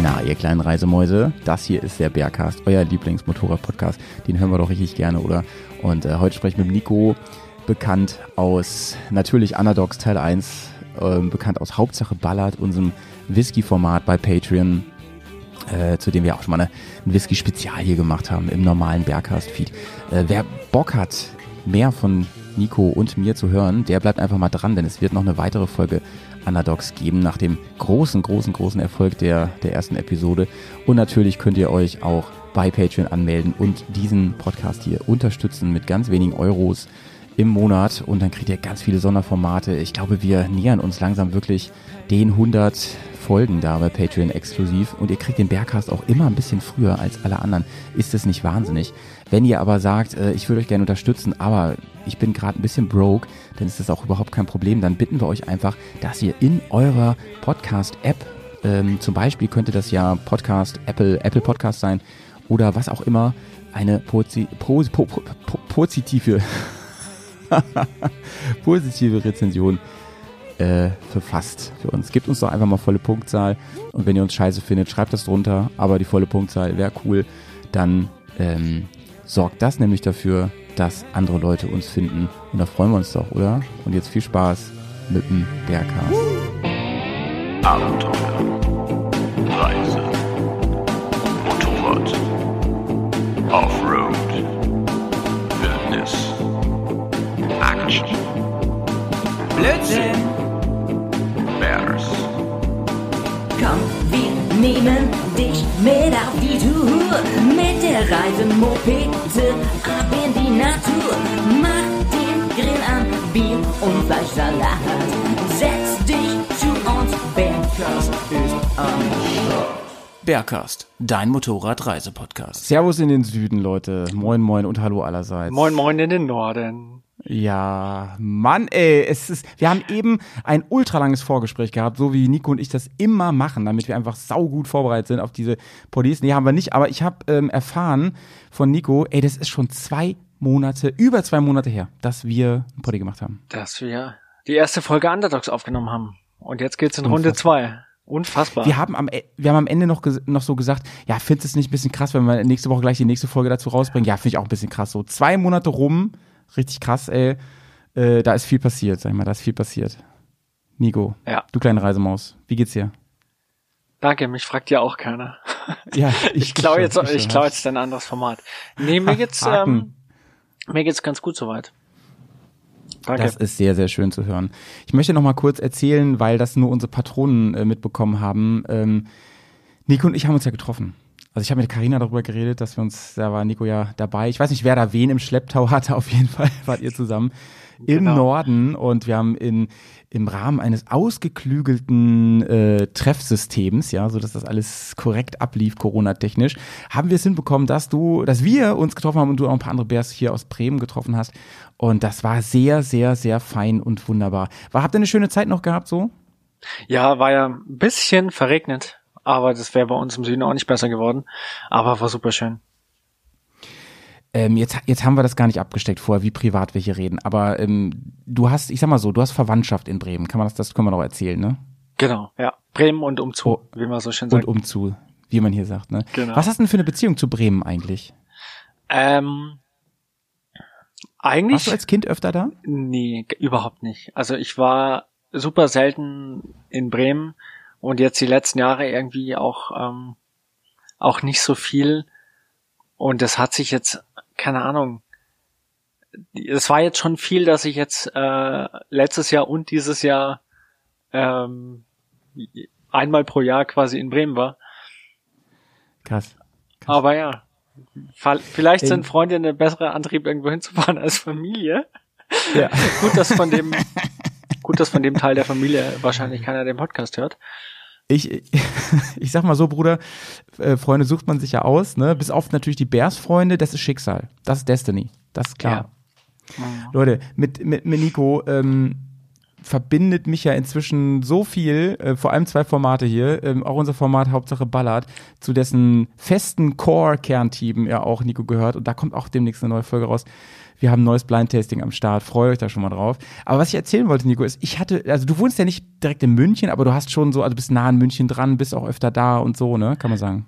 Na, ihr kleinen Reisemäuse, das hier ist der Bergcast, euer Lieblingsmotorrad-Podcast. Den hören wir doch richtig gerne, oder? Und äh, heute spreche ich mit Nico, bekannt aus natürlich Underdogs Teil 1, äh, bekannt aus Hauptsache Ballard, unserem Whisky-Format bei Patreon, äh, zu dem wir auch schon mal eine, ein Whisky-Spezial hier gemacht haben im normalen Bergcast-Feed. Äh, wer Bock hat, mehr von Nico und mir zu hören, der bleibt einfach mal dran, denn es wird noch eine weitere Folge Underdogs geben nach dem großen, großen, großen Erfolg der, der ersten Episode. Und natürlich könnt ihr euch auch bei Patreon anmelden und diesen Podcast hier unterstützen mit ganz wenigen Euros im Monat und dann kriegt ihr ganz viele Sonderformate. Ich glaube, wir nähern uns langsam wirklich den 100 Folgen da bei Patreon exklusiv und ihr kriegt den Bergcast auch immer ein bisschen früher als alle anderen. Ist es nicht wahnsinnig? Wenn ihr aber sagt, äh, ich würde euch gerne unterstützen, aber ich bin gerade ein bisschen broke, dann ist das auch überhaupt kein Problem. Dann bitten wir euch einfach, dass ihr in eurer Podcast-App, ähm, zum Beispiel könnte das ja Podcast, Apple, Apple Podcast sein oder was auch immer, eine posi po po po positive, positive Rezension äh, verfasst für uns. Gebt uns doch einfach mal volle Punktzahl und wenn ihr uns scheiße findet, schreibt das drunter, aber die volle Punktzahl wäre cool. Dann ähm, sorgt das nämlich dafür, dass andere Leute uns finden und da freuen wir uns doch, oder? Und jetzt viel Spaß mit dem Bergcast. Abenteuer, Reise, Motorrad, Offroad, Wildnis, Action, Blödsinn! Bears, Komm, wir nehmen dich mit auf die Tour. Mit der Reisemopete ab in die Natur. Mach den Grill an, Bier und Fleischsalat. Setz dich zu uns, Bergkast ist am Start. Bergcast, dein Motorrad-Reisepodcast. Servus in den Süden, Leute. Moin, moin und hallo allerseits. Moin Moin in den Norden. Ja, Mann, ey, es ist, wir haben eben ein ultralanges Vorgespräch gehabt, so wie Nico und ich das immer machen, damit wir einfach saugut vorbereitet sind auf diese Poddies. Nee, haben wir nicht, aber ich habe ähm, erfahren von Nico, ey, das ist schon zwei Monate, über zwei Monate her, dass wir ein Poddy gemacht haben. Dass wir die erste Folge Underdogs aufgenommen haben. Und jetzt geht's in Runde zwei. Unfassbar. Wir haben am, E- wir haben am Ende noch, noch so gesagt, ja, findest du es nicht ein bisschen krass, wenn wir nächste Woche gleich die nächste Folge dazu rausbringen? Ja, finde ich auch ein bisschen krass. So zwei Monate rum, richtig krass, ey. Äh, da ist viel passiert, sag ich mal, da ist viel passiert. Nico, Ja. du kleine Reisemaus, wie geht's dir? Danke, mich fragt ja auch keiner. Ja, Ich klaue jetzt, ich schon. klaue jetzt ein anderes Format. Nee, mir geht's, ähm, mir geht's ganz gut soweit. Danke. Das ist sehr, sehr schön zu hören. Ich möchte noch mal kurz erzählen, weil das nur unsere Patronen äh, mitbekommen haben. Ähm, Nico und ich haben uns ja getroffen. Also ich habe mit Karina darüber geredet, dass wir uns, da war Nico ja dabei. Ich weiß nicht, wer da wen im Schlepptau hatte, auf jeden Fall wart ihr zusammen im Genau. Norden und wir haben in, im Rahmen eines ausgeklügelten äh, Treffsystems, ja, so dass das alles korrekt ablief, Corona-technisch, haben wir es hinbekommen, dass du, dass wir uns getroffen haben und du auch ein paar andere Bärs hier aus Bremen getroffen hast. Und das war sehr, sehr, sehr fein und wunderbar. War, habt ihr eine schöne Zeit noch gehabt so? Ja, war ja ein bisschen verregnet, aber das wäre bei uns im Süden auch nicht besser geworden. Aber war super schön. Ähm, jetzt, jetzt haben wir das gar nicht abgesteckt vorher, wie privat wir hier reden. Aber ähm, du hast, ich sag mal so, du hast Verwandtschaft in Bremen. Kann man das, das können wir doch erzählen, ne? Genau, ja. Bremen und Umzug, wie man so schön Und sagt. umzu, wie man hier sagt, ne? Genau. Was hast du denn für eine Beziehung zu Bremen eigentlich? ähm, Warst eigentlich du als Kind öfter da? Nee, überhaupt nicht. Also ich war super selten in Bremen und jetzt die letzten Jahre irgendwie auch ähm, auch nicht so viel. Und das hat sich jetzt, keine Ahnung, es war jetzt schon viel, dass ich jetzt äh, letztes Jahr und dieses Jahr ähm, einmal pro Jahr quasi in Bremen war. Krass. Aber ja, vielleicht sind Freunde eine bessere Antrieb, irgendwo hinzufahren als Familie. Ja. gut, dass von dem, gut, dass von dem Teil der Familie wahrscheinlich keiner den Podcast hört. Ich, ich sag mal so, Bruder, äh, Freunde sucht man sich ja aus, ne? Bis auf natürlich die Bears-Freunde, das ist Schicksal. Das ist Destiny. Das ist klar. Leute, mit, mit, mit Nico, ähm, verbindet mich ja inzwischen so viel, äh, vor allem zwei Formate hier, ähm, auch unser Format Hauptsache Ballard, zu dessen festen Core-Kernteam ja auch Nico gehört und da kommt auch demnächst eine neue Folge raus. Wir haben ein neues Blind-Tasting am Start, freut euch da schon mal drauf. Aber was ich erzählen wollte, Nico, ist, ich hatte, also du wohnst ja nicht direkt in München, aber du hast schon so, also bist nah an München dran, bist auch öfter da und so, ne, kann man sagen.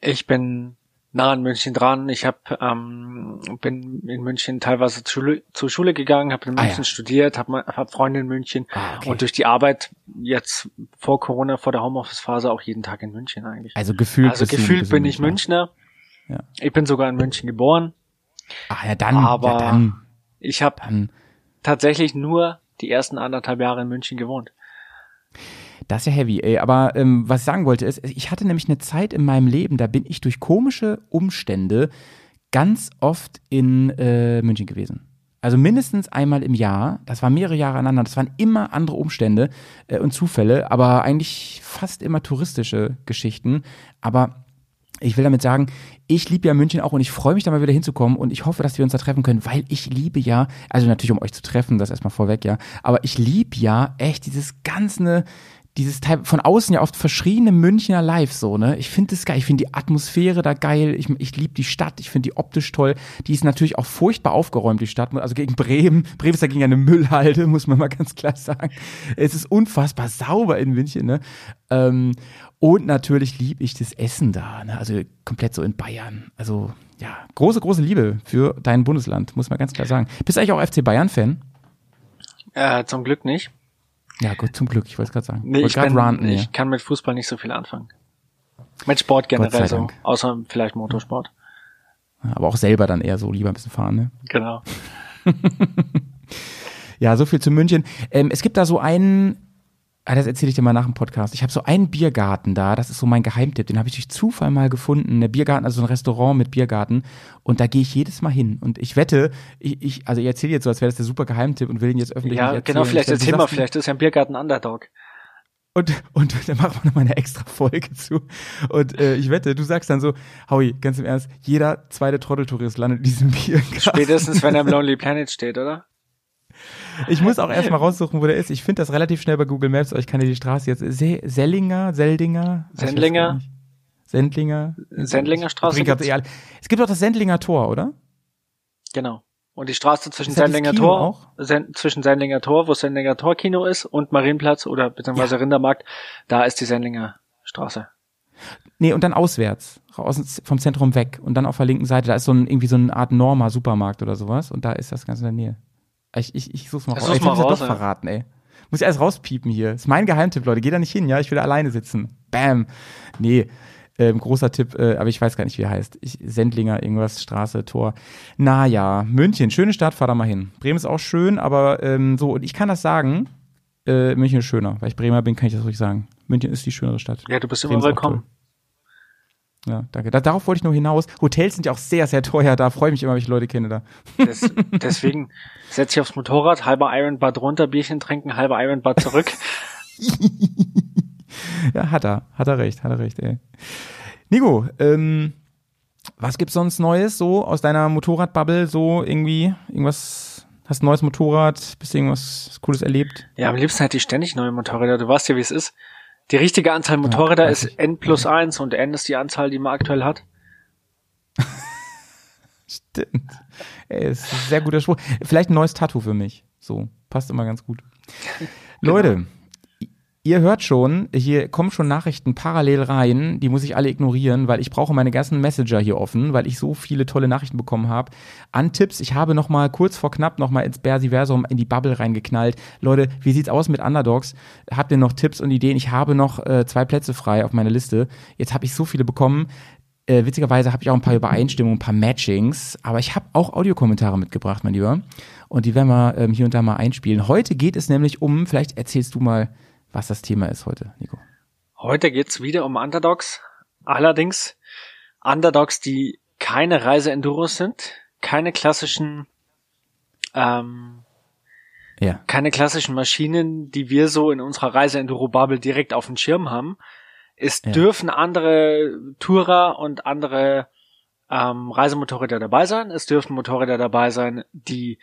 Ich bin nah an München dran. Ich hab, ähm, bin in München teilweise zur Schule, zur Schule gegangen, habe in Ah, München ja. studiert, habe hab Freunde in München Ah, okay. und durch die Arbeit jetzt vor Corona, vor der Homeoffice-Phase auch jeden Tag in München eigentlich. Also gefühlt Also gefühlt bin ich Münchner. Ja. Ich bin sogar in München geboren. Ach ja, dann, Aber ja, dann, Ich habe tatsächlich nur die ersten anderthalb Jahre in München gewohnt. Das ist ja heavy, ey. Aber ähm, was ich sagen wollte ist, ich hatte nämlich eine Zeit in meinem Leben, da bin ich durch komische Umstände ganz oft in äh, München gewesen. Also mindestens einmal im Jahr. Das war mehrere Jahre aneinander. Das waren immer andere Umstände äh, und Zufälle, aber eigentlich fast immer touristische Geschichten. Aber ich will damit sagen, ich liebe ja München auch und ich freue mich da mal wieder hinzukommen und ich hoffe, dass wir uns da treffen können, weil ich liebe ja, also natürlich um euch zu treffen, das erstmal vorweg, ja, aber ich liebe ja echt dieses ganze, dieses Teil von außen ja oft verschriene Münchner Live so, ne? Ich finde das geil, ich finde die Atmosphäre da geil, ich, ich liebe die Stadt, ich finde die optisch toll. Die ist natürlich auch furchtbar aufgeräumt, die Stadt, also gegen Bremen. Bremen ist dagegen eine Müllhalde, muss man mal ganz klar sagen. Es ist unfassbar sauber in München, ne? Ähm, und natürlich liebe ich das Essen da, ne? also komplett so in Bayern. Also ja, große, große Liebe für dein Bundesland, muss man ganz klar sagen. Bist du eigentlich auch FC Bayern-Fan? Äh, zum Glück nicht. Ja, gut, zum Glück, ich wollte es gerade sagen. Nee, ich, bin, ranten ich kann mit Fußball nicht so viel anfangen. Mit Sport generell so, außer vielleicht Motorsport. Aber auch selber dann eher so lieber ein bisschen fahren, ne? Genau. Ja, so viel zu München. Ähm, es gibt da so einen, ah, das erzähle ich dir mal nach dem Podcast. Ich habe so einen Biergarten da, das ist so mein Geheimtipp, den habe ich durch Zufall mal gefunden. Der Biergarten, also so ein Restaurant mit Biergarten. Und da gehe ich jedes Mal hin. Und ich wette, ich, ich also ich erzähle jetzt so, als wäre das der super Geheimtipp und will ihn jetzt öffentlich Ja, genau, vielleicht erzähl mal, vielleicht ist ja ein Biergarten Underdog. Und, und dann machen wir nochmal eine extra Folge zu. Und äh, ich wette, du sagst dann so, Howie, ganz im Ernst, jeder zweite Trotteltourist landet in diesem Biergarten. Spätestens, wenn er im Lonely Planet steht, oder? Ich muss auch erstmal raussuchen, wo der ist. Ich finde das relativ schnell bei Google Maps, aber ich kann dir die Straße jetzt. Se Sellinger, Seldinger? Sendlinger? Sendlinger? Sendlinger Straße gibt's? eh Es gibt auch das Sendlinger Tor, oder? Genau. Und die Straße zwischen Sendlinger Tor, auch? Sen zwischen Sendlinger Tor, wo Sendlinger Tor Kino ist, und Marienplatz oder beziehungsweise Rindermarkt, da ist die Sendlinger Straße. Nee, und dann auswärts, aus, vom Zentrum weg. Und dann auf der linken Seite, da ist so ein, irgendwie so eine Art Norma-Supermarkt oder sowas. Und da ist das Ganze in der Nähe. Ich, ich, ich such's mal Ja, raus. such's Jetzt hab mal raus, doch ja. verraten, ey. Muss ich alles rauspiepen hier. Ist mein Geheimtipp, Leute. Geh da nicht hin, ja? Ich will da alleine sitzen. Bam. Nee. Ähm, großer Tipp, äh, aber ich weiß gar nicht, wie er heißt. Ich, Sendlinger, irgendwas, Straße, Tor. Naja, München, schöne Stadt, fahr da mal hin. Bremen ist auch schön, aber ähm, so, und ich kann das sagen, äh, München ist schöner. Weil ich Bremer bin, kann ich das ruhig sagen. München ist die schönere Stadt. Ja, du bist Bremen immer willkommen. Ja, danke. Da, darauf wollte ich nur hinaus. Hotels sind ja auch sehr, sehr teuer. Da freue ich mich immer, wenn ich Leute kenne da. Des, deswegen setz dich aufs Motorrad, halber Ironbad runter, Bierchen trinken, halber Ironbad zurück. Ja, hat er. Hat er recht, hat er recht, ey. Nico, ähm, was gibt's sonst Neues so aus deiner Motorradbubble? So irgendwie, irgendwas, hast ein neues Motorrad, bist du irgendwas Cooles erlebt? Ja, am liebsten hätte ich ständig neue Motorräder. Du weißt ja, wie es ist. Die richtige Anzahl Motorräder weiß ist. N plus eins und N ist die Anzahl, die man aktuell hat. Stimmt. Ey, ist ein sehr guter Spruch. Vielleicht ein neues Tattoo für mich. So, passt immer ganz gut. Leute, ihr hört schon, hier kommen schon Nachrichten parallel rein, die muss ich alle ignorieren, weil ich brauche meine ganzen Messenger hier offen, weil ich so viele tolle Nachrichten bekommen habe. An Tipps, ich habe noch mal kurz vor knapp noch mal ins Bersiversum in die Bubble reingeknallt. Leute, wie sieht's aus mit Underdogs? Habt ihr noch Tipps und Ideen? Ich habe noch äh, zwei Plätze frei auf meiner Liste. Jetzt habe ich so viele bekommen. Äh, witzigerweise habe ich auch ein paar Übereinstimmungen, ein paar Matchings, aber ich habe auch Audiokommentare mitgebracht, mein Lieber. Und die werden wir ähm, hier und da mal einspielen. Heute geht es nämlich um, vielleicht erzählst du mal, was das Thema ist heute, Nico. Heute geht's wieder um Underdogs. Allerdings Underdogs, die keine Reise-Enduros sind, keine klassischen, ähm, Ja. keine klassischen Maschinen, die wir so in unserer Reise-Enduro-Bubble direkt auf dem Schirm haben. Es Ja. dürfen andere Tourer und andere ähm, Reisemotorräder dabei sein. Es dürfen Motorräder dabei sein, die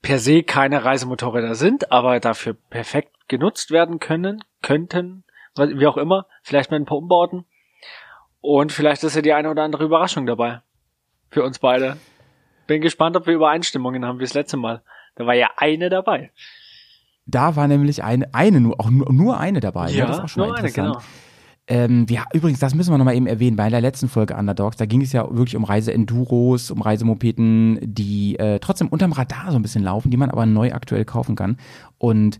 per se keine Reisemotorräder sind, aber dafür perfekt genutzt werden können, könnten, wie auch immer, vielleicht mit ein paar Umbauten. Und vielleicht ist ja die eine oder andere Überraschung dabei. Für uns beide. Bin gespannt, ob wir Übereinstimmungen haben wie das letzte Mal. Da war ja eine dabei. Da war nämlich eine, eine nur, auch nur, nur eine dabei. Ja, das ist auch schon nur mal eine, interessant. genau. Ähm, ja, übrigens, das müssen wir nochmal eben erwähnen. Bei der letzten Folge Underdogs, da ging es ja wirklich um Reise-Enduros, um Reisemopeden, die äh, trotzdem unterm Radar so ein bisschen laufen, die man aber neu aktuell kaufen kann. Und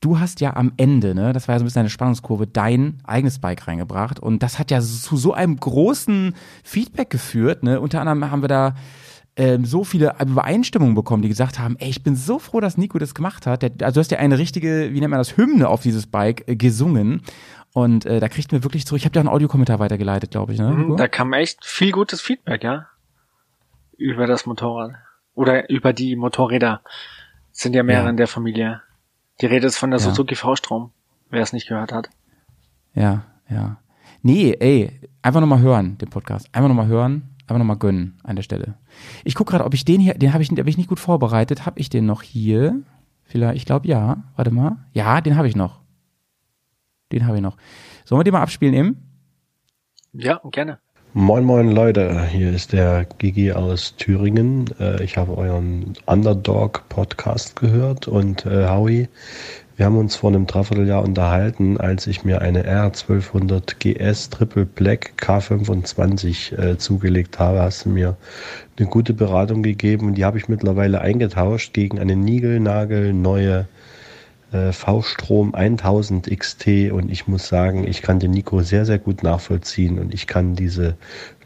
du hast ja am Ende, ne, das war ja so ein bisschen eine Spannungskurve, dein eigenes Bike reingebracht. Und das hat ja zu so einem großen Feedback geführt. Ne? Unter anderem haben wir da ähm, so viele Übereinstimmungen bekommen, die gesagt haben, ey, ich bin so froh, dass Nico das gemacht hat. Der, also du hast ja eine richtige, wie nennt man das, Hymne auf dieses Bike äh, gesungen. Und äh, da kriegt mir wirklich zurück. Ich habe dir auch einen Audiokommentar weitergeleitet, glaube ich, ne? Mhm, Da kam echt viel gutes Feedback, ja. Über das Motorrad. Oder über die Motorräder. Es sind ja mehrere Ja. in der Familie. Die Rede ist von der Ja. Suzuki V-Strom, wer es nicht gehört hat. Ja, ja. Nee, ey, einfach nochmal hören, den Podcast. Einfach nochmal hören, einfach nochmal gönnen an der Stelle. Ich guck gerade, ob ich den hier, den habe ich, den hab ich nicht gut vorbereitet. Habe ich den noch hier? Vielleicht, ich glaube ja. Warte mal. Ja, den habe ich noch. Den habe ich noch. Sollen wir den mal abspielen eben? Ja, gerne. Moin Moin Leute, hier ist der Gigi aus Thüringen. Äh, Ich habe euren Underdog Podcast gehört und äh, Howie, wir haben uns vor einem Dreivierteljahr unterhalten, als ich mir eine R1200 GS Triple Black K25 äh, zugelegt habe, hast du mir eine gute Beratung gegeben und die habe ich mittlerweile eingetauscht gegen eine niegelnagelneue V-Strom 1000 XT und ich muss sagen, ich kann den Nico sehr, sehr gut nachvollziehen und ich kann diese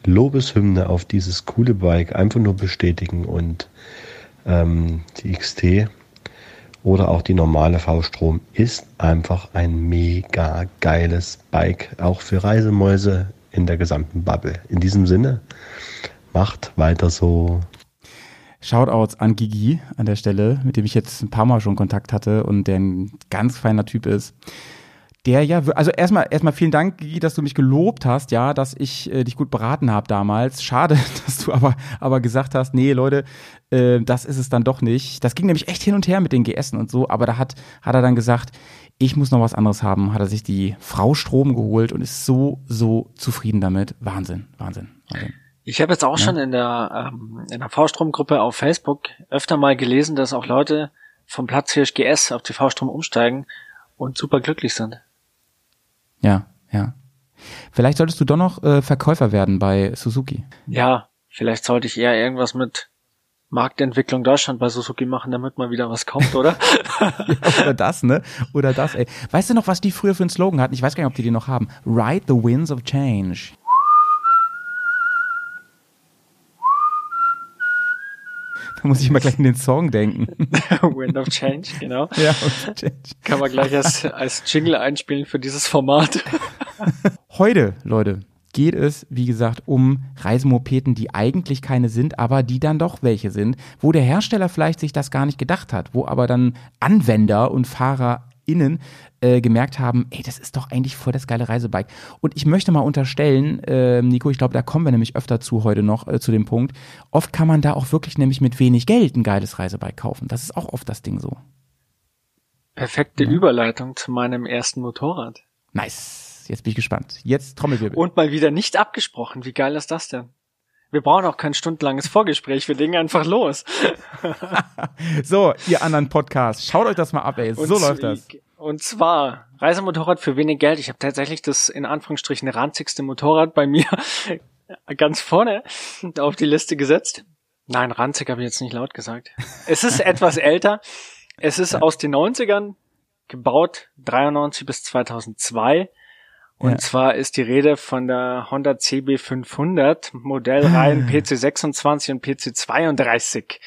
Lobeshymne auf dieses coole Bike einfach nur bestätigen und ähm, die XT oder auch die normale V-Strom ist einfach ein mega geiles Bike, auch für Reisemäuse in der gesamten Bubble. In diesem Sinne, macht weiter so. Shoutouts an Gigi an der Stelle, mit dem ich jetzt ein paar Mal schon Kontakt hatte und der ein ganz feiner Typ ist. Der ja, also erstmal erstmal vielen Dank, Gigi, dass du mich gelobt hast, ja, dass ich äh, dich gut beraten habe damals. Schade, dass du aber aber gesagt hast, nee, Leute, äh, das ist es dann doch nicht. Das ging nämlich echt hin und her mit den GS und so, aber da hat hat er dann gesagt, ich muss noch was anderes haben, hat er sich die Frau Strom geholt und ist so so zufrieden damit. Wahnsinn, Wahnsinn, Wahnsinn. Ich habe jetzt auch schon in der, ähm, in der V-Strom-Gruppe auf Facebook öfter mal gelesen, dass auch Leute vom Platzhirsch GS auf die V-Strom umsteigen und super glücklich sind. Ja, ja. Vielleicht solltest du doch noch äh, Verkäufer werden bei Suzuki. Ja, vielleicht sollte ich eher irgendwas mit Marktentwicklung Deutschland bei Suzuki machen, damit mal wieder was kommt, oder? Oder das, ne? Oder das, ey. Weißt du noch, was die früher für einen Slogan hatten? Ich weiß gar nicht, ob die den noch haben. Ride the winds of change. Da muss ich mal gleich in den Song denken. Wind of Change, genau. ja, change. Kann man gleich als, als Jingle einspielen für dieses Format. Heute, Leute, geht es, wie gesagt, um Reisemopeden, die eigentlich keine sind, aber die dann doch welche sind, wo der Hersteller vielleicht sich das gar nicht gedacht hat, wo aber dann Anwender und FahrerInnen äh, gemerkt haben, ey, das ist doch eigentlich voll das geile Reisebike. Und ich möchte mal unterstellen, äh, Nico, ich glaube, da kommen wir nämlich öfter zu heute noch, äh, zu dem Punkt, oft kann man da auch wirklich nämlich mit wenig Geld ein geiles Reisebike kaufen. Das ist auch oft das Ding so. Perfekte Überleitung zu meinem ersten Motorrad. Nice. Jetzt bin ich gespannt. Jetzt Trommelwirbel. Und mal wieder nicht abgesprochen. Wie geil ist das denn? Wir brauchen auch kein stundenlanges Vorgespräch. Wir legen einfach los. So, ihr anderen Podcasts, schaut euch das mal ab, ey. So Und läuft das. Und zwar Reisemotorrad für wenig Geld. Ich habe tatsächlich das in Anführungsstrichen ranzigste Motorrad bei mir ganz vorne auf die Liste gesetzt. Nein, ranzig habe ich jetzt nicht laut gesagt. Es ist etwas älter. Es ist aus den 90ern, gebaut 93 bis 2002. Und Ja. zwar ist die Rede von der Honda CB500 Modellreihen PC26 und PC32.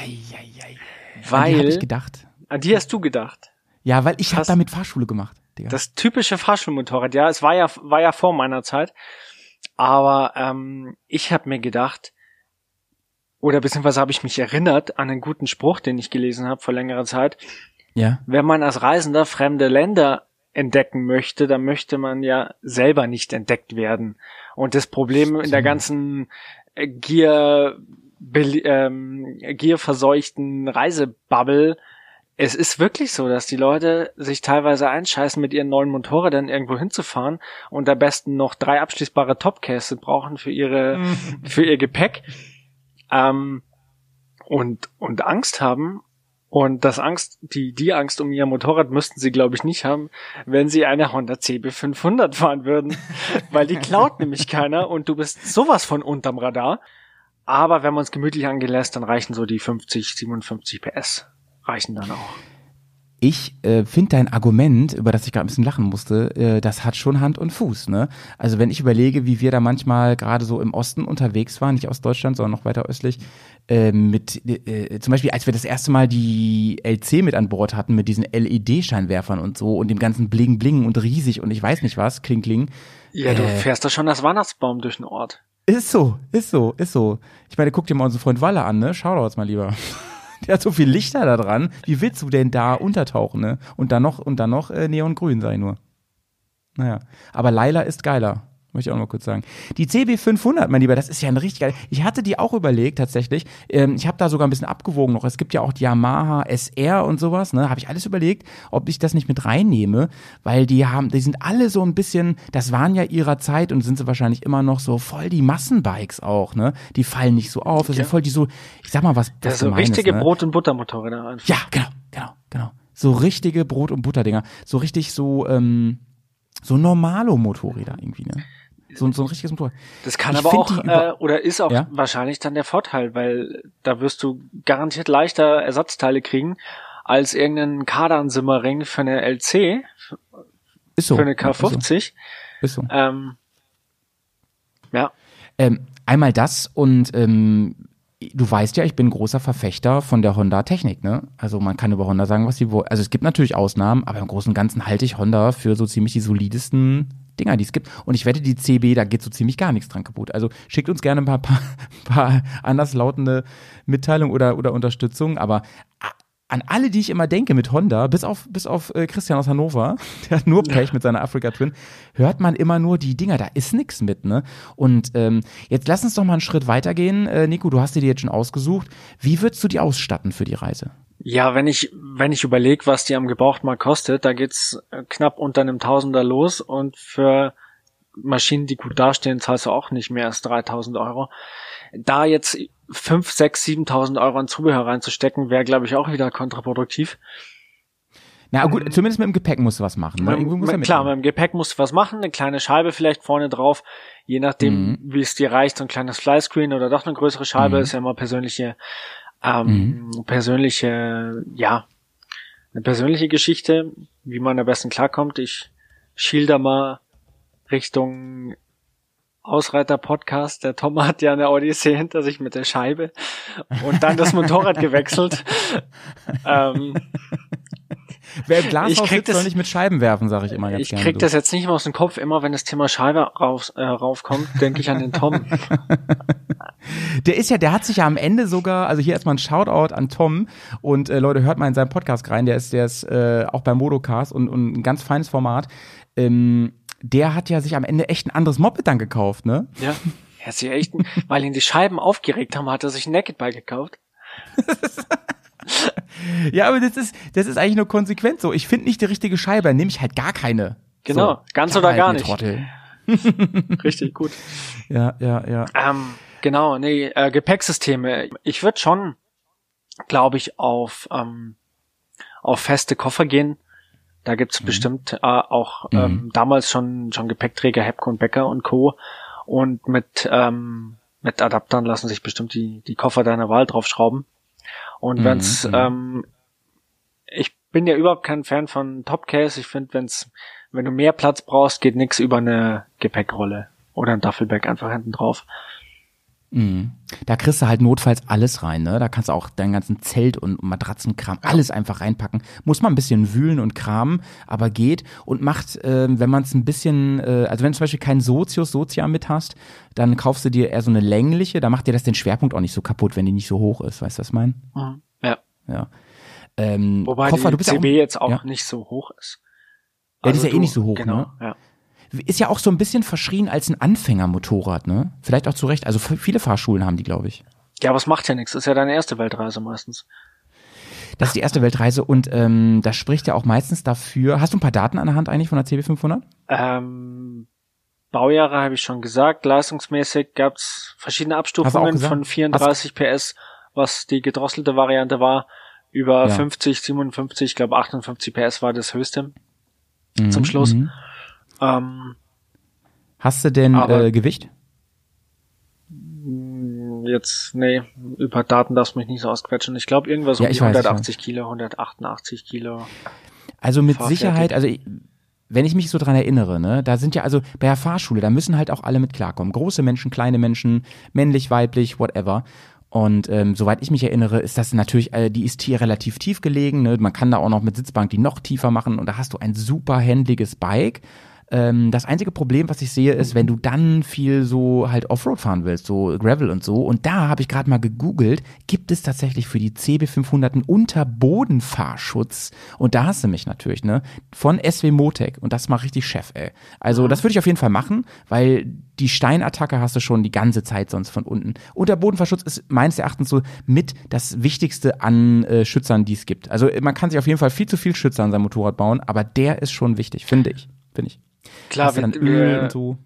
Ei, ei, ei. An die Weil, ich gedacht. an die hast du gedacht. Ja, weil ich habe damit Fahrschule gemacht, Digga. Das typische Fahrschulmotorrad, ja, es war ja, war ja vor meiner Zeit. Aber ähm, ich habe mir gedacht, oder beziehungsweise habe ich mich erinnert an einen guten Spruch, den ich gelesen habe vor längerer Zeit. ja. Wenn man als Reisender fremde Länder entdecken möchte, dann möchte man ja selber nicht entdeckt werden. Und das Problem in der ganzen Gier, bel- ähm, gierverseuchten Reisebubble. Es ist wirklich so, dass die Leute sich teilweise einscheißen, mit ihren neuen Motorrädern irgendwo hinzufahren und am besten noch drei abschließbare Topcases brauchen für ihre, für ihr Gepäck. Ähm, und, und Angst haben. Und das Angst, die, die Angst um ihr Motorrad müssten sie, glaube ich, nicht haben, wenn sie eine Honda CB500 fahren würden. Weil die klaut nämlich keiner und du bist sowas von unterm Radar. Aber wenn man es gemütlich angehen lässt, dann reichen so die 50, 57 PS. Reichen dann auch. Ich äh, finde dein Argument, über das ich gerade ein bisschen lachen musste, äh, das hat schon Hand und Fuß. Ne? Also wenn ich überlege, wie wir da manchmal gerade so im Osten unterwegs waren, nicht Ostdeutschland, sondern noch weiter östlich, äh, mit äh, zum Beispiel, als wir das erste Mal die LC mit an Bord hatten, mit diesen LED-Scheinwerfern und so und dem ganzen Bling Bling und riesig und ich weiß nicht was, Kling Kling. Ja, du Äh. fährst da schon das Weihnachtsbaum durch den Ort. Ist so, ist so, ist so. Ich meine, guck dir mal unseren Freund Walle an, ne? Shoutouts mal lieber. Der hat so viel Lichter da dran. Wie willst du denn da untertauchen, ne? Und dann noch, und dann noch äh, Neongrün, sei nur. Naja. Aber Laila ist geiler. Möchte ich auch noch mal kurz sagen. Die CB500, mein Lieber, das ist ja ein richtig geil. Ich hatte die auch überlegt, tatsächlich. Ähm, ich habe da sogar ein bisschen abgewogen noch. Es gibt ja auch die Yamaha SR und sowas, ne? Habe ich alles überlegt, ob ich das nicht mit reinnehme, weil die haben, die sind alle so ein bisschen, das waren ja ihrer Zeit und sind sie wahrscheinlich immer noch so voll die Massenbikes auch, ne? Die fallen nicht so auf. Das Ja. sind voll die so, ich sag mal was, Das sind so richtige ne? Brot- und Buttermotorräder einfach. Ja, genau, genau, genau. So richtige Brot- und Butterdinger. So richtig so, ähm, so Normalo-Motorräder irgendwie, ne? So, so ein richtiges Motorrad. Das kann Ich aber auch, äh, oder ist auch Ja? wahrscheinlich dann der Vorteil, weil da wirst du garantiert leichter Ersatzteile kriegen als irgendeinen Kardan-Simmering für eine LC, Ist so. für eine Ja, ist so. K50. Ist so. Ähm, ja, Ähm, einmal das und ähm, du weißt ja, ich bin großer Verfechter von der Honda-Technik, ne? Also man kann über Honda sagen, was sie wollen. Also es gibt natürlich Ausnahmen, aber im Großen und Ganzen halte ich Honda für so ziemlich die solidesten Dinger, die es gibt. Und ich wette, die CB, da geht so ziemlich gar nichts dran kaputt. Also schickt uns gerne ein paar, paar, paar anders lautende Mitteilungen oder, oder Unterstützung, aber an alle, die ich immer denke mit Honda, bis auf, bis auf äh, Christian aus Hannover, der hat nur Pech mit seiner Africa Twin, hört man immer nur die Dinger, da ist nix mit, ne? Und ähm, jetzt lass uns doch mal einen Schritt weitergehen. Äh, Nico, du hast dir die jetzt schon ausgesucht. Wie würdest du die ausstatten für die Reise? Ja, wenn ich, wenn ich überlege, was die am Gebrauchtmarkt kostet, da geht's äh, knapp unter einem Tausender los und für Maschinen, die gut dastehen, zahlst du auch nicht mehr als 3000 Euro. Da jetzt 5, 6, 7000 Euro an Zubehör reinzustecken, wäre, glaube ich, auch wieder kontraproduktiv. Na gut, zumindest mit dem Gepäck musst du was machen. Ne? Er Mit, klar, mit dem Gepäck musst du was machen, eine kleine Scheibe vielleicht vorne drauf, je nachdem, Mhm. wie es dir reicht, so ein kleines Flyscreen oder doch eine größere Scheibe, Mhm. ist ja immer persönliche, ähm, persönliche, ja, eine persönliche Geschichte, wie man am besten klarkommt. Ich schilder mal Richtung Ausreiter-Podcast. Der Tom hat ja eine Odyssee hinter sich mit der Scheibe und dann das Motorrad gewechselt. ähm, Wer im Glashaus ich krieg sitzt, soll das- nicht mit Scheiben werfen, sage ich immer ganz ich gerne. krieg so. das jetzt nicht mehr aus dem Kopf. Immer wenn das Thema Scheibe rauf, äh, raufkommt, denke ich an den Tom. Der ist ja, der hat sich ja am Ende sogar, also hier erstmal ein Shoutout an Tom und äh, Leute, hört mal in seinen Podcast rein, der ist, der ist äh, auch beim Modocast und, und ein ganz feines Format. Ähm, der hat ja sich am Ende echt ein anderes Moped dann gekauft, ne? ja. Er hat sich echt, weil ihn die Scheiben aufgeregt haben, hat er sich ein Naked Bike gekauft. Ja, aber das ist, das ist eigentlich nur konsequent so. Ich finde nicht die richtige Scheibe, dann nehme ich halt gar keine. Genau, ganz Kann oder halt gar nicht. Trottel. Richtig gut. Ja, ja, ja. Ähm, genau, nee, äh, Gepäcksysteme. Ich würde schon, glaube ich, auf, ähm, auf feste Koffer gehen. Da gibt's bestimmt äh, auch ähm, damals schon, schon Gepäckträger, Hepco und Becker und Co. Und mit, ähm, mit Adaptern lassen sich bestimmt die, die Koffer deiner Wahl draufschrauben. Und Mhm, wenn's, mhm. ähm, ich bin ja überhaupt kein Fan von Topcase. Ich finde, wenn's, wenn du mehr Platz brauchst, geht nix über eine Gepäckrolle oder ein Duffelbag einfach hinten drauf. Mhm. Da kriegst du halt notfalls alles rein, ne? Da kannst du auch deinen ganzen Zelt und Matratzenkram alles einfach reinpacken. Muss man ein bisschen wühlen und kramen, aber geht und macht, ähm, wenn man es ein bisschen, äh, also wenn du zum Beispiel keinen Sozius Sozia mit hast, dann kaufst du dir eher so eine längliche, da macht dir das den Schwerpunkt auch nicht so kaputt, wenn die nicht so hoch ist, weißt du, was ich meine? Ja. Ja. Ähm, Wobei Koffer, die du bist CB ja auch, jetzt auch ja. nicht so hoch ist. Ja, die ist Also ja eh du- nicht so hoch, genau, ne? Ja. Ist ja auch so ein bisschen verschrien als ein Anfängermotorrad, ne? Vielleicht auch zu Recht. Also viele Fahrschulen haben die, glaube ich. Ja, aber es macht ja nichts. Das ist ja deine erste Weltreise meistens. Das ist die erste Weltreise und ähm, das spricht ja auch meistens dafür. Hast du ein paar Daten an der Hand eigentlich von der CB500? Ähm, Baujahre habe ich schon gesagt. Leistungsmäßig gab's verschiedene Abstufungen von 34 PS, was die gedrosselte Variante war, über Ja. 50, 57, ich glaube 58 PS war das höchste Mhm, zum Schluss. mhm. Ähm, Hast du denn Aber- äh, Gewicht? jetzt, nee, über Daten darfst du mich nicht so ausquetschen. Ich glaube irgendwas um Ja, ich die weiß, ich 180 Kilo, 188 Kilo. Also mit Fahrfertig. Sicherheit, also ich, wenn ich mich so dran erinnere, ne, da sind ja also bei der Fahrschule, da müssen halt auch alle mit klarkommen. Große Menschen, kleine Menschen, männlich, weiblich, whatever. Und ähm, soweit ich mich erinnere, ist das natürlich, äh, die ist hier relativ tief gelegen. Ne? Man kann da auch noch mit Sitzbank die noch tiefer machen und da hast du ein super händliches Bike. Ähm, das einzige Problem, was ich sehe, ist, wenn du dann viel so halt Offroad fahren willst, so Gravel und so. Und da habe ich gerade mal gegoogelt, gibt es tatsächlich für die CB500 einen Unterbodenfahrschutz. Und da hast du mich natürlich, ne? Von SW Motec. Und das macht richtig Chef, ey. Also das würde ich auf jeden Fall machen, weil die Steinattacke hast du schon die ganze Zeit sonst von unten. Unterbodenverschutz ist meines Erachtens so mit das Wichtigste an äh, Schützern, die es gibt. Also man kann sich auf jeden Fall viel zu viel Schützer an seinem Motorrad bauen, aber der ist schon wichtig, finde ich. Finde ich. Klar, wir, wir, so.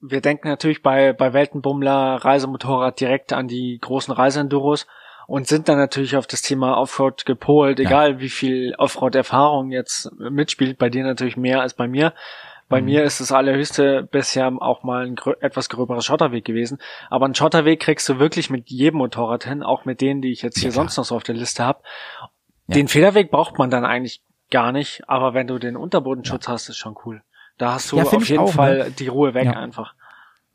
wir denken natürlich bei, bei Weltenbummler Reisemotorrad direkt an die großen Reiseenduros und sind dann natürlich auf das Thema Offroad gepolt, egal wie viel Offroad-Erfahrung jetzt mitspielt, bei dir natürlich mehr als bei mir. Bei mir ist das allerhöchste bisher auch mal ein grö etwas gröberer Schotterweg gewesen. Aber einen Schotterweg kriegst du wirklich mit jedem Motorrad hin, auch mit denen, die ich jetzt hier klar. sonst noch so auf der Liste habe. Ja. Den Federweg braucht man dann eigentlich gar nicht, aber wenn du den Unterbodenschutz hast, ist schon cool. Da hast du Ja, auf jeden auch, Fall ne? die Ruhe weg Ja. einfach.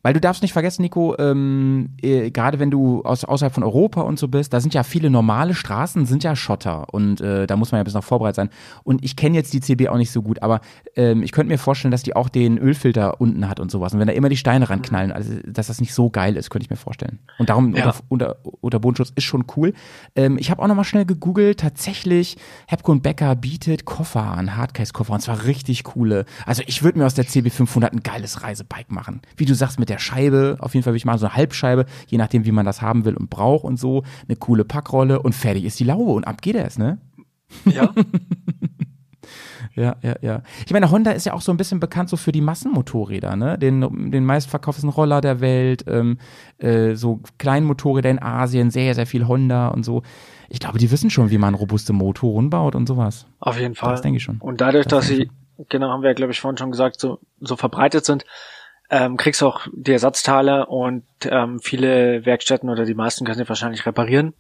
Weil du darfst nicht vergessen, Nico, ähm, äh, gerade wenn du aus, außerhalb von Europa und so bist, da sind ja viele normale Straßen, sind ja Schotter und äh, da muss man ja bis noch vorbereitet sein. Und ich kenne jetzt die CB auch nicht so gut, aber ähm, ich könnte mir vorstellen, dass die auch den Ölfilter unten hat und sowas. Und wenn da immer die Steine ranknallen, also dass das nicht so geil ist, könnte ich mir vorstellen. Und darum Ja. unter, unter, unter Bodenschutz ist schon cool. Ähm, ich habe auch nochmal schnell gegoogelt, tatsächlich, Hepco und Becker bietet Koffer an, Hardcase-Koffer und zwar richtig coole. Also ich würde mir aus der CB500 ein geiles Reisebike machen. Wie du sagst, mit der Scheibe, auf jeden Fall würde ich machen, so eine Halbscheibe, je nachdem, wie man das haben will und braucht und so, eine coole Packrolle und fertig ist die Laube und ab geht es, ne? Ja, Ja, ja, ja. Ich meine, Honda ist ja auch so ein bisschen bekannt so für die Massenmotorräder, ne? Den, den meistverkauftesten Roller der Welt, ähm, äh, so Kleinmotorräder in Asien, sehr, sehr viel Honda und so. Ich glaube, die wissen schon, wie man robuste Motoren baut und sowas. auf jeden Fall. Das denke ich schon. Und dadurch, Das dass sie, genau, haben wir ja, glaube ich, vorhin schon gesagt, so, so verbreitet sind, ähm, kriegst du auch die Ersatzteile und ähm, viele Werkstätten oder die meisten können sie wahrscheinlich reparieren.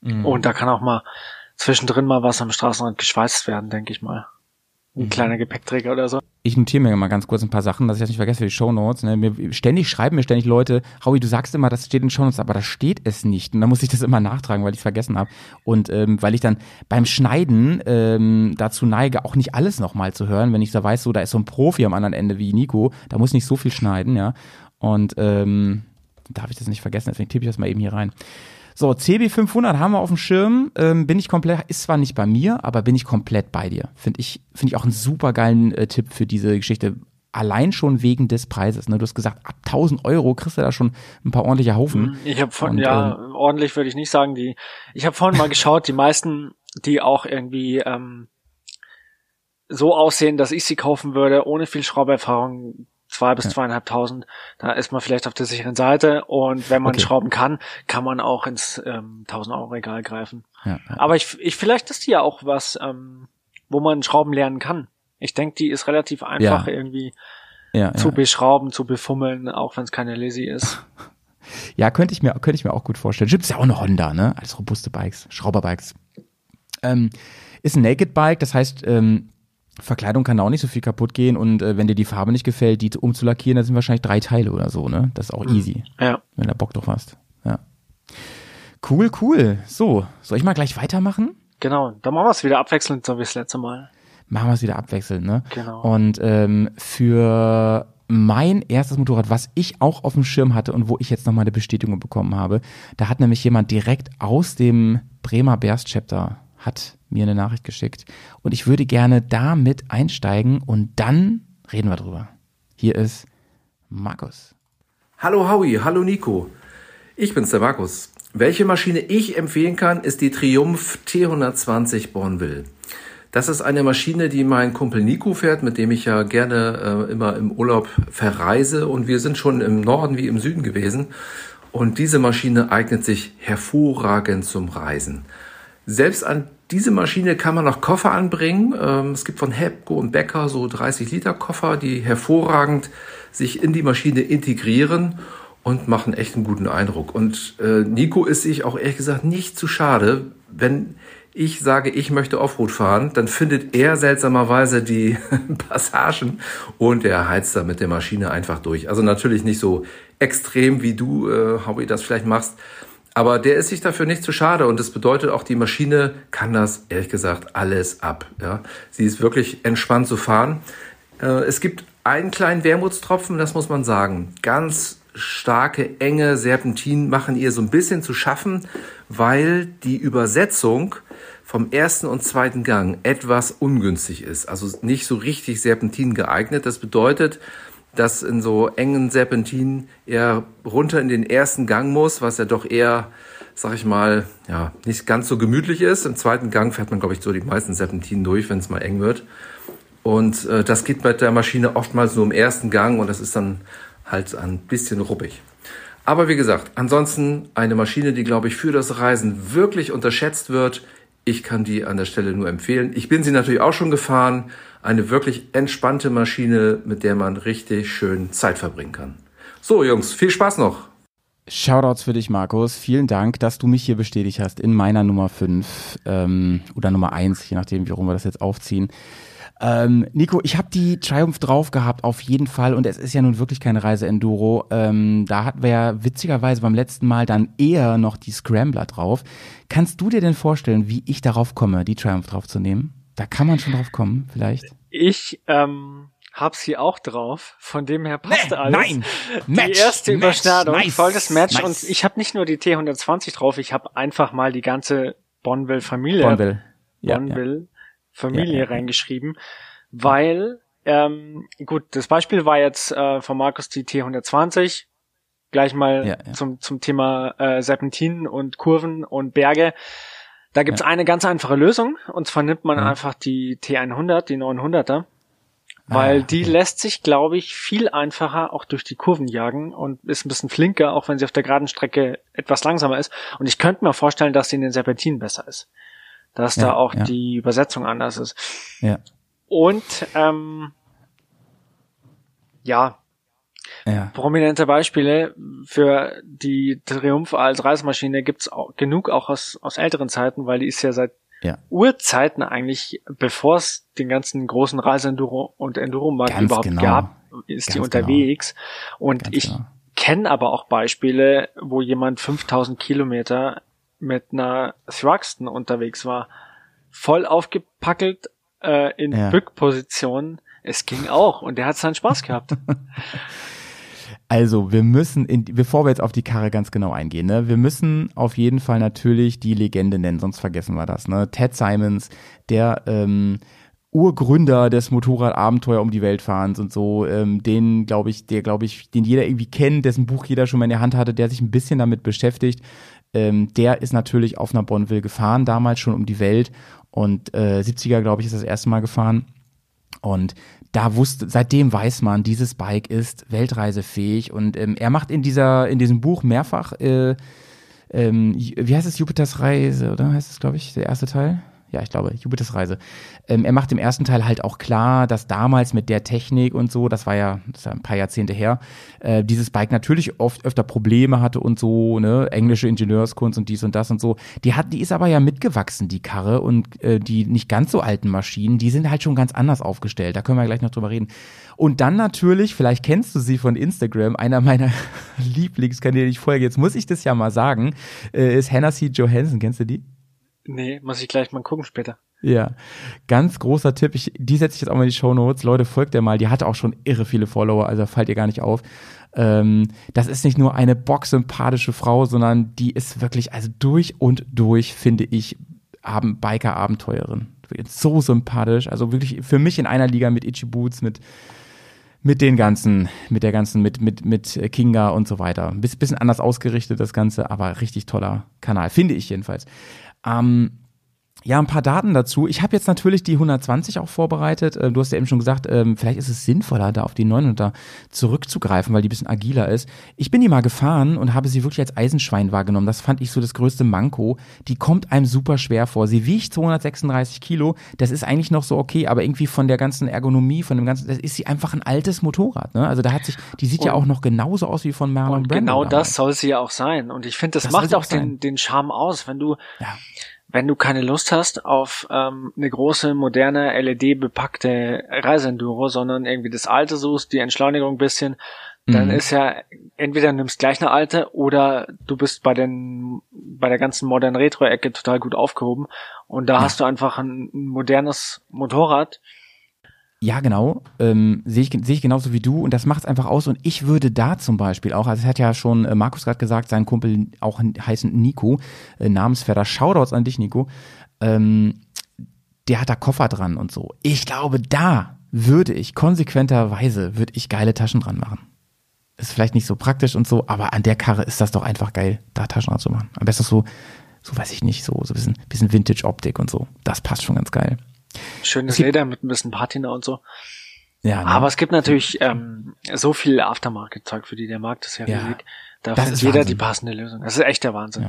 Mhm. Und da kann auch mal zwischendrin mal was am Straßenrand geschweißt werden, denke ich mal. Mhm. Ein kleiner Gepäckträger oder so. Ich notiere mir mal ganz kurz ein paar Sachen, dass ich das nicht vergesse für die Shownotes. Ne? Mir, ständig schreiben mir ständig Leute, Howie, du sagst immer, das steht in den Shownotes, aber da steht es nicht. Und dann muss ich das immer nachtragen, weil ich es vergessen habe. Und ähm, weil ich dann beim Schneiden ähm, dazu neige, auch nicht alles nochmal zu hören, wenn ich so weiß, so da ist so ein Profi am anderen Ende wie Nico, da muss nicht so viel schneiden, ja. Und ähm, darf ich das nicht vergessen, deswegen tippe ich das mal eben hier rein. So, CB500 haben wir auf dem Schirm, ähm, bin ich komplett, ist zwar nicht bei mir, aber bin ich komplett bei dir. Finde ich, finde ich auch einen super geilen äh, Tipp für diese Geschichte. Allein schon wegen des Preises. Ne? Du hast gesagt, ab 1000 Euro kriegst du da schon ein paar ordentliche Haufen. Ich habe von, Und, ja, ordentlich würde ich nicht sagen, die, ich habe vorhin mal geschaut, die meisten, die auch irgendwie ähm, so aussehen, dass ich sie kaufen würde, ohne viel Schrauberfahrung, zwei bis zweieinhalbtausend, da ist man vielleicht auf der sicheren Seite und wenn man Okay. schrauben kann, kann man auch ins ähm, 1000 Euro Regal greifen. Ja, ja. Aber ich, ich vielleicht ist die ja auch was, ähm, wo man Schrauben lernen kann. Ich denke, die ist relativ einfach Ja. irgendwie ja, zu ja. beschrauben, zu befummeln, auch wenn es keine Lazy ist. ja könnte ich mir, könnte ich mir auch gut vorstellen. Gibt's ja auch eine Honda, ne? Als robuste Bikes, Schrauberbikes. Ähm, ist ein Naked Bike, das heißt, ähm, Verkleidung kann da auch nicht so viel kaputt gehen und äh, wenn dir die Farbe nicht gefällt, die umzulackieren, dann sind wahrscheinlich drei Teile oder so, ne? Das ist auch easy, Ja. wenn du Bock drauf hast. Ja. Cool, cool. So, soll ich mal gleich weitermachen? Genau, dann machen wir es wieder abwechselnd, so wie das letzte Mal. Machen wir es wieder abwechselnd, ne? Genau. Und ähm, für mein erstes Motorrad, was ich auch auf dem Schirm hatte und wo ich jetzt nochmal eine Bestätigung bekommen habe, da hat nämlich jemand direkt aus dem Bremer Bears Chapter hat mir eine Nachricht geschickt und ich würde gerne damit einsteigen und dann reden wir drüber. Hier ist Markus. Hallo Howie, hallo Nico. Ich bin's, der Markus. Welche Maschine ich empfehlen kann, ist die Triumph T120 Bonville. Das ist eine Maschine, die mein Kumpel Nico fährt, mit dem ich ja gerne äh, immer im Urlaub verreise. Und wir sind schon im Norden wie im Süden gewesen. Und diese Maschine eignet sich hervorragend zum Reisen. Selbst an diese Maschine kann man noch Koffer anbringen. Ähm, es gibt von Hepco und Becker so 30 Liter Koffer, die hervorragend sich in die Maschine integrieren und machen echt einen guten Eindruck. Und äh, Nico ist sich auch ehrlich gesagt nicht zu schade, wenn ich sage, ich möchte Offroad fahren, dann findet er seltsamerweise die Passagen und er heizt da mit der Maschine einfach durch. Also natürlich nicht so extrem wie du, äh, Howie, das vielleicht machst. Aber der ist sich dafür nicht zu schade und das bedeutet auch, die Maschine kann das, ehrlich gesagt, alles ab. Ja? Sie ist wirklich entspannt zu fahren. Äh, es gibt einen kleinen Wermutstropfen, das muss man sagen. Ganz starke, enge Serpentinen machen ihr so ein bisschen zu schaffen, weil die Übersetzung vom ersten und zweiten Gang etwas ungünstig ist. Also nicht so richtig Serpentin geeignet. Das bedeutet, dass in so engen Serpentinen er runter in den ersten Gang muss, was ja doch eher, sag ich mal, ja, nicht ganz so gemütlich ist. Im zweiten Gang fährt man, glaube ich, so die meisten Serpentinen durch, wenn es mal eng wird. Und äh, das geht bei der Maschine oftmals nur im ersten Gang und das ist dann halt ein bisschen ruppig. Aber wie gesagt, ansonsten eine Maschine, die, glaube ich, für das Reisen wirklich unterschätzt wird. Ich kann die an der Stelle nur empfehlen. Ich bin sie natürlich auch schon gefahren. Eine wirklich entspannte Maschine, mit der man richtig schön Zeit verbringen kann. So, Jungs, viel Spaß noch. Shoutouts für dich, Markus. Vielen Dank, dass du mich hier bestätigt hast in meiner Nummer 5 ähm, oder Nummer 1, je nachdem, wie rum wir das jetzt aufziehen. Ähm, Nico, ich habe die Triumph drauf gehabt, auf jeden Fall. Und es ist ja nun wirklich keine Reise-Enduro. Ähm, da hatten wir ja witzigerweise beim letzten Mal dann eher noch die Scrambler drauf. Kannst du dir denn vorstellen, wie ich darauf komme, die Triumph drauf zu nehmen? Da kann man schon drauf kommen, vielleicht. Ich ähm, hab sie auch drauf. Von dem her passt Nee, alles. nein. Die Match, erste Match, Überschneidung, nice, volles Match. nice. Und ich habe nicht nur die T120 drauf, ich habe einfach mal die ganze Bonville-Familie Bonville. Ja, ja. Bonville Ja, ja, ja. reingeschrieben, weil ähm, gut, das Beispiel war jetzt äh, von Markus die T120. Gleich mal Ja, ja. zum zum Thema äh, Serpentinen und Kurven und Berge. Da gibt's eine ganz einfache Lösung und zwar nimmt man Ja. einfach die T100, die 900er, weil Ah, die lässt sich, glaube ich, viel einfacher auch durch die Kurven jagen und ist ein bisschen flinker, auch wenn sie auf der geraden Strecke etwas langsamer ist. Und ich könnte mir vorstellen, dass sie in den Serpentinen besser ist. Dass da Ja, auch ja. die Übersetzung anders ist. Ja. Und ähm, ja, Ja. prominente Beispiele für die Triumph als Reisemaschine gibt's auch genug auch aus, aus älteren Zeiten, weil die ist ja seit Ja. Urzeiten eigentlich, bevor es den ganzen großen Reiseenduro und Enduro-Markt Ganz überhaupt genau. gab, ist die Ganz unterwegs. Und Ganz ich genau. kenne aber auch Beispiele, wo jemand 5000 Kilometer mit einer Thruxton unterwegs war, voll aufgepackelt äh, in Ja. Bückposition. Es ging auch und der hat seinen Spaß gehabt. Also, wir müssen, in, bevor wir jetzt auf die Karre ganz genau eingehen, ne, wir müssen auf jeden Fall natürlich die Legende nennen, sonst vergessen wir das. Ne? Ted Simons, der ähm, Urgründer des Motorradabenteuer um die Welt fahrens und so, ähm, den glaube ich, der glaube ich, den jeder irgendwie kennt, dessen Buch jeder schon mal in der Hand hatte, der sich ein bisschen damit beschäftigt. Ähm, der ist natürlich auf einer Bonneville gefahren, damals schon um die Welt und äh, 70er, glaube ich, ist das erste Mal gefahren. Und da wusste, seitdem weiß man, dieses Bike ist weltreisefähig und ähm, er macht in dieser, in diesem Buch mehrfach, äh, ähm, wie heißt es, Jupiters Reise, oder heißt es, glaube ich, der erste Teil? Ja, ich glaube, Jupiters Reise. Ähm, er macht im ersten Teil halt auch klar, dass damals mit der Technik und so, das war ja, das ja ein paar Jahrzehnte her, äh, dieses Bike natürlich oft öfter Probleme hatte und so, ne, englische Ingenieurskunst und dies und das und so. Die hat, die ist aber ja mitgewachsen, die Karre und äh, die nicht ganz so alten Maschinen, die sind halt schon ganz anders aufgestellt. Da können wir gleich noch drüber reden. Und dann natürlich, vielleicht kennst du sie von Instagram, einer meiner Lieblingskanäle, die ich vorher, jetzt muss ich das ja mal sagen, äh, ist Hannah C. Johansson. Kennst du die? Nee, muss ich gleich mal gucken später. Ja, ganz großer Tipp. Ich, die setze ich jetzt auch mal in die Show Notes. Leute, folgt der mal. Die hatte auch schon irre viele Follower, also fallt ihr gar nicht auf. Ähm, das ist nicht nur eine bocksympathische Frau, sondern die ist wirklich, also durch und durch, finde ich, Ab- Biker-Abenteuerin. So sympathisch. Also wirklich für mich in einer Liga mit Itchy Boots, mit mit den ganzen, mit der ganzen, mit, mit, mit Kinga und so weiter. Ein bisschen anders ausgerichtet das Ganze, aber richtig toller Kanal, finde ich jedenfalls. Ähm, ja, ein paar Daten dazu. Ich habe jetzt natürlich die 120 auch vorbereitet. Äh, du hast ja eben schon gesagt, ähm, vielleicht ist es sinnvoller, da auf die 900 zurückzugreifen, weil die ein bisschen agiler ist. Ich bin die mal gefahren und habe sie wirklich als Eisenschwein wahrgenommen. Das fand ich so das größte Manko. Die kommt einem super schwer vor. Sie wiegt 236 Kilo. Das ist eigentlich noch so okay, aber irgendwie von der ganzen Ergonomie, von dem ganzen, das ist sie einfach ein altes Motorrad. Ne? Also da hat sich, die sieht Und- ja auch noch genauso aus wie von Marlon Brando. genau damals. das soll sie ja auch sein. Und ich finde, das, Das macht auch auch den, den Charme aus, wenn du, Ja. Wenn du keine Lust hast auf ähm, eine große, moderne, LED-bepackte Reiseenduro, sondern irgendwie das alte suchst, die Entschleunigung ein bisschen, dann Mhm. ist ja, entweder du nimmst gleich eine alte oder du bist bei den, bei der ganzen modernen Retro-Ecke total gut aufgehoben. Und da hast du einfach ein, ein modernes Motorrad. Ja, genau. Ähm, Sehe ich, sehe ich genauso wie du und das macht es einfach aus. Und ich würde da zum Beispiel auch, also es hat ja schon äh, Markus gerade gesagt, sein Kumpel auch heißen Nico, äh, Namensvetter, Shoutouts an dich, Nico. Ähm, der hat da Koffer dran und so. Ich glaube, da würde ich konsequenterweise, würde ich geile Taschen dran machen. Ist vielleicht nicht so praktisch und so, aber an der Karre ist das doch einfach geil, da Taschen dran zu machen. Am besten so, so weiß ich nicht, so, so ein bisschen, bisschen Vintage-Optik und so. Das passt schon ganz geil. Schönes Es gibt- Leder mit ein bisschen Patina und so. Ja, ne? Aber es gibt natürlich ähm, so viel Aftermarket-Zeug, für die der Markt ist ja Ja, riesig. Da das ist jeder Wahnsinn. die passende Lösung. Das ist echt der Wahnsinn.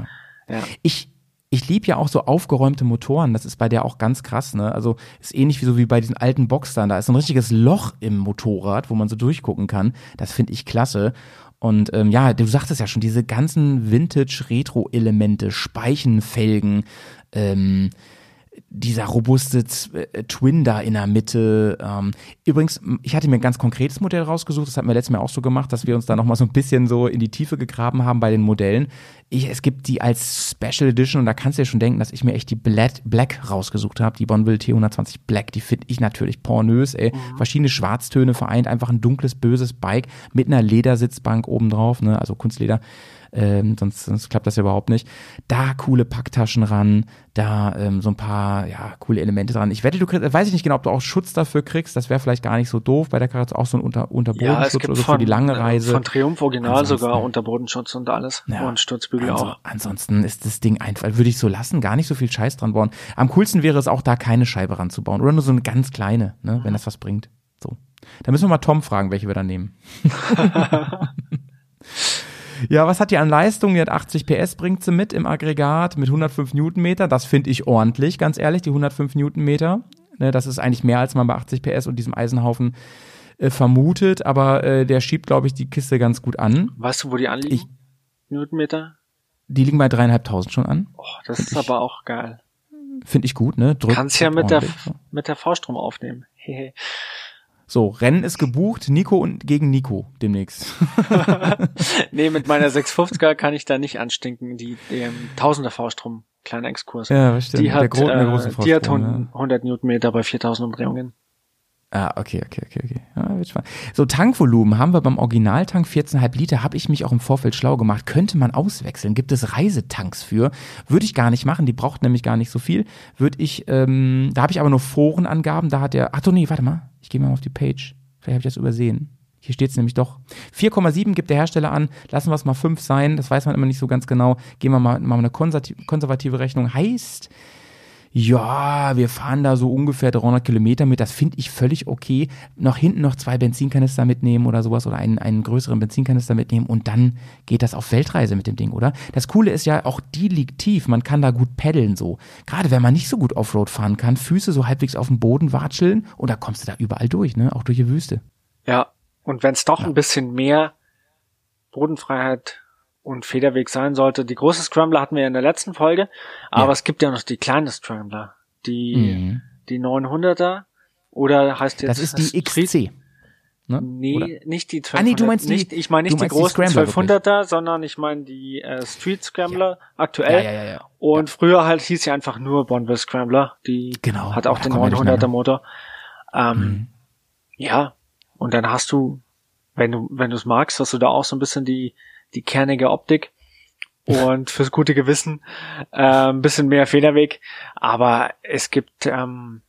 Ja. Ja. ich, ich liebe ja auch so aufgeräumte Motoren. Das ist bei der auch ganz krass, ne? Also ist ähnlich wie so wie bei diesen alten Boxstern. Da ist so ein richtiges Loch im Motorrad, wo man so durchgucken kann. Das finde ich klasse. Und ähm, ja, du sagtest ja schon, diese ganzen Vintage-Retro-Elemente, Speichenfelgen, ähm, dieser robuste äh, Twin da in der Mitte. Ähm, übrigens, ich hatte mir ein ganz konkretes Modell rausgesucht. Das hatten wir letztes Mal auch so gemacht, dass wir uns da nochmal so ein bisschen so in die Tiefe gegraben haben bei den Modellen. Ich, es gibt die als Special Edition und da kannst du dir schon denken, dass ich mir echt die Black, Black rausgesucht habe. Die Bonneville T120 Black. Die finde ich natürlich pornös. Ey. Verschiedene Schwarztöne vereint. Einfach ein dunkles, böses Bike mit einer Ledersitzbank obendrauf. Ne? Also Kunstleder. Ähm, sonst, sonst klappt das ja überhaupt nicht. Da coole Packtaschen ran, da ähm, so ein paar ja, coole Elemente dran. Ich wette, du kriegst, weiß ich nicht genau, ob du auch Schutz dafür kriegst. Das wäre vielleicht gar nicht so doof. Bei der Karre auch so ein Unter Ja, Unterbodenschutz gibt oder so von, für die lange Reise. von Triumph Original Ansonsten- sogar Unterbodenschutz und alles. Ja. Und Sturzbügel Anso auch. Ansonsten ist das Ding einfach, würde ich so lassen, gar nicht so viel Scheiß dran bauen. Am coolsten wäre es auch, da keine Scheibe ranzubauen. Oder nur so eine ganz kleine, ne, wenn das was bringt. So. Da müssen wir mal Tom fragen, welche wir dann nehmen. ja, was hat die an Leistung? Die hat 80 PS, bringt sie mit im Aggregat mit 105 Newtonmeter. Das finde ich ordentlich, ganz ehrlich, die 105 Newtonmeter. Ne, das ist eigentlich mehr, als man bei 80 PS und diesem Eisenhaufen äh, vermutet, aber äh, der schiebt, glaube ich, die Kiste ganz gut an. Weißt du, wo die anliegen? Ich- Newtonmeter? Die liegen bei dreieinhalbtausend schon an. Oh, das ist aber auch geil. Finde ich gut, ne? Drückt Kannst ja mit der, mit der V-Strom aufnehmen. Hehe. So, Rennen ist gebucht, Nico und gegen Nico demnächst. nee, mit meiner 650er kann ich da nicht anstinken. Die, ähm, Tausender V-Strom, kleiner Exkurs. ja, stimmt. die hat, Gro der äh, die hat Vorsprung, 100 100 Newtonmeter bei 4000 Umdrehungen. Ah, okay, okay, okay, okay. Ja, wird spannend. So, Tankvolumen haben wir beim Originaltank 14,5 Liter, habe ich mich auch im Vorfeld schlau gemacht. Könnte man auswechseln? Gibt es Reisetanks für? Würde ich gar nicht machen, die braucht nämlich gar nicht so viel. Würde ich, ähm, da habe ich aber nur Forenangaben, da hat der, ach doch, nee, warte mal, ich gehe mal auf die Page. Vielleicht habe ich das übersehen. Hier steht es nämlich doch. 4,7 gibt der Hersteller an. Lassen wir es mal 5 sein. Das weiß man immer nicht so ganz genau. Gehen wir mal, mal eine konservative, konservative Rechnung. Heißt, ja, wir fahren da so ungefähr 300 Kilometer mit. Das finde ich völlig okay. Noch hinten noch zwei Benzinkanister mitnehmen oder sowas oder einen, einen größeren Benzinkanister mitnehmen und dann geht das auf Weltreise mit dem Ding, oder? Das Coole ist ja, auch die liegt tief. Man kann da gut paddeln so. Gerade wenn man nicht so gut Offroad fahren kann, Füße so halbwegs auf dem Boden watscheln und da kommst du da überall durch, ne? Auch durch die Wüste. Ja, und wenn es doch ein bisschen mehr Bodenfreiheit und Federweg sein sollte, die große Scrambler hatten wir ja in der letzten Folge, aber Ja. es gibt ja noch die kleine Scrambler, die, Mhm. die 900er oder heißt jetzt Das ist die XC. Ne? Nee, Oder? nicht die 1200. Ah, nee, du meinst die- nicht, ich meine nicht die die großen Scrambler 1200er, sondern ich meine die äh, Street Scrambler aktuell. Ja, ja, ja, ja. Und früher halt hieß sie einfach nur Bonville Scrambler. Die Genau. hat auch Da den kommen wir nicht 900er mehr. Motor. Ähm, Mhm. Ja, und dann hast du, wenn du wenn du es magst, hast du da auch so ein bisschen die die kernige Optik und fürs gute Gewissen äh, ein bisschen mehr Federweg. Aber es gibt ähm,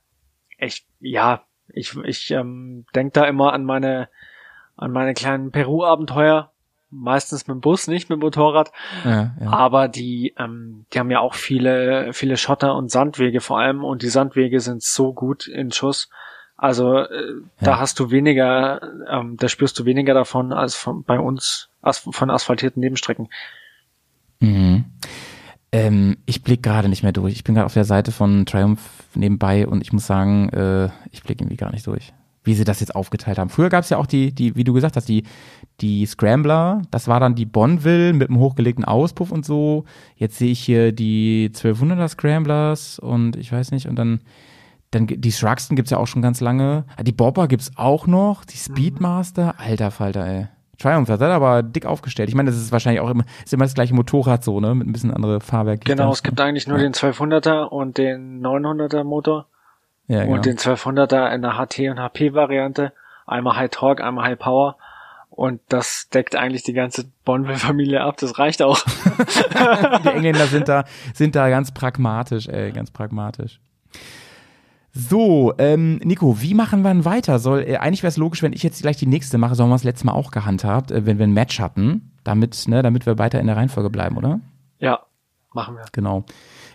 echt ja, ich ich ähm, denk da immer an meine an meine kleinen Peru-Abenteuer. Meistens mit dem Bus, nicht mit dem Motorrad. Ja, ja. Aber die, ähm, die haben ja auch viele, viele Schotter und Sandwege vor allem und die Sandwege sind so gut in Schuss. Also äh, da Ja. hast du weniger, ähm, da spürst du weniger davon als von, bei uns as von asphaltierten Nebenstrecken. Mhm. Ähm, ich blick gerade nicht mehr durch. Ich bin gerade auf der Seite von Triumph nebenbei und ich muss sagen, äh, ich blick irgendwie gar nicht durch. Wie sie das jetzt aufgeteilt haben. Früher gab es ja auch die, die, wie du gesagt hast, die, die Scrambler, das war dann die Bonneville mit einem hochgelegten Auspuff und so. Jetzt sehe ich hier die 1200er Scramblers und ich weiß nicht, und dann, dann die Shrugston gibt's ja auch schon ganz lange. Ah, Die Bobber gibt's auch noch, die Speedmaster, alter Falter, ey. Triumph, hat aber dick aufgestellt. Ich meine, das ist wahrscheinlich auch immer, ist immer das gleiche Motorrad so, ne, mit ein bisschen andere Fahrwerk. Genau, es gibt eigentlich nur Ja. den 1200er und den 900er Motor ja, genau. und den 1200er in der HT und HP Variante. Einmal High Torque, einmal High Power. Und das deckt eigentlich die ganze Bonneville-Familie ab. Das reicht auch. die Engländer sind da, sind da ganz pragmatisch, ey, ganz pragmatisch. So, ähm, Nico, wie machen wir denn weiter? Soll, äh, eigentlich wäre es logisch, wenn ich jetzt gleich die nächste mache, so haben wir es letztes Mal auch gehandhabt, äh, wenn wir ein Match hatten, damit, ne, damit wir weiter in der Reihenfolge bleiben, oder? ja, machen wir. Genau.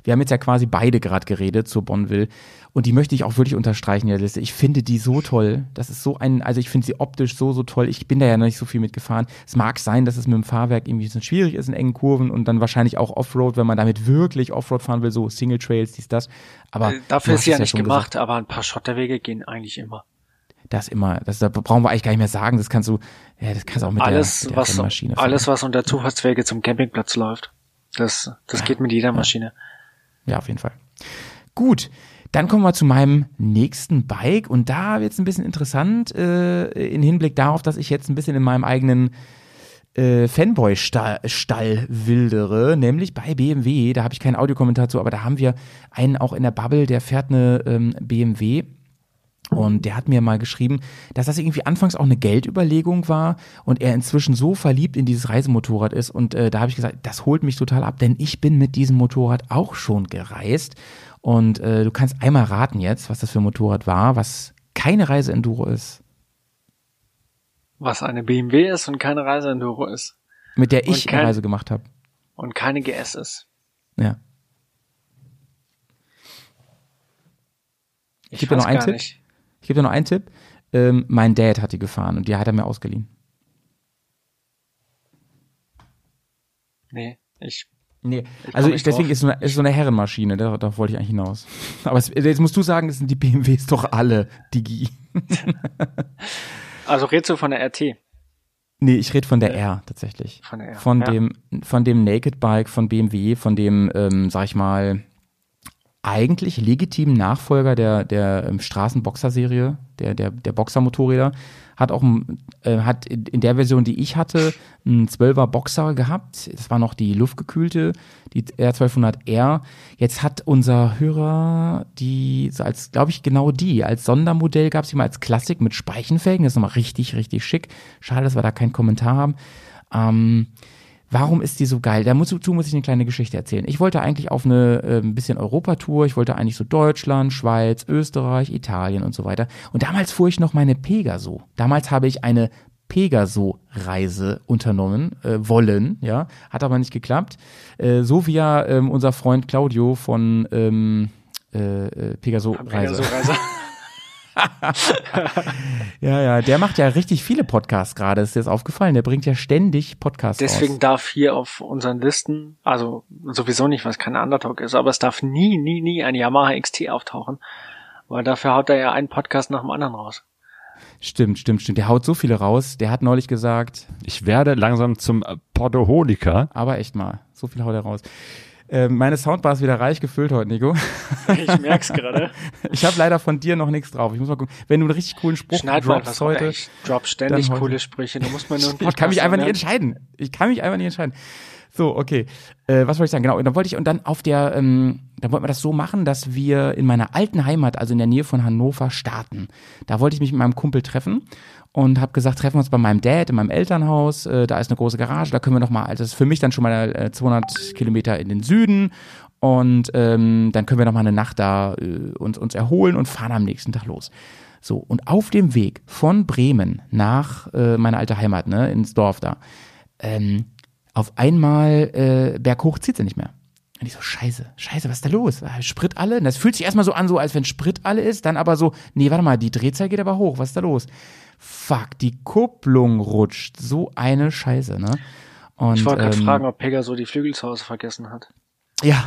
Wir haben jetzt ja quasi beide gerade geredet zur Bonneville und die möchte ich auch wirklich unterstreichen in der Liste. Ich finde die so toll. Das ist so ein, also ich finde sie optisch so, so toll. Ich bin da ja noch nicht so viel mitgefahren. Es mag sein, dass es mit dem Fahrwerk irgendwie ein bisschen schwierig ist in engen Kurven und dann wahrscheinlich auch Offroad, wenn man damit wirklich Offroad fahren will, so Single Trails, dies, das. Aber Äh, Dafür ist sie es ja nicht gemacht, aber ein paar Schotterwege gehen eigentlich immer. Gesagt. Das immer, das da brauchen wir eigentlich gar nicht mehr sagen. Das kannst du, ja, das kannst du auch mit alles, der, mit der was, Rennmaschine fahren. alles, was unter Zufahrtswege zum Campingplatz läuft. Das, das geht mit jeder Maschine. Ja, auf jeden Fall. Gut, dann kommen wir zu meinem nächsten Bike und da wird es ein bisschen interessant äh, in Hinblick darauf, dass ich jetzt ein bisschen in meinem eigenen äh, Fanboy-Stall Stall wildere, nämlich bei BMW. Da habe ich keinen Audiokommentar zu, aber da haben wir einen auch in der Bubble, der fährt eine ähm, BMW. Und der hat mir mal geschrieben, dass das irgendwie anfangs auch eine Geldüberlegung war und er inzwischen so verliebt in dieses Reisemotorrad ist. Und äh, da habe ich gesagt, das holt mich total ab, denn ich bin mit diesem Motorrad auch schon gereist. Und äh, du kannst einmal raten jetzt, was das für ein Motorrad war, was keine Reiseenduro ist, Was eine BMW ist und keine Reiseenduro ist. mit der ich kein- eine Reise gemacht habe. Und keine GS ist. Ja. Ich geb dir noch einen Tipp. nicht. Ich gebe dir noch einen Tipp. Ähm, mein Dad hat die gefahren und die hat er mir ausgeliehen. Nee, ich Nee, Ich also ich, deswegen drauf. ist so eine, ist so eine Herrenmaschine, da, wollte ich eigentlich hinaus. Aber es, jetzt musst du sagen, das sind die BMWs doch alle, Digi. Also redest du von der RT? Nee, ich rede von der R tatsächlich. Von der R, Von ja. dem, von dem Naked Bike von BMW, von dem, ähm, sag ich mal, eigentlich legitimen Nachfolger der, der ähm, Straßenboxer-Serie, der, der, der Boxer-Motorräder, hat auch äh, hat in in der Version, die ich hatte, einen 12er Boxer gehabt. Das war noch die luftgekühlte, die R1200R. Jetzt hat unser Hörer die, so als, glaube ich, genau die, als Sondermodell gab es die mal als Klassik mit Speichenfelgen. Das ist nochmal richtig, richtig schick. Schade, dass wir da keinen Kommentar haben. Ähm, Warum ist die so geil? Da muss, dazu muss ich eine kleine Geschichte erzählen. Ich wollte eigentlich auf eine äh, ein bisschen Europatour. Ich wollte eigentlich so Deutschland, Schweiz, Österreich, Italien und so weiter. Und damals fuhr ich noch meine Pegaso. Damals habe ich eine Pegaso-Reise unternommen äh, wollen, ja, hat aber nicht geklappt. Äh, so wie ja ähm, unser Freund Claudio von ähm, äh, äh, Pegaso-Reise. Pegaso-Reise. Ja, ja, der macht ja richtig viele Podcasts gerade. Ist dir das aufgefallen? Der bringt ja ständig Podcasts Deswegen raus. darf hier auf unseren Listen, also sowieso nicht, was kein Underdog ist, aber es darf nie, nie, nie ein Yamaha XT auftauchen, weil dafür haut er ja einen Podcast nach dem anderen raus. Stimmt, stimmt, stimmt. Der haut so viele raus. Der hat neulich gesagt, Ich werde langsam zum Podoholiker. aber echt mal, so viel haut er raus. Ähm, meine Soundbar ist wieder reich gefüllt heute, Nico. Ich merk's gerade. Ich habe leider von dir noch nichts drauf. Ich muss mal gucken. Wenn du einen richtig coolen Spruch Schneid droppst heute, heute. Ich drop ständig coole Sprüche. Du musst mal nur einen ich kann mich einfach nicht entscheiden. Ich kann mich einfach nicht entscheiden. So, okay. Äh, was wollte ich sagen? Genau, und dann wollte ich, und dann auf der, ähm, dann wollten wir das so machen, dass wir in meiner alten Heimat, also in der Nähe von Hannover, starten. Da wollte ich mich mit meinem Kumpel treffen und habe gesagt, treffen wir uns bei meinem Dad in meinem Elternhaus. Äh, da ist eine große Garage, da können wir noch mal, also das ist für mich dann schon mal äh, 200 Kilometer in den Süden und ähm, dann können wir noch mal eine Nacht da äh, uns, uns erholen und fahren am nächsten Tag los. So, und auf dem Weg von Bremen nach äh, meiner alte Heimat, ne, ins Dorf da, ähm, auf einmal äh, berghoch zieht sie nicht mehr. Und ich so, scheiße, scheiße, was ist da los? Ah, Sprit alle? Und das fühlt sich erstmal so an, so als wenn Sprit alle ist, dann aber so, nee, warte mal, die Drehzahl geht aber hoch, was ist da los? Fuck, die Kupplung rutscht. So eine Scheiße, ne? Und, Ich wollte gerade ähm, fragen, ob Pegger so die Flügel zu Hause vergessen hat. Ja.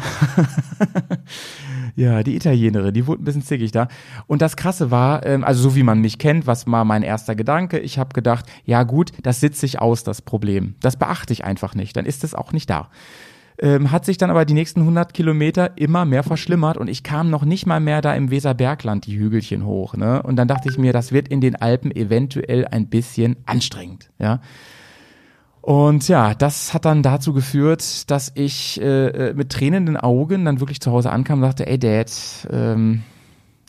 ja, die Italienerin, die wurde ein bisschen zickig da. Und das Krasse war, ähm, also so wie man mich kennt, was war mein erster Gedanke? Ich habe gedacht, ja gut, das sitzt sich aus, das Problem. Das beachte ich einfach nicht. Dann ist es auch nicht da. Ähm, hat sich dann aber die nächsten 100 Kilometer immer mehr verschlimmert und ich kam noch nicht mal mehr da im Weserbergland die Hügelchen hoch. Ne? Und dann dachte ich mir, das wird in den Alpen eventuell ein bisschen anstrengend. Ja. Und ja, das hat dann dazu geführt, dass ich äh, äh, mit tränenden Augen dann wirklich zu Hause ankam und dachte, ey Dad, ähm,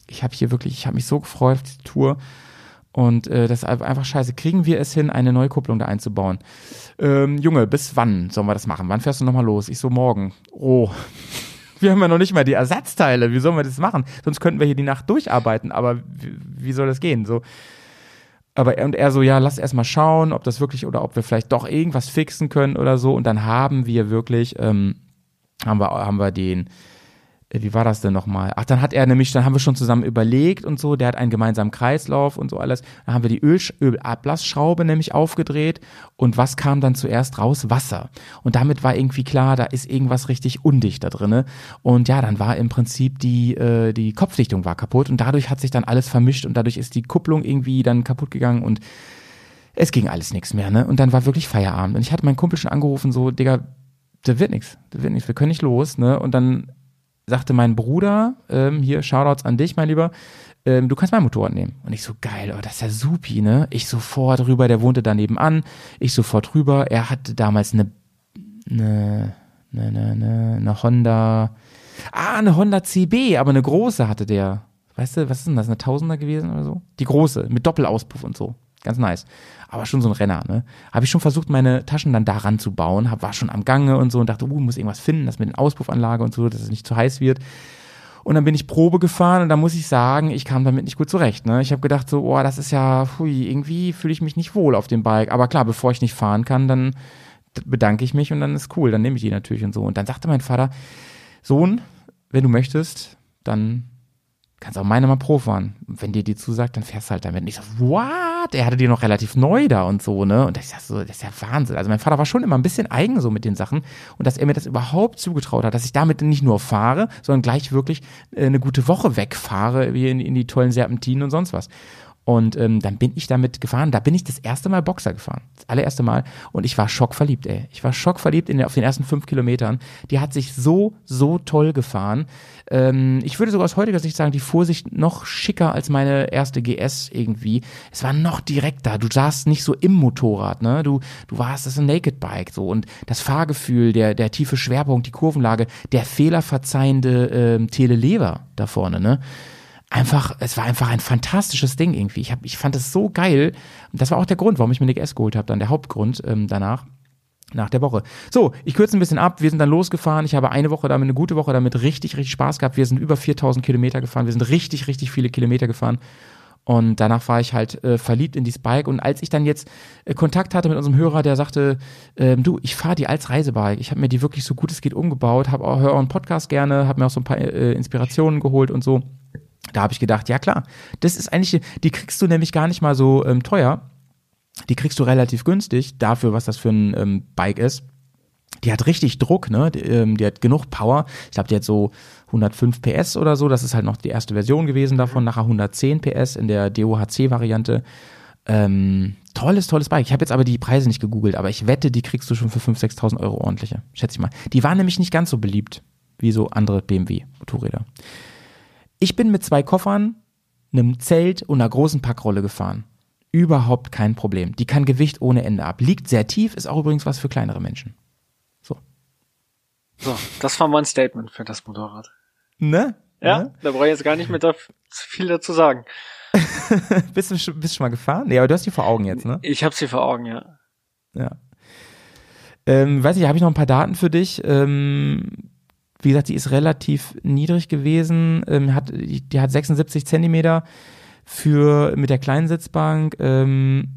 ich habe hier wirklich, ich habe mich so gefreut auf die Tour und äh, das ist einfach scheiße. Kriegen wir es hin, eine neue Kupplung da einzubauen? Ähm, Junge, bis wann sollen wir das machen? Wann fährst du nochmal los? Ich so, morgen. Oh, wir haben ja noch nicht mal die Ersatzteile. Wie sollen wir das machen? Sonst könnten wir hier die Nacht durcharbeiten, aber wie, wie soll das gehen? So, aber er und er so, ja, lass erst mal schauen, ob das wirklich oder ob wir vielleicht doch irgendwas fixen können oder so. Und dann haben wir wirklich, ähm, haben wir, haben wir den, wie war das denn nochmal? Ach, dann hat er nämlich, dann haben wir schon zusammen überlegt und so, der hat einen gemeinsamen Kreislauf und so alles. Dann haben wir die Öl, Ölablassschraube nämlich aufgedreht und was kam dann zuerst raus? Wasser. Und damit war irgendwie klar, da ist irgendwas richtig undicht da drinne. Und ja, dann war im Prinzip die, äh, die Kopfdichtung war kaputt und dadurch hat sich dann alles vermischt und dadurch ist die Kupplung irgendwie dann kaputt gegangen und es ging alles nichts mehr, ne? Und dann war wirklich Feierabend. Und ich hatte meinen Kumpel schon angerufen, so, Digga, da wird nichts, da wird nichts, wir können nicht los, ne? Und dann sagte mein Bruder, ähm, hier, Shoutouts an dich, mein Lieber, ähm, du kannst mein Motorrad nehmen. Und ich so, geil, oh, das ist ja supi, ne? Ich sofort rüber, der wohnte daneben an, ich sofort rüber, er hatte damals eine, eine, eine, eine, eine, eine Honda, ah, eine Honda CB, aber eine große hatte der. Weißt du, was ist denn das, eine Tausender gewesen oder so? Die große, mit Doppelauspuff und so. Ganz nice. Aber schon so ein Renner, ne? Habe ich schon versucht, meine Taschen dann daran zu bauen, hab, war schon am Gange und so und dachte, uh, muss irgendwas finden, das mit den Auspuffanlage und so, dass es nicht zu heiß wird. Und dann bin ich Probe gefahren und da muss ich sagen, ich kam damit nicht gut zurecht. Ne? Ich habe gedacht so, oh, das ist ja, hui, irgendwie fühle ich mich nicht wohl auf dem Bike. Aber klar, bevor ich nicht fahren kann, dann bedanke ich mich und dann ist cool, dann nehme ich die natürlich und so. Und dann sagte mein Vater, Sohn, wenn du möchtest, dann kannst auch meine mal Pro fahren. Wenn dir die zusagt, dann fährst du halt damit. Und ich so, what? Er hatte die noch relativ neu da und so, ne? Und ich sag so, das ist ja Wahnsinn. Also mein Vater war schon immer ein bisschen eigen so mit den Sachen und dass er mir das überhaupt zugetraut hat, dass ich damit nicht nur fahre, sondern gleich wirklich äh, eine gute Woche wegfahre, wie in, in die tollen Serpentinen und sonst was. Und ähm, dann bin ich damit gefahren. Da bin ich das erste Mal Boxer gefahren. Das allererste Mal. Und ich war schockverliebt, ey. Ich war schockverliebt in auf den ersten fünf Kilometern. Die hat sich so, so toll gefahren. Ähm, ich würde sogar aus heutiger Sicht sagen, die fuhr sich noch schicker als meine erste GS irgendwie. Es war noch direkter. Du saßt nicht so im Motorrad, ne? Du, du warst, das ist ein Naked Bike, so. Und das Fahrgefühl, der, der tiefe Schwerpunkt, die Kurvenlage, der fehlerverzeihende ähm, Telelever da vorne, ne? Einfach, es war einfach ein fantastisches Ding irgendwie. Ich, hab, ich fand es so geil. Und das war auch der Grund, warum ich mir eine GS geholt habe, dann der Hauptgrund ähm, danach. Nach der Woche. So, ich kürze ein bisschen ab. Wir sind dann losgefahren. Ich habe eine Woche damit, eine gute Woche damit richtig, richtig Spaß gehabt. Wir sind über 4000 Kilometer gefahren. Wir sind richtig, richtig viele Kilometer gefahren. Und danach war ich halt äh, verliebt in die Spike. Und als ich dann jetzt äh, Kontakt hatte mit unserem Hörer, der sagte, ähm, du, ich fahre die als Reisebike. Ich habe mir die wirklich so gut es geht umgebaut, habe auch höre einen Podcast gerne, habe mir auch so ein paar äh, Inspirationen geholt und so. Da habe ich gedacht, ja klar, das ist eigentlich, die kriegst du nämlich gar nicht mal so ähm, teuer. Die kriegst du relativ günstig dafür, was das für ein ähm, Bike ist. Die hat richtig Druck, ne? Die, ähm, die hat genug Power. Ich glaube, die hat so 105 PS oder so. Das ist halt noch die erste Version gewesen davon. Nachher 110 PS in der DOHC-Variante. Ähm, tolles, tolles Bike. Ich habe jetzt aber die Preise nicht gegoogelt, aber ich wette, die kriegst du schon für 5.000, 6.000 Euro ordentliche. Schätze ich mal. Die waren nämlich nicht ganz so beliebt wie so andere BMW-Motorräder. Ich bin mit zwei Koffern, einem Zelt und einer großen Packrolle gefahren. Überhaupt kein Problem. Die kann Gewicht ohne Ende ab. Liegt sehr tief, ist auch übrigens was für kleinere Menschen. So. So, das war mein Statement für das Motorrad. Ne? Ja, Ne? da brauche ich jetzt gar nicht mehr da viel dazu sagen. bist, du, schon- bist du schon mal gefahren? Nee, aber du hast die vor Augen jetzt, ne? Ich habe sie vor Augen, ja. Ja. Ähm, weiß ich, habe ich noch ein paar Daten für dich. Ähm, wie gesagt, die ist relativ niedrig gewesen, ähm, hat, die, hat 76 Zentimeter, für mit der kleinen Sitzbank. Ähm,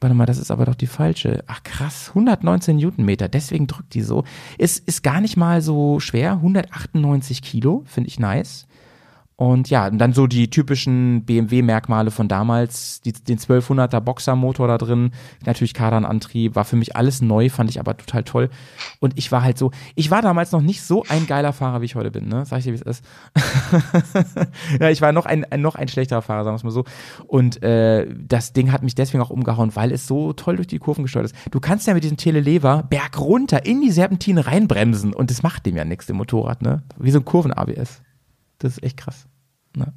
warte mal, das ist aber doch die falsche. Ach krass, 119 Newtonmeter, deswegen drückt die so. Ist, ist gar nicht mal so schwer, 198 Kilo, finde ich nice. Und ja, und dann so die typischen BMW-Merkmale von damals, die, den 1200er Boxermotor da drin, natürlich Kardanantrieb, war für mich alles neu, fand ich aber total toll. Und ich war halt so, ich war damals noch nicht so ein geiler Fahrer, wie ich heute bin, ne? Sag ich dir, wie es ist. ja, ich war noch ein, ein, noch ein schlechterer Fahrer, sagen wir es mal so. Und äh, das Ding hat mich deswegen auch umgehauen, weil es so toll durch die Kurven gesteuert ist. Du kannst ja mit diesem Telelever bergunter in die Serpentine reinbremsen und das macht dem ja nichts, dem Motorrad, ne? Wie so ein Kurven-ABS. Das ist echt krass. Ne?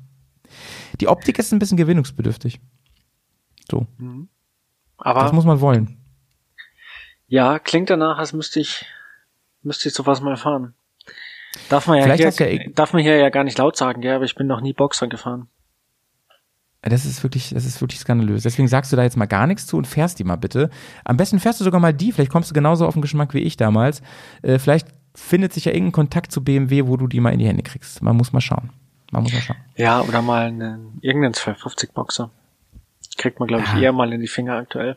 Die Optik ist ein bisschen gewinnungsbedürftig. So. Aber Das muss man wollen. ja, klingt danach, als müsste ich, müsste ich sowas mal fahren. Darf man ja, Vielleicht hier, ja eh- darf man hier ja gar nicht laut sagen, gell, aber ich bin noch nie Boxer gefahren. Das ist wirklich, das ist wirklich skandalös. Deswegen sagst du da jetzt mal gar nichts zu und fährst die mal bitte. Am besten fährst du sogar mal die. Vielleicht kommst du genauso auf den Geschmack wie ich damals. Äh, vielleicht findet sich ja irgendein Kontakt zu BMW, wo du die mal in die Hände kriegst. Man muss mal schauen. Man muss mal schauen. Ja, oder mal einen, irgendeinen 250 Boxer. Kriegt man, glaube ich, Ja. eher mal in die Finger aktuell.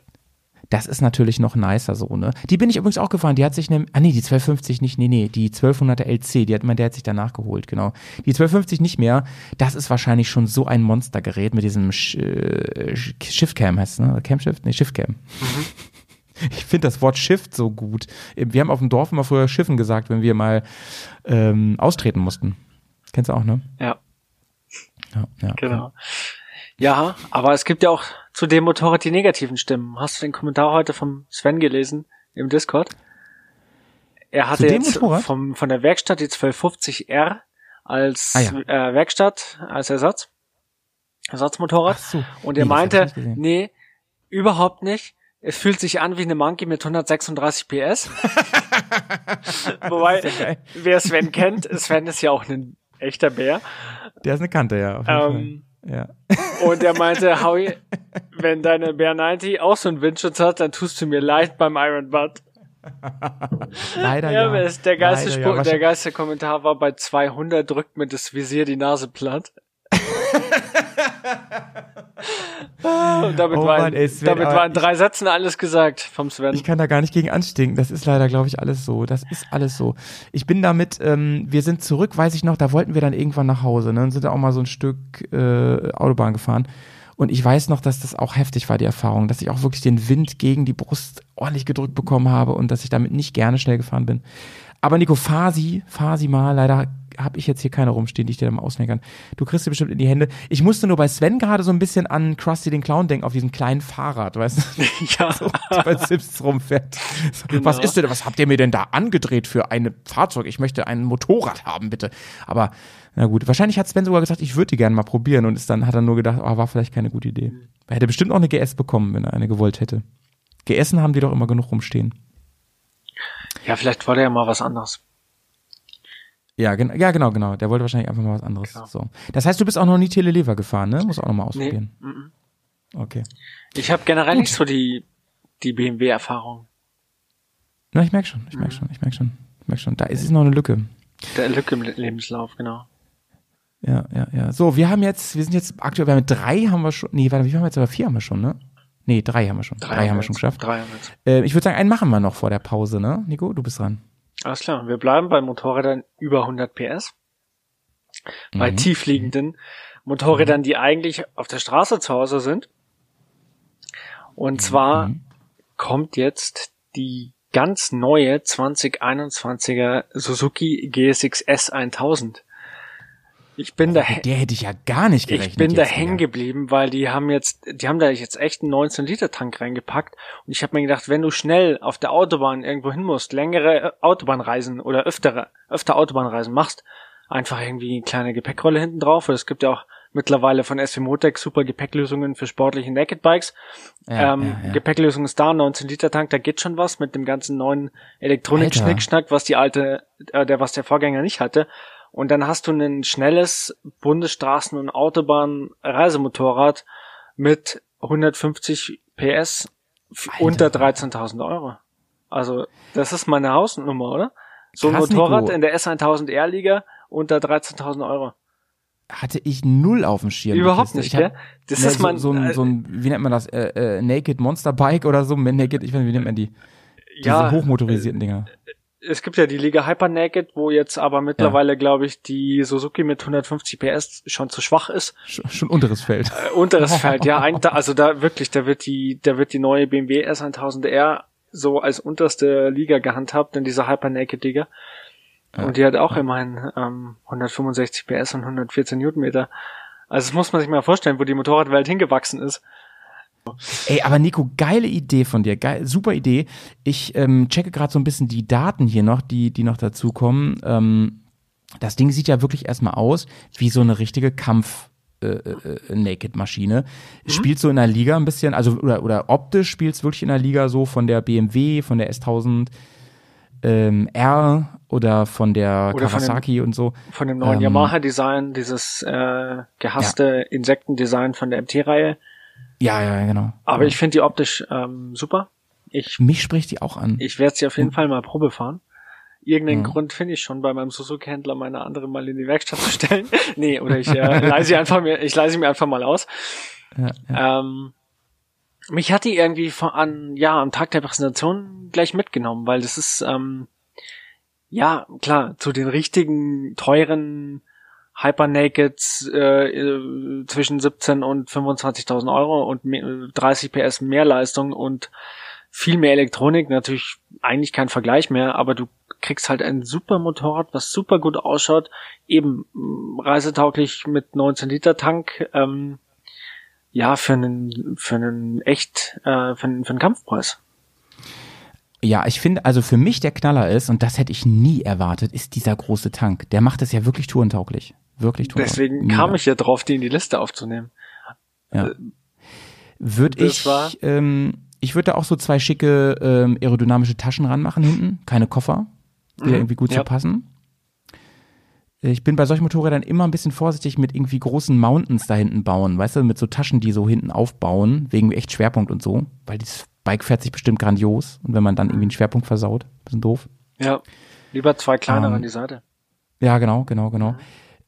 Das ist natürlich noch nicer so, ne? Die bin ich übrigens auch gefahren. Die hat sich ne, ah nee, die 1250 nicht, nee, nee, die 1200er LC, die hat man, der hat sich danach geholt, genau. Die 1250 nicht mehr. Das ist wahrscheinlich schon so ein Monstergerät mit diesem Sch äh, Shiftcam heißt es, ne? Camshift? Nee, Shiftcam. Ich finde das Wort Shift so gut. Wir haben auf dem Dorf immer früher Schiffen gesagt, wenn wir mal ähm, austreten mussten. Kennst du auch, ne? Ja, Ja, ja. genau. Ja, aber es gibt ja auch zu dem Motorrad die negativen Stimmen. Hast du den Kommentar heute vom Sven gelesen im Discord? Er hatte jetzt Motorrad? vom, von der Werkstatt die 1250R als Ah, ja. äh, Werkstatt, als Ersatz. Ersatzmotorrad. So. Und er Nee, meinte, nee, überhaupt nicht. Es fühlt sich an wie eine Monkey mit 136 PS. Wobei, ja wer Sven kennt, Sven ist ja auch ein echter Bär. Der ist eine Kante, ja. Auf jeden Ähm, Fall. Ja. und er meinte, Howie, wenn deine Bär 90 auch so einen Windschutz hat, dann tust du mir leid beim Iron Butt. Leider Ja, ja. der geilste, Leider, ja. der geilste Kommentar war bei 200 drückt mir das Visier die Nase platt. Und damit, Oh war, Mann, ey, Sven, damit aber war in drei Sätzen alles gesagt vom Sven. Ich kann da gar nicht gegen anstinken. Das ist leider, glaube ich, alles so. Das ist alles so. Ich bin damit, ähm, wir sind zurück, weiß ich noch, da wollten wir dann irgendwann nach Hause, ne? Und sind da auch mal so ein Stück äh, Autobahn gefahren. Und ich weiß noch, dass das auch heftig war, die Erfahrung, dass ich auch wirklich den Wind gegen die Brust ordentlich gedrückt bekommen habe und dass ich damit nicht gerne schnell gefahren bin. Aber Nico, fahr sie, fahr sie mal. Leider habe ich jetzt hier keine rumstehen, die ich dir dann mal kann. Du kriegst sie bestimmt in die Hände. Ich musste nur bei Sven gerade so ein bisschen an Krusty den Clown denken, auf diesem kleinen Fahrrad, weißt du? ja. so, bei Sims rumfährt. So, Was ist denn, was habt ihr mir denn da angedreht für ein Fahrzeug? Ich möchte ein Motorrad haben, bitte. Aber, na gut, wahrscheinlich hat Sven sogar gesagt, ich würde die gerne mal probieren und ist dann hat er nur gedacht, oh, war vielleicht keine gute Idee. Er hätte bestimmt auch eine GS bekommen, wenn er eine gewollt hätte. GSen haben die doch immer genug rumstehen. Ja, vielleicht wollte er mal was anderes. Ja, gen ja, genau, genau. Der wollte wahrscheinlich einfach mal was anderes. Genau. So. Das heißt, du bist auch noch nie Telelever gefahren, ne? Muss auch noch mal ausprobieren. Nee, mhm. Okay. Ich habe generell Gut. nicht so die, die BMW-Erfahrung. Na, ich merk schon, ich merk schon, ich merk schon, ich merk schon. Da ist es noch eine Lücke. Der Lücke im Le- Lebenslauf, genau. Ja, ja, ja. So, wir haben jetzt, wir sind jetzt aktuell, wir haben mit drei haben wir schon, nee, warte, wie haben wir jetzt, aber vier haben wir schon, ne? Nee, drei haben wir schon. Drei, haben wir schon geschafft. Drei haben wir jetzt. Äh, ich würde sagen, einen machen wir noch vor der Pause, ne? Nico, du bist dran. Alles klar. Wir bleiben bei Motorrädern über 100 PS. Bei Mhm. tiefliegenden Motorrädern, die eigentlich auf der Straße zu Hause sind. Und zwar Mhm. kommt jetzt die ganz neue 2021er Suzuki GSX S 1000. Ich bin da, Mit der hätte ich ja gar nicht gerechnet. ich bin da hängen geblieben, weil die haben jetzt, die haben da jetzt echt einen 19 Liter Tank reingepackt und ich habe mir gedacht, wenn du schnell auf der Autobahn irgendwo hin musst, längere äh, Autobahnreisen oder öftere, öfter Autobahnreisen machst, einfach irgendwie eine kleine Gepäckrolle hinten drauf. Es gibt ja auch mittlerweile von SW Motec super Gepäcklösungen für sportliche Naked Bikes. Ja, ähm, ja, ja. Gepäcklösung ist da, 19 Liter Tank, da geht schon was mit dem ganzen neuen Elektronik-Schnickschnack, was die alte, äh, der was der Vorgänger nicht hatte. Und dann hast du ein schnelles Bundesstraßen- und Autobahn-Reisemotorrad mit 150 PS Alter. unter 13.000 Euro. Also, das ist meine Hausnummer, oder? So ein Krass, Motorrad Nico. in der S1000R-Liga unter 13.000 Euro. hatte ich null auf dem Schirm. Überhaupt nicht, gell? Das ne, ist so, man, so, ein, äh, so ein, wie nennt man das, äh, äh, Naked Monster Bike oder so, Naked, ich weiß nicht, wie nennt man die? Diese ja, hochmotorisierten Dinger. Es gibt ja die Liga Hyper Naked, wo jetzt aber mittlerweile, glaube ich, die Suzuki mit 150 PS schon zu schwach ist. Schon, schon unteres Feld. Äh, unteres Feld, ja, ein, da, also da wirklich, da wird die, da wird die neue BMW S1000R so als unterste Liga gehandhabt in dieser Hyper Naked Liga. Und die hat auch immerhin ähm, 165 PS und 114 Newtonmeter. Also das muss man sich mal vorstellen, wo die Motorradwelt hingewachsen ist. Ey, aber Nico, geile Idee von dir, geil, super Idee. Ich ähm, checke gerade so ein bisschen die Daten hier noch, die, die noch dazukommen. Ähm, das Ding sieht ja wirklich erstmal aus wie so eine richtige Kampf. Äh, äh, Naked-Maschine. Spielt so in der Liga ein bisschen, also oder, oder optisch spielt es wirklich in der Liga so von der BMW, von der S1000 ähm, R oder von der Oder von dem- Kawasaki und so. Von dem neuen Ähm, Yamaha-Design, dieses äh, gehasste Insektendesign von der MT-Reihe. Ja, ja, genau. Aber ich finde die optisch ähm, super. Ich, Mich spricht die auch an. ich werde sie auf jeden Fall mal Probe fahren. Irgendeinen Mhm. Grund finde ich schon bei meinem Suzuki-Händler meine andere mal in die Werkstatt zu stellen. nee, oder ich äh, leih sie einfach mir, ich leih sie mir einfach mal aus. ja, ja. Ähm, mich hat die irgendwie von, an, ja, am Tag der Präsentation gleich mitgenommen, weil das ist, ähm, ja, klar, zu den richtigen, teuren Hyper Nakeds äh, äh, zwischen 17 und 25.000 Euro und me- 30 PS mehr Leistung und viel mehr Elektronik, natürlich eigentlich kein Vergleich mehr, aber du kriegst halt ein super Motorrad, was super gut ausschaut, eben mh, reisetauglich mit 19 Liter Tank, ähm, ja, für einen, für einen echt, äh, für einen, für einen Kampfpreis. Ja, ich finde, also für mich der Knaller ist, und das hätte ich nie erwartet, ist dieser große Tank. Der macht es ja wirklich tourentauglich. Wirklich tourentauglich. Deswegen Mega. kam ich ja drauf, die in die Liste aufzunehmen. Ja. Würde das ich, war- ähm, ich würde da auch so zwei schicke ähm, aerodynamische Taschen ranmachen hinten, keine Koffer, die da Mhm, irgendwie gut ja. zu passen. Ich bin bei solchen Motorrädern immer ein bisschen vorsichtig mit irgendwie großen Mountains da hinten bauen, weißt du, mit so Taschen, die so hinten aufbauen, wegen echt Schwerpunkt und so, weil dieses Bike fährt sich bestimmt grandios und wenn man dann irgendwie einen Schwerpunkt versaut, bisschen doof. Ja. Lieber zwei kleinere Ähm, an die Seite. Ja, genau, genau, genau.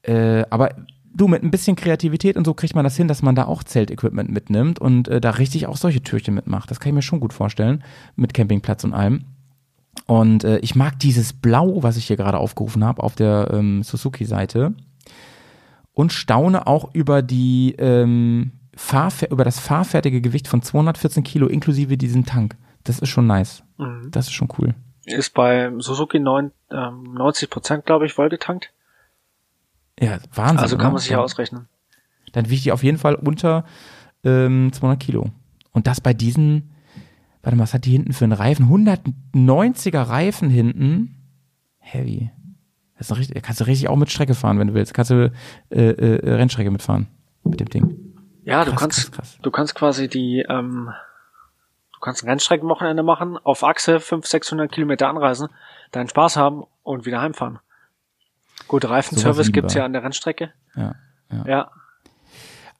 Äh, aber du, mit ein bisschen Kreativität und so kriegt man das hin, dass man da auch Zeltequipment mitnimmt und äh, da richtig auch solche Türchen mitmacht. Das kann ich mir schon gut vorstellen, mit Campingplatz und allem. Und äh, ich mag dieses Blau, was ich hier gerade aufgerufen habe, auf der ähm, Suzuki-Seite. Und staune auch über die ähm, Fahrfer über das fahrfertige Gewicht von 214 Kilo inklusive diesem Tank. Das ist schon nice. Mhm. Das ist schon cool. Ist bei Suzuki 9, ähm, 90 Prozent, glaube ich, vollgetankt. Ja, Wahnsinn. Also kann oder? man sich ja ausrechnen. dann wiegt die auf jeden Fall unter ähm, 200 Kilo. Und das bei diesen, warte mal, was hat die hinten für einen Reifen? 190er Reifen hinten. Heavy. Das ist richtig, kannst du richtig auch mit Strecke fahren, wenn du willst. Kannst du äh, äh, Rennstrecke mitfahren mit dem Ding. Ja, du Krass, kannst, krass, krass. du kannst quasi die, ähm, du kannst ein Rennstreckenwochenende machen, auf Achse 500, 600 Kilometer anreisen, deinen Spaß haben und wieder heimfahren. Gut, Reifenservice lieben gibt's ja an der Rennstrecke. Ja, ja. Ja.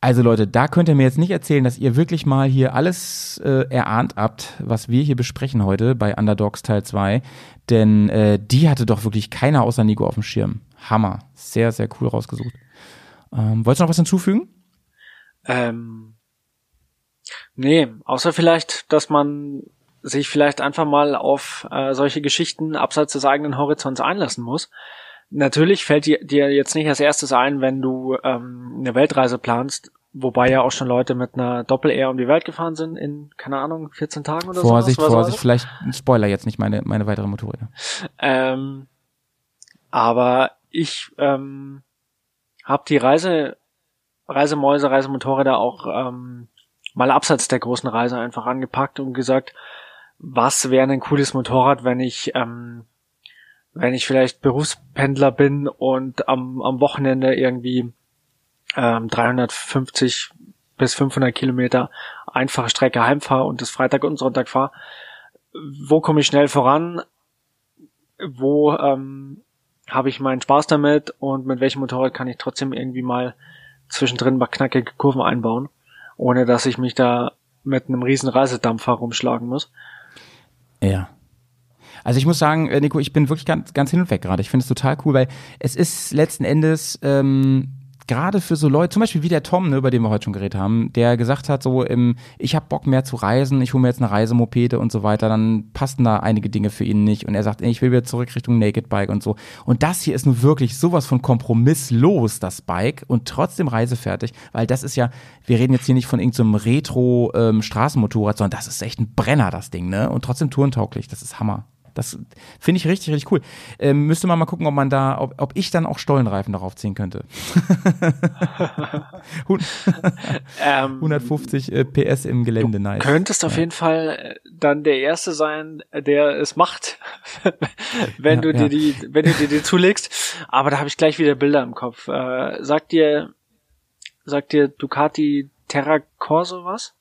Also Leute, da könnt ihr mir jetzt nicht erzählen, dass ihr wirklich mal hier alles äh, erahnt habt, was wir hier besprechen heute bei Underdogs Teil 2. Denn äh, die hatte doch wirklich keiner außer Nico auf dem Schirm. Hammer. Sehr, sehr cool rausgesucht. Ähm, wolltest du noch was hinzufügen? Ähm, nee, außer vielleicht, dass man sich vielleicht einfach mal auf äh, solche Geschichten abseits des eigenen Horizonts einlassen muss. Natürlich fällt dir, dir jetzt nicht als erstes ein, wenn du ähm, eine Weltreise planst, wobei ja auch schon Leute mit einer Doppel-R um die Welt gefahren sind in, keine Ahnung, 14 Tagen oder Vorsicht, sowas. Vorsicht, vielleicht ein Spoiler jetzt nicht meine, meine weitere Motorräder. Ähm, aber ich ähm, habe die Reise, Reisemäuse, Reisemotorräder auch ähm, mal abseits der großen Reise einfach angepackt und gesagt, was wäre ein cooles Motorrad, wenn ich ähm, wenn ich vielleicht Berufspendler bin und am, am Wochenende irgendwie ähm, 350 bis 500 Kilometer einfache Strecke heimfahre und das Freitag und Sonntag fahre, wo komme ich schnell voran? Wo ähm, habe ich meinen Spaß damit und mit welchem Motorrad kann ich trotzdem irgendwie mal zwischendrin mal knackige Kurven einbauen, ohne dass ich mich da mit einem riesen Reisedampfer rumschlagen muss. Ja. Also ich muss sagen, äh, Nico, ich bin wirklich ganz, ganz hin und weg gerade. Ich finde es total cool, weil es ist letzten Endes, ähm, gerade für so Leute, zum Beispiel wie der Tom, ne, über den wir heute schon geredet haben, der gesagt hat, so, ähm, ich habe Bock mehr zu reisen, ich hole mir jetzt eine Reisemopede und so weiter, dann passen da einige Dinge für ihn nicht. Und er sagt, ich will wieder zurück Richtung Naked Bike und so. Und das hier ist nun wirklich sowas von kompromisslos, das Bike, und trotzdem reisefertig, weil das ist ja, wir reden jetzt hier nicht von irgendeinem Retro-Straßenmotorrad, sondern das ist echt ein Brenner, das Ding, ne? Und trotzdem tourentauglich, das ist Hammer. Das finde ich richtig, richtig cool. Ähm, müsste man mal gucken, ob man da, ob, ob ich dann auch Stollenreifen darauf ziehen könnte. Hun- Ähm, 150 äh, PS im Gelände, nice. Könntest auf jeden Fall äh, dann der Erste sein, der es macht, wenn Ja, du ja. dir die, wenn du dir die zulegst. Aber da habe ich gleich wieder Bilder im Kopf. Äh, sagt dir, sagt dir Ducati Terra Corso was?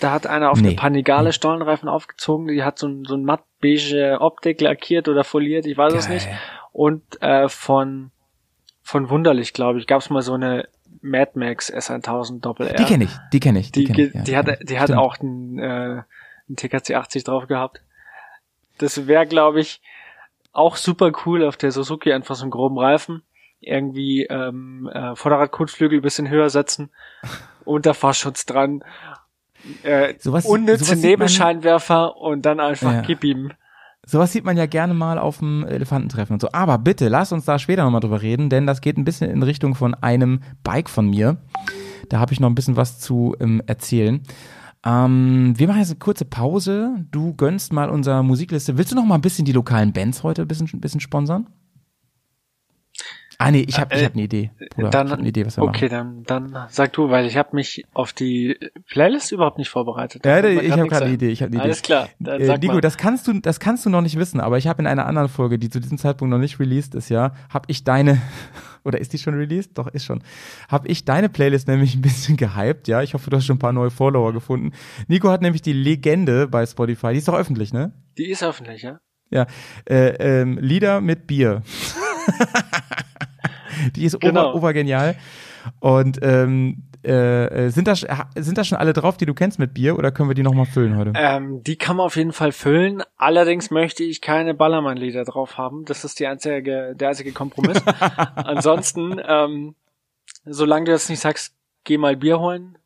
Da hat einer auf Nee. eine Panigale Stollenreifen aufgezogen, die hat so ein, so ein matt beige Optik lackiert oder foliert, ich weiß es Geil. nicht. Und äh, von von Wunderlich, glaube ich, gab es mal so eine Mad Max S1000 Doppel R. Die kenne ich, die kenne ich, die, Die, kenn ich. ja. die hat, die hat Stimmt. auch einen, äh, einen TKC 80 drauf gehabt. Das wäre, glaube ich, auch super cool auf der Suzuki einfach so einen groben Reifen. Irgendwie ähm, äh, Vorderradkotflügel bisschen höher setzen, Unterfahrschutz dran, äh, Sowas- unnütze sowas sieht man- Nebelscheinwerfer und dann einfach Ja. gib ihm. Sowas sieht man ja gerne mal auf dem Elefantentreffen und so. Aber bitte, lass uns da später nochmal drüber reden, denn das geht ein bisschen in Richtung von einem Bike von mir. Da habe ich noch ein bisschen was zu ähm, erzählen. Ähm, wir machen jetzt eine kurze Pause. Du gönnst mal unsere Musikliste. Willst du noch mal ein bisschen die lokalen Bands heute ein bisschen, ein bisschen sponsern? Ah nee, ich habe ich Äh, hab eine Idee. Bruder, dann, ich hab eine Idee, was wir okay, machen. dann, dann sag du, weil ich habe mich auf die Playlist überhaupt nicht vorbereitet. Ja, ich kann habe gerade eine. Idee. Ich hab eine Idee. Alles klar, dann Äh, Nico, mal. das kannst du, das kannst du noch nicht wissen, aber ich habe in einer anderen Folge, die zu diesem Zeitpunkt noch nicht released ist, ja, habe ich deine oder ist die schon released? Doch, ist schon. Habe ich deine Playlist nämlich ein bisschen gehypt, ja. Ich hoffe, du hast schon ein paar neue Follower gefunden. Nico hat nämlich die Legende bei Spotify, die ist doch öffentlich, ne? Die ist öffentlich, ja? Ja, äh, ähm, Lieder mit Bier. die ist Genau. ober, obergenial. Und ähm, äh, äh, sind, da, sind da schon alle drauf, die du kennst mit Bier, oder können wir die nochmal füllen heute? Ähm, die kann man auf jeden Fall füllen. Allerdings möchte ich keine Ballermann-Lieder drauf haben. Das ist die einzige, der einzige Kompromiss. Ansonsten, ähm, solange du jetzt nicht sagst, geh mal Bier holen,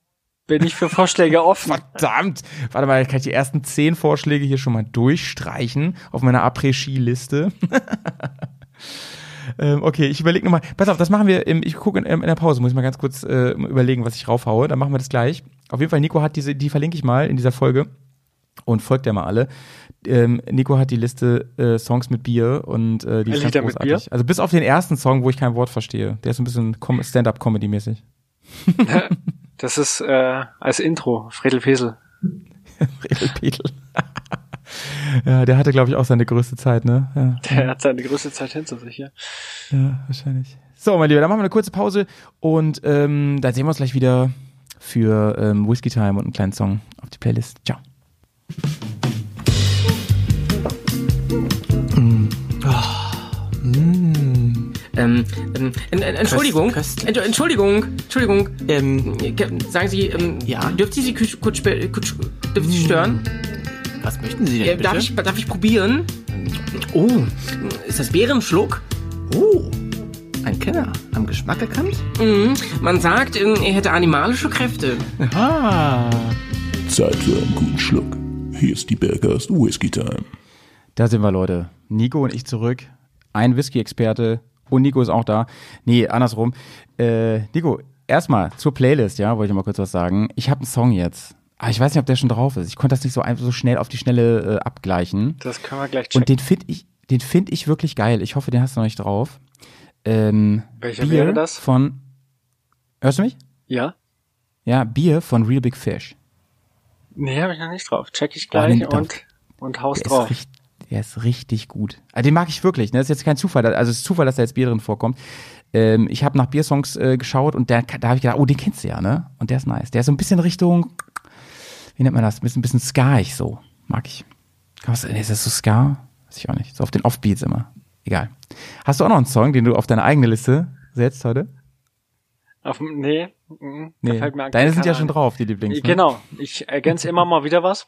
bin ich für Vorschläge offen. Verdammt! Warte mal, kann ich die ersten zehn Vorschläge hier schon mal durchstreichen auf meiner Après-Ski-Liste? ähm, okay, ich überlege nochmal. Pass auf, das machen wir, im, ich gucke in, in der Pause, muss ich mal ganz kurz äh, überlegen, was ich raufhaue. Dann machen wir das gleich. Auf jeden Fall, Nico hat diese, die verlinke ich mal in dieser Folge und folgt der mal alle. Ähm, Nico hat die Liste äh, Songs mit Bier und äh, die ist ganz Lieder mit großartig. Also bis auf den ersten Song, wo ich kein Wort verstehe. Der ist ein bisschen Com- Stand-up-Comedy-mäßig. Das ist äh, als Intro, Fredel Pesel. Redel Pedel. Ja, der hatte, glaube ich, auch seine größte Zeit, ne? Ja, Der hat seine größte Zeit hinter sich, ja. ja wahrscheinlich. So, mein Lieber, dann machen wir eine kurze Pause und ähm, dann sehen wir uns gleich wieder für ähm, Whiskey Time und einen kleinen Song auf die Playlist. Ciao. Ähm, ähm, en- en- Entschuldigung, Ent- Entschuldigung, Entschuldigung, ähm, ge- sagen Sie, ähm, Ja? dürfte ich Sie kurz, kurz, kurz Sie stören? Was möchten Sie denn bitte? darf, ich, darf ich probieren? oh, Ist das Bärenschluck? oh, ein Kenner. Am Geschmack erkannt? Mhm. Man sagt, ähm, er hätte animalische Kräfte. Ah. Zeit für einen guten Schluck. Hier ist die Bergast Whisky Time. Da sind wir, Leute. Nico und ich zurück. Ein Whisky-Experte und Nico ist auch da. Nee, andersrum. Äh, Nico, erstmal zur Playlist, ja, wollte ich mal kurz was sagen. Ich habe einen Song jetzt. Aber ich weiß nicht, ob der schon drauf ist. Ich konnte das nicht so einfach so schnell auf die Schnelle äh, abgleichen. Das können wir gleich checken. Und den finde ich, den finde ich wirklich geil. Ich hoffe, den hast du noch nicht drauf. Ähm, Welcher Bier wäre das? Von. Hörst du mich? ja? Ja, Bier von Real Big Fish. Nee, habe ich noch nicht drauf. Check ich Oh, gleich nee, und, und haus Der drauf. ist, der ist richtig gut. Also den mag ich wirklich. Ne? Das ist jetzt kein Zufall. Also es ist Zufall, dass da jetzt Bier drin vorkommt. Ähm, ich habe nach Biersongs äh, geschaut und der, da habe ich gedacht, oh, den kennst du ja, ne? Und der ist nice. Der ist so ein bisschen Richtung, wie nennt man das? Ein bisschen, bisschen skaig so. Mag ich. Was, nee, ist das so ska? Weiß ich auch nicht. So auf den Offbeats immer. Egal. Hast du auch noch einen Song, den du auf deine eigene Liste setzt heute? Auf, nee, da Nee. Deine sind ja schon drauf, die Lieblings. Ne? Genau. Ich ergänze immer mal wieder was,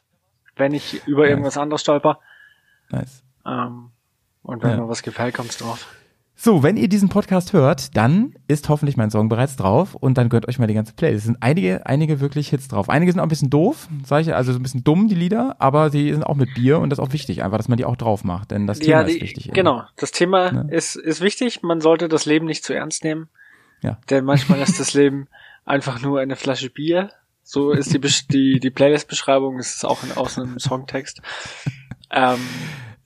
wenn ich über irgendwas anderes stolper. Nice. Ähm, und wenn Ja. mir was gefällt, kommt's drauf. So, wenn ihr diesen Podcast hört, dann ist hoffentlich mein Song bereits drauf und dann gehört euch mal die ganze Playlist. Es sind einige, einige wirklich Hits drauf. Einige sind auch ein bisschen doof, sag ich, also so ein bisschen dumm, die Lieder, aber die sind auch mit Bier und das ist auch wichtig, einfach, dass man die auch drauf macht, denn das Thema ja, ist die, wichtig. genau. Das Thema Ne? ist, ist wichtig. Man sollte das Leben nicht zu ernst nehmen. Ja. Denn manchmal ist das Leben einfach nur eine Flasche Bier. So ist die, die, die Playlist-Beschreibung, ist es auch in, aus einem Songtext. Ähm,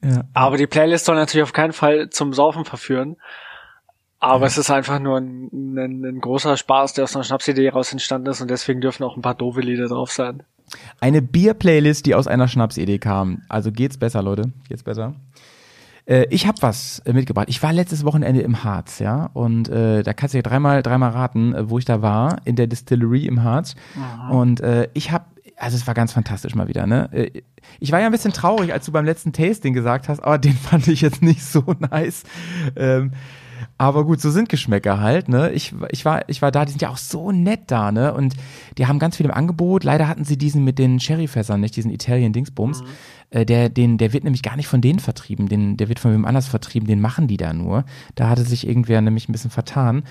Ja. aber die Playlist soll natürlich auf keinen Fall zum Saufen verführen. Aber es ist einfach nur ein, ein, ein großer Spaß, der aus einer Schnapsidee raus entstanden ist und deswegen dürfen auch ein paar doofe Lieder drauf sein. Eine Bier-Playlist, die aus einer Schnapsidee kam. Also geht's besser, Leute. Geht's besser. Äh, ich habe was äh, mitgebracht. Ich war letztes Wochenende im Harz, ja, und äh, da kannst du ja dreimal, dreimal raten, äh, wo ich da war, in der Distillery im Harz. Und äh, ich habe, also es war ganz fantastisch mal wieder, ne? Äh, Ich war ja ein bisschen traurig, als du beim letzten Tasting gesagt hast, aber den fand ich jetzt nicht so nice. Ähm, aber gut, so sind Geschmäcker halt, ne? Ich, ich war, ich war da, die sind ja auch so nett da, ne? Und die haben ganz viel im Angebot. Leider hatten sie diesen mit den Sherryfässern, nicht diesen Italien Dingsbums. Äh, der, den, der wird nämlich gar nicht von denen vertrieben, den, der wird von wem anders vertrieben, den machen die da nur. Da hatte sich irgendwer nämlich ein bisschen vertan.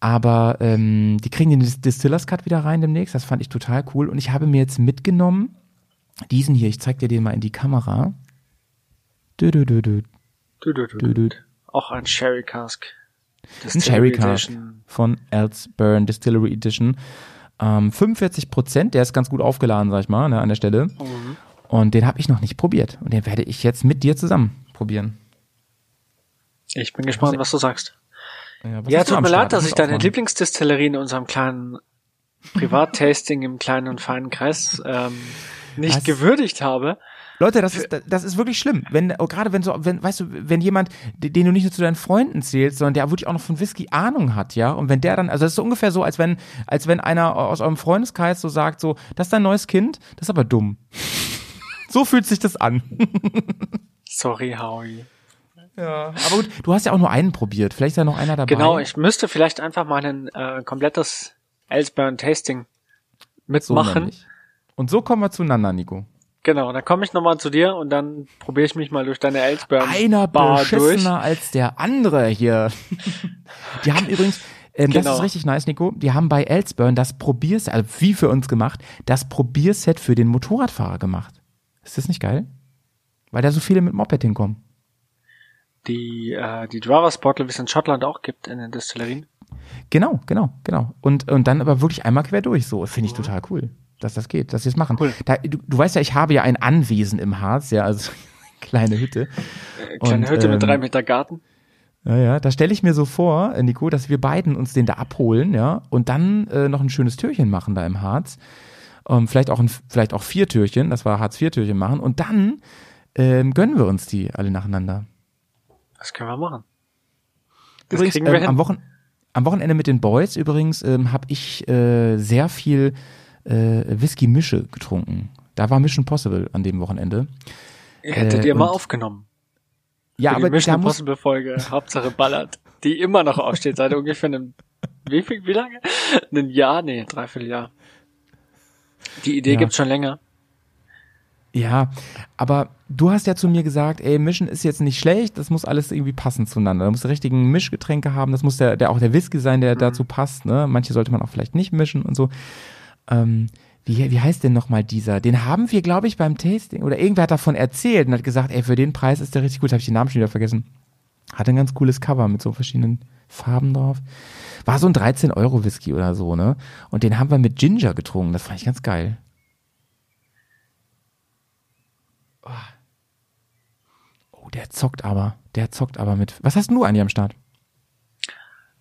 Aber ähm, die kriegen den Dis- Distillers Cut wieder rein demnächst. Das fand ich total cool. Und ich habe mir jetzt mitgenommen, diesen hier, ich zeig dir den mal in die Kamera. Dü, dü, Du, du, du, dü, dü. Auch ein Sherry Cask. ein Cherry Cask von Elsburn Distillery Edition. Ähm, 45 Prozent, der ist ganz gut aufgeladen, sag ich mal, ne, an der Stelle. Mhm. Und den habe ich noch nicht probiert. Und den werde ich jetzt mit dir zusammen probieren. Ich bin gespannt, was du sagst. Ja, was Ja, tut mir leid, dass Das ich deine. Lieblingsdistillerie in unserem kleinen Privattasting im kleinen und feinen Kreis ähm, nicht Was? gewürdigt habe. Leute, das ist, das ist wirklich schlimm. Wenn, oh, gerade wenn so, wenn, weißt du, wenn jemand, den du nicht nur zu deinen Freunden zählst, sondern der wirklich auch noch von Whisky Ahnung hat, ja, und wenn der dann, also das ist so ungefähr so, als wenn, als wenn einer aus eurem Freundeskreis so sagt, so, das ist dein neues Kind, das ist aber dumm. so fühlt sich das an. Sorry, Howie. Ja. Aber gut, du hast ja auch nur einen probiert. Vielleicht ist ja noch einer dabei. Genau, ich müsste vielleicht einfach mal ein äh, komplettes Elsburn Tasting so mitmachen. nämlich. Und so kommen wir zueinander, Nico. Genau, dann komme ich nochmal zu dir und dann probiere ich mich mal durch deine Elsburn Einer Bar durch. beschissener als der andere hier. Die haben übrigens, ähm, das Genau. ist richtig nice, Nico. Die haben bei Elsburn das Probierset, also wie für uns gemacht, das Probierset für den Motorradfahrer gemacht. Ist das nicht geil? Weil da so viele mit Moped hinkommen. Die, äh, die Dravers Bottle, wie es in Schottland auch gibt in den Destillerien. Genau, genau, genau. Und, und dann aber wirklich einmal quer durch. So, finde ich total cool, dass das geht, dass sie es machen. Cool. Da, du, du weißt ja, ich habe ja ein Anwesen im Harz, ja, also kleine Hütte. Äh, kleine Und, Hütte mit ähm, drei Meter Garten. Ja, ja, da stelle ich mir so vor, äh, Nico, dass wir beiden uns den da abholen, ja, und dann äh, noch ein schönes Türchen machen da im Harz. Ähm, vielleicht auch ein, vielleicht auch vier Türchen, das war Harz vier Türchen machen und dann ähm, gönnen wir uns die alle nacheinander. Das können wir machen. Das Übrigens, kriegen wir ähm, hin. am, Wochen, am Wochenende mit den Boys übrigens ähm, habe ich äh, sehr viel äh, Whisky-Mische getrunken. Da war Mission Possible an dem Wochenende. Hättet äh, ihr mal aufgenommen. Ja, Für die aber Mission Impossible Folge, Hauptsache ballert, die immer noch aussteht, seit ungefähr einem, wie viel, wie lange? Ein Jahr? Nee, dreiviertel Jahr. Die Idee Ja. gibt's schon länger. Ja, aber du hast ja zu mir gesagt, ey, Mischen ist jetzt nicht schlecht, das muss alles irgendwie passen zueinander. Da muss der richtigen Mischgetränke haben, das muss der, der auch der Whisky sein, der dazu passt, ne? Manche sollte man auch vielleicht nicht mischen und so. Ähm, wie, wie heißt denn nochmal dieser? Den haben wir, glaube ich, beim Tasting, oder irgendwer hat davon erzählt und hat gesagt, ey, für den Preis ist der richtig gut, habe ich den Namen schon wieder vergessen. Hat ein ganz cooles Cover mit so verschiedenen Farben drauf. War so ein 13 Euro Whisky oder so, ne? Und den haben wir mit Ginger getrunken, das fand ich ganz geil. Oh, der zockt aber. Der zockt aber mit. Was hast du an dir am Start?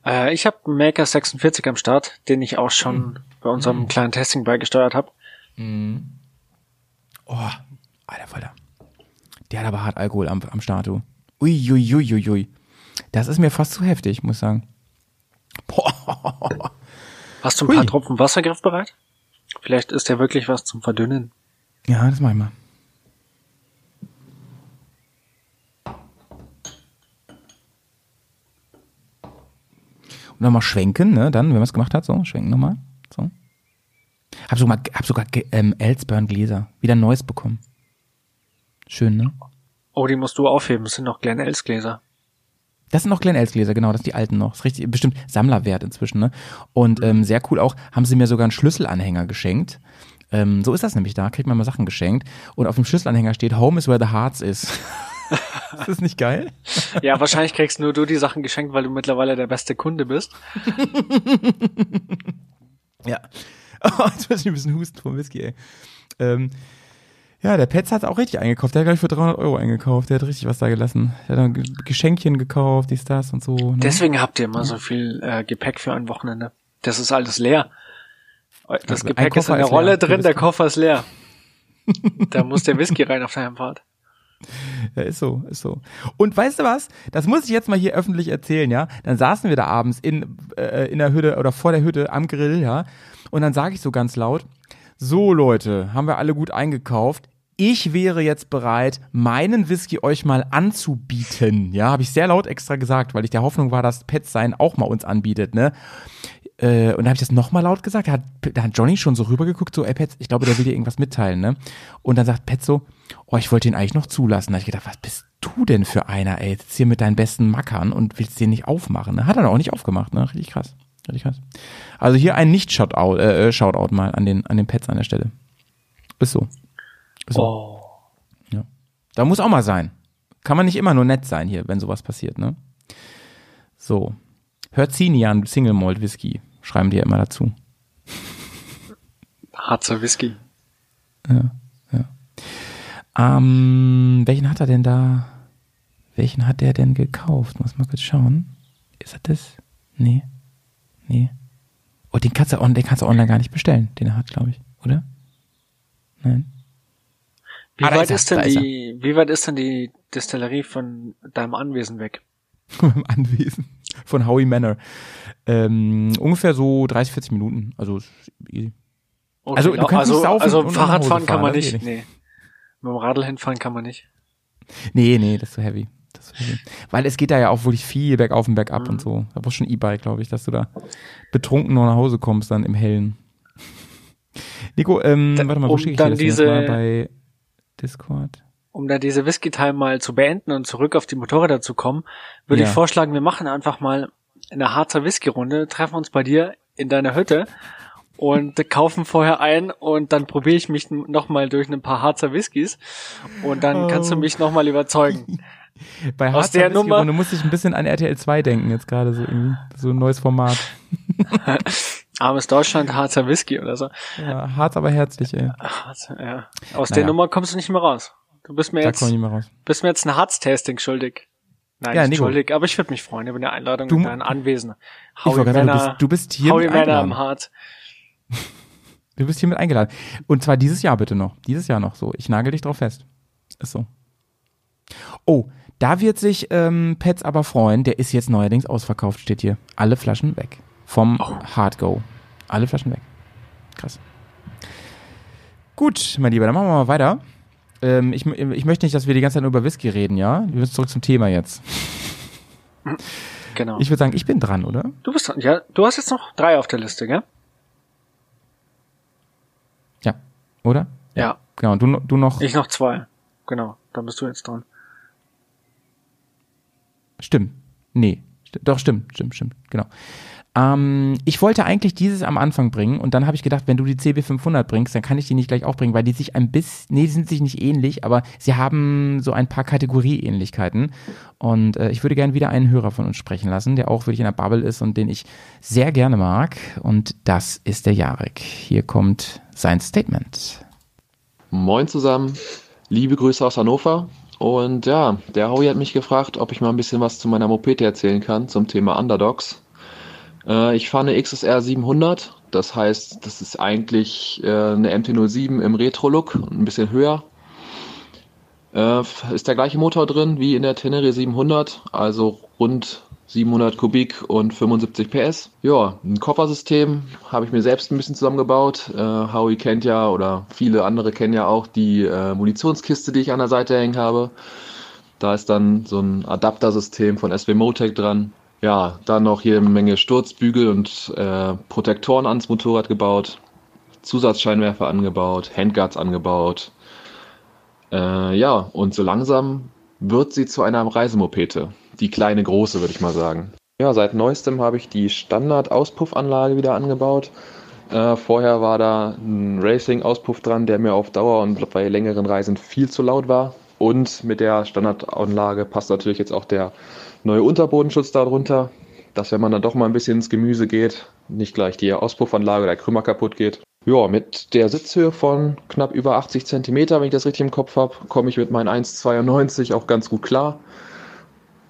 Äh, ich habe einen Maker 46 am Start, den ich auch schon bei unserem kleinen Testing beigesteuert habe. Oh, alter Falter. Der hat aber hart Alkohol am, am Start, du. Ui, ui, ui, ui, ui. Das ist mir fast zu heftig, muss ich sagen. Boah. Hast du ein paar Tropfen Wasser griffbereit? Vielleicht ist der wirklich was zum Verdünnen. Ja, das mach ich mal. Und nochmal schwenken, ne? Dann, wenn man es gemacht hat, so, schwenken nochmal. So. Hab sogar, hab sogar ähm, Elsburn Gläser. Wieder ein neues bekommen. Schön, ne? Oh, die musst du aufheben. Das sind noch kleine Elsgläser. Das sind noch Glen Els Gläser, genau, das sind die alten noch. Das ist richtig, bestimmt Sammlerwert inzwischen, ne? Und ähm, sehr cool auch, haben sie mir sogar einen Schlüsselanhänger geschenkt. Ähm, so ist das nämlich da, kriegt man mal Sachen geschenkt. Und auf dem Schlüsselanhänger steht, Home is where the hearts is. ist das nicht geil? Ja, wahrscheinlich kriegst nur du die Sachen geschenkt, weil du mittlerweile der beste Kunde bist. ja. Oh, jetzt muss ich ein bisschen husten vom Whisky, ey. Ähm, ja, der Petz hat auch richtig eingekauft. Der hat gleich für 300 Euro eingekauft. Der hat richtig was da gelassen. Der hat dann Geschenkchen gekauft, dies, das und so. Ne? Deswegen habt ihr immer so viel äh, Gepäck für ein Wochenende. Das ist alles leer. Das Also, Gepäck ist in der leer. Rolle Du drin, der Koffer ist leer. da muss der Whisky rein auf der Heimfahrt. Ja, ist so, ist so. Und weißt du was? Das muss ich jetzt mal hier öffentlich erzählen, ja? Dann saßen wir da abends in, äh, in der Hütte oder vor der Hütte am Grill, ja? Und dann sage ich so ganz laut, so Leute, haben wir alle gut eingekauft. Ich wäre jetzt bereit, meinen Whisky euch mal anzubieten. Ja, habe ich sehr laut extra gesagt, weil ich der Hoffnung war, dass Pet sein auch mal uns anbietet, ne? Äh, und da habe ich das nochmal laut gesagt. Da hat, da hat Johnny schon so rübergeguckt, so, ey Pet, ich glaube, der will dir irgendwas mitteilen, ne? Und dann sagt Pet so, oh, ich wollte ihn eigentlich noch zulassen. Da hab ich gedacht, was bist du denn für einer, ey? Jetzt hier mit deinen besten Mackern und willst den nicht aufmachen, ne? Hat er auch nicht aufgemacht, ne? Richtig krass. Richtig krass. Also hier ein Nicht-Shoutout äh, äh, Shoutout mal an den, an den Pets an der Stelle. Ist so. Ist so. Oh. Ja. Da muss auch mal sein. Kann man nicht immer nur nett sein hier, wenn sowas passiert, ne? So. Herzinian Single Malt Whisky. Schreiben die ja immer dazu. Harzer Whisky. Ähm, welchen hat er denn da? Welchen hat er denn gekauft? Muss mal kurz schauen. Ist er das? Nee. Nee. Oh, den kannst du, on, den kannst du online gar nicht bestellen, den er hat, glaube ich. Oder? Nein. Wie Ah, weit ist er, ist denn er. die, wie weit ist denn die Destillerie von deinem Anwesen weg? Im Anwesen von Howie Manor. Ähm, ungefähr so 30, 40 Minuten. Also easy. Okay, Also, du kannst also, nicht saufen also Fahrradfahren kann man das nicht. Nee. Mit dem Radl hinfahren kann man nicht. Nee, nee, das ist zu heavy. Das ist zu heavy. Weil es geht da ja auch wirklich viel bergauf und bergab und so. Da brauchst du schon E-Bike, glaube ich, dass du da betrunken noch nach Hause kommst, dann im Hellen. Nico, ähm, Da- warte mal, wo um schicke ich dir das diese- mal bei Discord? Um da diese Whisky-Time mal zu beenden und zurück auf die Motorräder zu kommen, würde Ja. ich vorschlagen, wir machen einfach mal eine Harzer Whisky-Runde, treffen uns bei dir in deiner Hütte und kaufen vorher ein und dann probiere ich mich nochmal durch ein paar Harzer Whiskys und dann kannst du Oh. mich nochmal überzeugen. Bei Aus Harzer der Whisky Nummer- Runde musste ich ein bisschen an RTL 2 denken, jetzt gerade so irgendwie. So ein neues Format. Armes Deutschland, Harzer Whisky oder so. Ja, hart, aber herzlich, ey. Harzer, ja. Aus Naja. der Nummer kommst du nicht mehr raus. Du bist mir Da jetzt, bist mir jetzt ein Harz-Tasting schuldig. Nein, Ja, nicht Nico. schuldig, aber ich würde mich freuen über eine Einladung Du- in dein Anwesen. Ich wollte gerade sagen, du bist, du bist hier Howie mit eingeladen. am Harz. Du bist hiermit eingeladen. Und zwar dieses Jahr bitte noch. Dieses Jahr noch so. Ich nagel dich drauf fest. Ist so. Oh, da wird sich ähm, Pets aber freuen. Der ist jetzt neuerdings ausverkauft, steht hier. Alle Flaschen weg. Vom Hard Go. Alle Flaschen weg. Krass. Gut, mein Lieber, dann machen wir mal weiter. Ähm, ich, ich möchte nicht, dass wir die ganze Zeit nur über Whisky reden, ja? Wir müssen zurück zum Thema jetzt. Genau. Ich würde sagen, ich bin dran, oder? du bist dran. Ja, du hast jetzt noch drei auf der Liste, gell? Ja. Oder? Ja. Genau, du, du noch. Ich noch zwei. Genau. Dann bist du jetzt dran. Stimmt. Nee. Doch, stimmt, stimmt, stimmt. Genau. Ähm, ich wollte eigentlich dieses am Anfang bringen und dann habe ich gedacht, wenn du die CB500 bringst, dann kann ich die nicht gleich auch bringen, weil die sich ein bisschen, nee, die sind sich nicht ähnlich, aber sie haben so ein paar Kategorieähnlichkeiten. Und äh, ich würde gerne wieder einen Hörer von uns sprechen lassen, der auch wirklich in der Bubble ist und den ich sehr gerne mag. Und das ist der Jarek. Hier kommt sein Statement. Moin zusammen, liebe Grüße aus Hannover. Und ja, der Howie hat mich gefragt, ob ich mal ein bisschen was zu meiner Mopete erzählen kann zum Thema Underdogs. Äh, ich fahre eine XSR 700, das heißt, das ist eigentlich äh, eine MT-07 im Retro-Look, ein bisschen höher. Äh, ist der gleiche Motor drin wie in der Tenere 700, also rund 700 Kubik und 75 PS. Ja, ein Koffersystem habe ich mir selbst ein bisschen zusammengebaut. Äh, Howie kennt ja oder viele andere kennen ja auch die äh, Munitionskiste, die ich an der Seite hängen habe. Da ist dann so ein Adaptersystem von SW Motec dran. Ja, dann noch jede Menge Sturzbügel und äh, Protektoren ans Motorrad gebaut, Zusatzscheinwerfer angebaut, Handguards angebaut. Äh, ja, und so langsam wird sie zu einer Reisemopete. die kleine große, würde ich mal sagen. Ja, seit neuestem habe ich die Standard-Auspuffanlage wieder angebaut. Äh, vorher war da ein Racing-Auspuff dran, der mir auf Dauer und bei längeren Reisen viel zu laut war. Und mit der Standardanlage passt natürlich jetzt auch der neue Unterbodenschutz darunter, dass wenn man dann doch mal ein bisschen ins Gemüse geht, nicht gleich die Auspuffanlage der Krümmer kaputt geht. Ja, mit der Sitzhöhe von knapp über 80 cm, wenn ich das richtig im Kopf habe, komme ich mit meinen 1,92 auch ganz gut klar.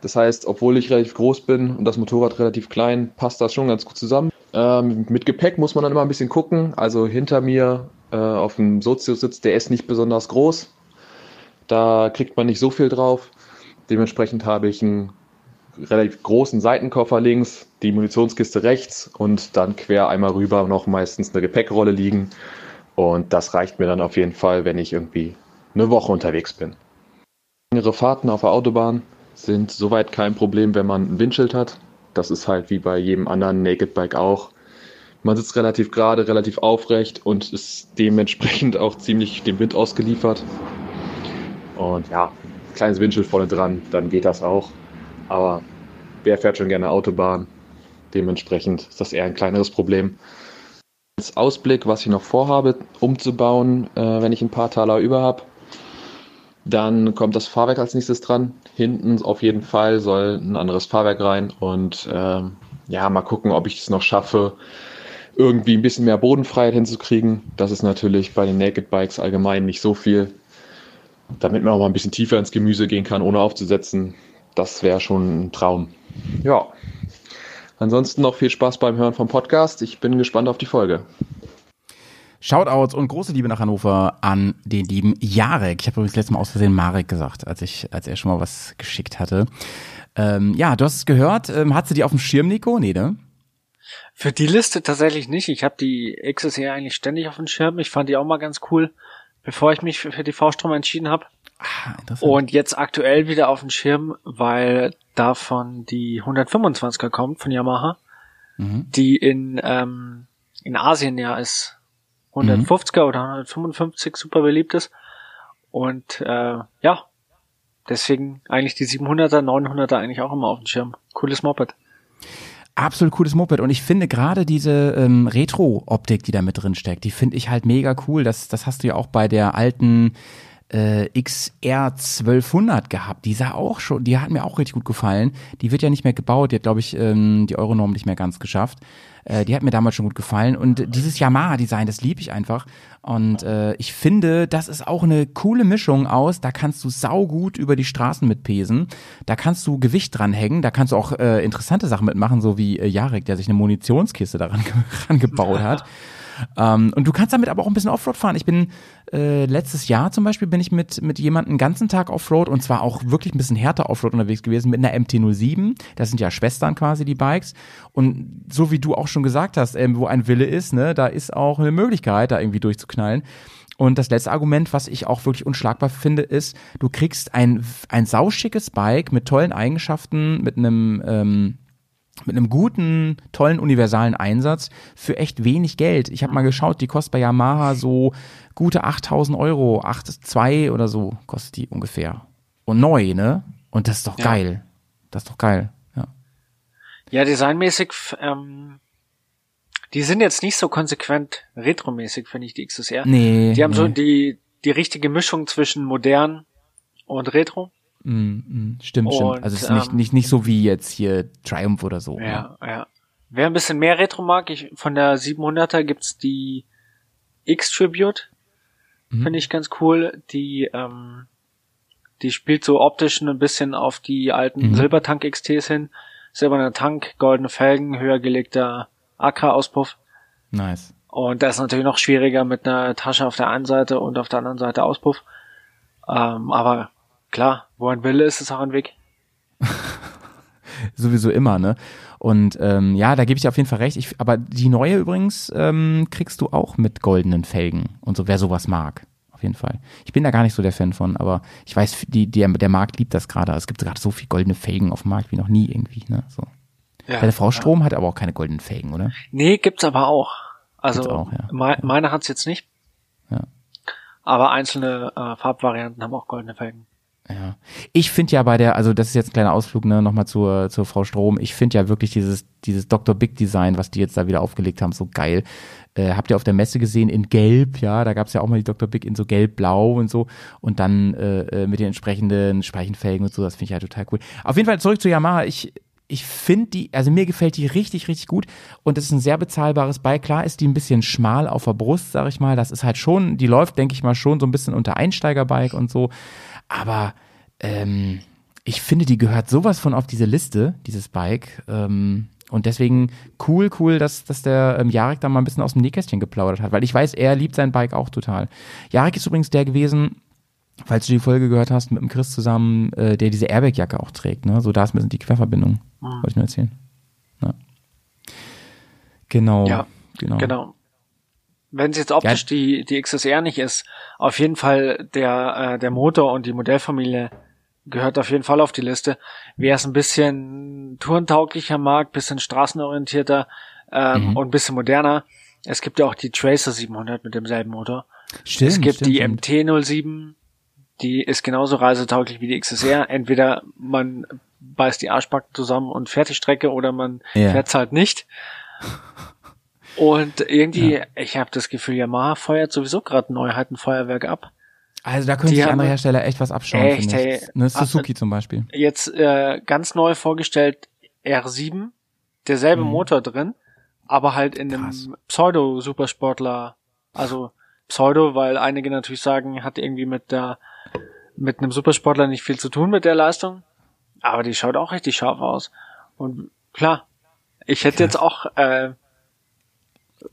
Das heißt, obwohl ich relativ groß bin und das Motorrad relativ klein, passt das schon ganz gut zusammen. Ähm, mit Gepäck muss man dann immer ein bisschen gucken. Also hinter mir äh, auf dem Sozius-Sitz, der ist nicht besonders groß. Da kriegt man nicht so viel drauf. Dementsprechend habe ich einen relativ großen Seitenkoffer links, die Munitionskiste rechts und dann quer einmal rüber noch meistens eine Gepäckrolle liegen. Und das reicht mir dann auf jeden Fall, wenn ich irgendwie eine Woche unterwegs bin. Längere Fahrten auf der Autobahn sind soweit kein Problem, wenn man ein Windschild hat. Das ist halt wie bei jedem anderen Naked Bike auch. Man sitzt relativ gerade, relativ aufrecht und ist dementsprechend auch ziemlich dem Wind ausgeliefert. Und ja, kleines Windschild vorne dran, dann geht das auch. Aber wer fährt schon gerne Autobahn? Dementsprechend ist das eher ein kleineres Problem. Als Ausblick, was ich noch vorhabe, umzubauen, äh, wenn ich ein paar Taler über habe. Dann kommt das Fahrwerk als nächstes dran. Hinten auf jeden Fall soll ein anderes Fahrwerk rein. Und äh, ja, mal gucken, ob ich es noch schaffe, irgendwie ein bisschen mehr Bodenfreiheit hinzukriegen. Das ist natürlich bei den Naked Bikes allgemein nicht so viel. Damit man auch mal ein bisschen tiefer ins Gemüse gehen kann, ohne aufzusetzen das wäre schon ein Traum. Ja. Ansonsten noch viel Spaß beim Hören vom Podcast. Ich bin gespannt auf die Folge. Shoutouts und große Liebe nach Hannover an den lieben Jarek. Ich habe übrigens letztes Mal aus Versehen Marek gesagt, als ich, als er schon mal was geschickt hatte. Ähm, ja, du hast es gehört. Ähm, hat sie die auf dem Schirm, Nico? Nee, ne? Für die Liste tatsächlich nicht. Ich habe die XSE eigentlich ständig auf dem Schirm. Ich fand die auch mal ganz cool, bevor ich mich für, für die V-Strom entschieden habe. Ah, und jetzt aktuell wieder auf dem Schirm, weil davon die 125er kommt von Yamaha, mhm. die in, ähm, in Asien ja ist 150er mhm. oder 155 super beliebt ist. Und äh, ja, deswegen eigentlich die 700er, 900er eigentlich auch immer auf dem Schirm. Cooles Moped. Absolut cooles Moped und ich finde gerade diese ähm, Retro-Optik, die da mit drin steckt, die finde ich halt mega cool. Das, das hast du ja auch bei der alten äh, XR 1200 gehabt. Die sah auch schon, die hat mir auch richtig gut gefallen. Die wird ja nicht mehr gebaut, die hat, glaube ich, ähm, die Euronorm nicht mehr ganz geschafft. Äh, die hat mir damals schon gut gefallen. Und dieses Yamaha-Design, das liebe ich einfach. Und äh, ich finde, das ist auch eine coole Mischung aus. Da kannst du saugut über die Straßen mitpesen. Da kannst du Gewicht dranhängen. Da kannst du auch äh, interessante Sachen mitmachen, so wie äh, Jarek, der sich eine Munitionskiste daran gebaut hat. Ähm, und du kannst damit aber auch ein bisschen Offroad fahren. Ich bin äh, letztes Jahr zum Beispiel bin ich mit, mit jemandem einen ganzen Tag Offroad und zwar auch wirklich ein bisschen härter Offroad unterwegs gewesen mit einer MT-07. Das sind ja Schwestern quasi, die Bikes. Und so wie du auch schon gesagt hast, ähm, wo ein Wille ist, ne, da ist auch eine Möglichkeit, da irgendwie durchzuknallen. Und das letzte Argument, was ich auch wirklich unschlagbar finde, ist, du kriegst ein, ein sauschickes Bike mit tollen Eigenschaften, mit einem ähm, mit einem guten, tollen universalen Einsatz für echt wenig Geld. Ich habe mal geschaut, die kostet bei Yamaha so gute 8000 Euro, 8,2 oder so kostet die ungefähr. Und neu, ne? Und das ist doch ja. geil. Das ist doch geil, ja. Ja, designmäßig, ähm, die sind jetzt nicht so konsequent retromäßig, finde ich, die XSR. Nee. Die haben nee. so die, die richtige Mischung zwischen modern und retro. Mm, mm, stimmt, und, stimmt. Also es ist nicht, ähm, nicht, nicht so wie jetzt hier Triumph oder so. Ja, ja. ja. Wer ein bisschen mehr Retro mag, ich, von der 700er gibt's die X-Tribute. Mhm. Finde ich ganz cool. Die, ähm, die spielt so optisch ein bisschen auf die alten mhm. Silbertank XTs hin. Silberner Tank, goldene Felgen, höher gelegter AK-Auspuff. Nice. Und das ist natürlich noch schwieriger mit einer Tasche auf der einen Seite und auf der anderen Seite Auspuff. Ähm, aber Klar, wo ein Wille ist, ist auch ein Weg. Sowieso immer, ne? Und ähm, ja, da gebe ich dir auf jeden Fall recht. Ich, aber die neue übrigens ähm, kriegst du auch mit goldenen Felgen und so, wer sowas mag. Auf jeden Fall. Ich bin da gar nicht so der Fan von, aber ich weiß, die, die, der Markt liebt das gerade. Es gibt gerade so viel goldene Felgen auf dem Markt wie noch nie irgendwie, ne? So. Ja, der Frau Strom ja. hat aber auch keine goldenen Felgen, oder? Nee, gibt's aber auch. Also auch, ja. Me meine hat's jetzt nicht. Ja. Aber einzelne äh, Farbvarianten haben auch goldene Felgen. Ja. Ich finde ja bei der, also das ist jetzt ein kleiner Ausflug, ne, nochmal zur, zur Frau Strom. Ich finde ja wirklich dieses, dieses Dr. Big Design, was die jetzt da wieder aufgelegt haben, so geil. Äh, habt ihr auf der Messe gesehen in Gelb, ja, da gab's ja auch mal die Dr. Big in so Gelb-Blau und so und dann äh, äh mit den entsprechenden Speichenfelgen und so, das finde ich ja total cool. Auf jeden Fall zurück zu Yamaha. Ich, ich finde die, also mir gefällt die richtig, richtig gut und es ist ein sehr bezahlbares Bike. Klar ist die ein bisschen schmal auf der Brust, sag ich mal. Das ist halt schon, die läuft, denke ich mal, schon so ein bisschen unter Einsteigerbike und so. Aber ähm, ich finde, die gehört sowas von auf diese Liste, dieses Bike. Ähm, und deswegen cool, cool, dass, dass der ähm, Jarek da mal ein bisschen aus dem Nähkästchen geplaudert hat, weil ich weiß, er liebt sein Bike auch total. Jarek ist übrigens der gewesen, falls du die Folge gehört hast, mit dem Chris zusammen, äh, der diese Airbag-Jacke auch trägt. Ne? So, da ist ein bisschen die Querverbindung. Mhm. Wollte ich nur erzählen. Ja. Genau. Ja, genau. genau. Wenn es jetzt optisch ja. die, die XSR nicht ist, auf jeden Fall der, äh, der Motor und die Modellfamilie gehört auf jeden Fall auf die Liste. Wer es ein bisschen tourentauglicher mag, bisschen straßenorientierter ähm, mhm. und ein bisschen moderner, es gibt ja auch die Tracer 700 mit demselben Motor. Stimmt, es gibt stimmt, die MT-07, die ist genauso reisetauglich wie die XSR. Entweder man beißt die Arschbacken zusammen und fährt die Strecke oder man ja. fährt halt nicht. Und irgendwie, ja. ich habe das Gefühl, Yamaha feuert sowieso gerade Neuheitenfeuerwerk ab. Also da können sich andere Hersteller echt was abschauen. Echt, hey. Ne, Suzuki zum Beispiel. Jetzt äh, ganz neu vorgestellt R7, derselbe mhm. Motor drin, aber halt in Krass. einem Pseudo-Supersportler, also Pseudo, weil einige natürlich sagen, hat irgendwie mit der mit einem Supersportler nicht viel zu tun mit der Leistung, aber die schaut auch richtig scharf aus. Und klar, ich hätte Krass. jetzt auch äh,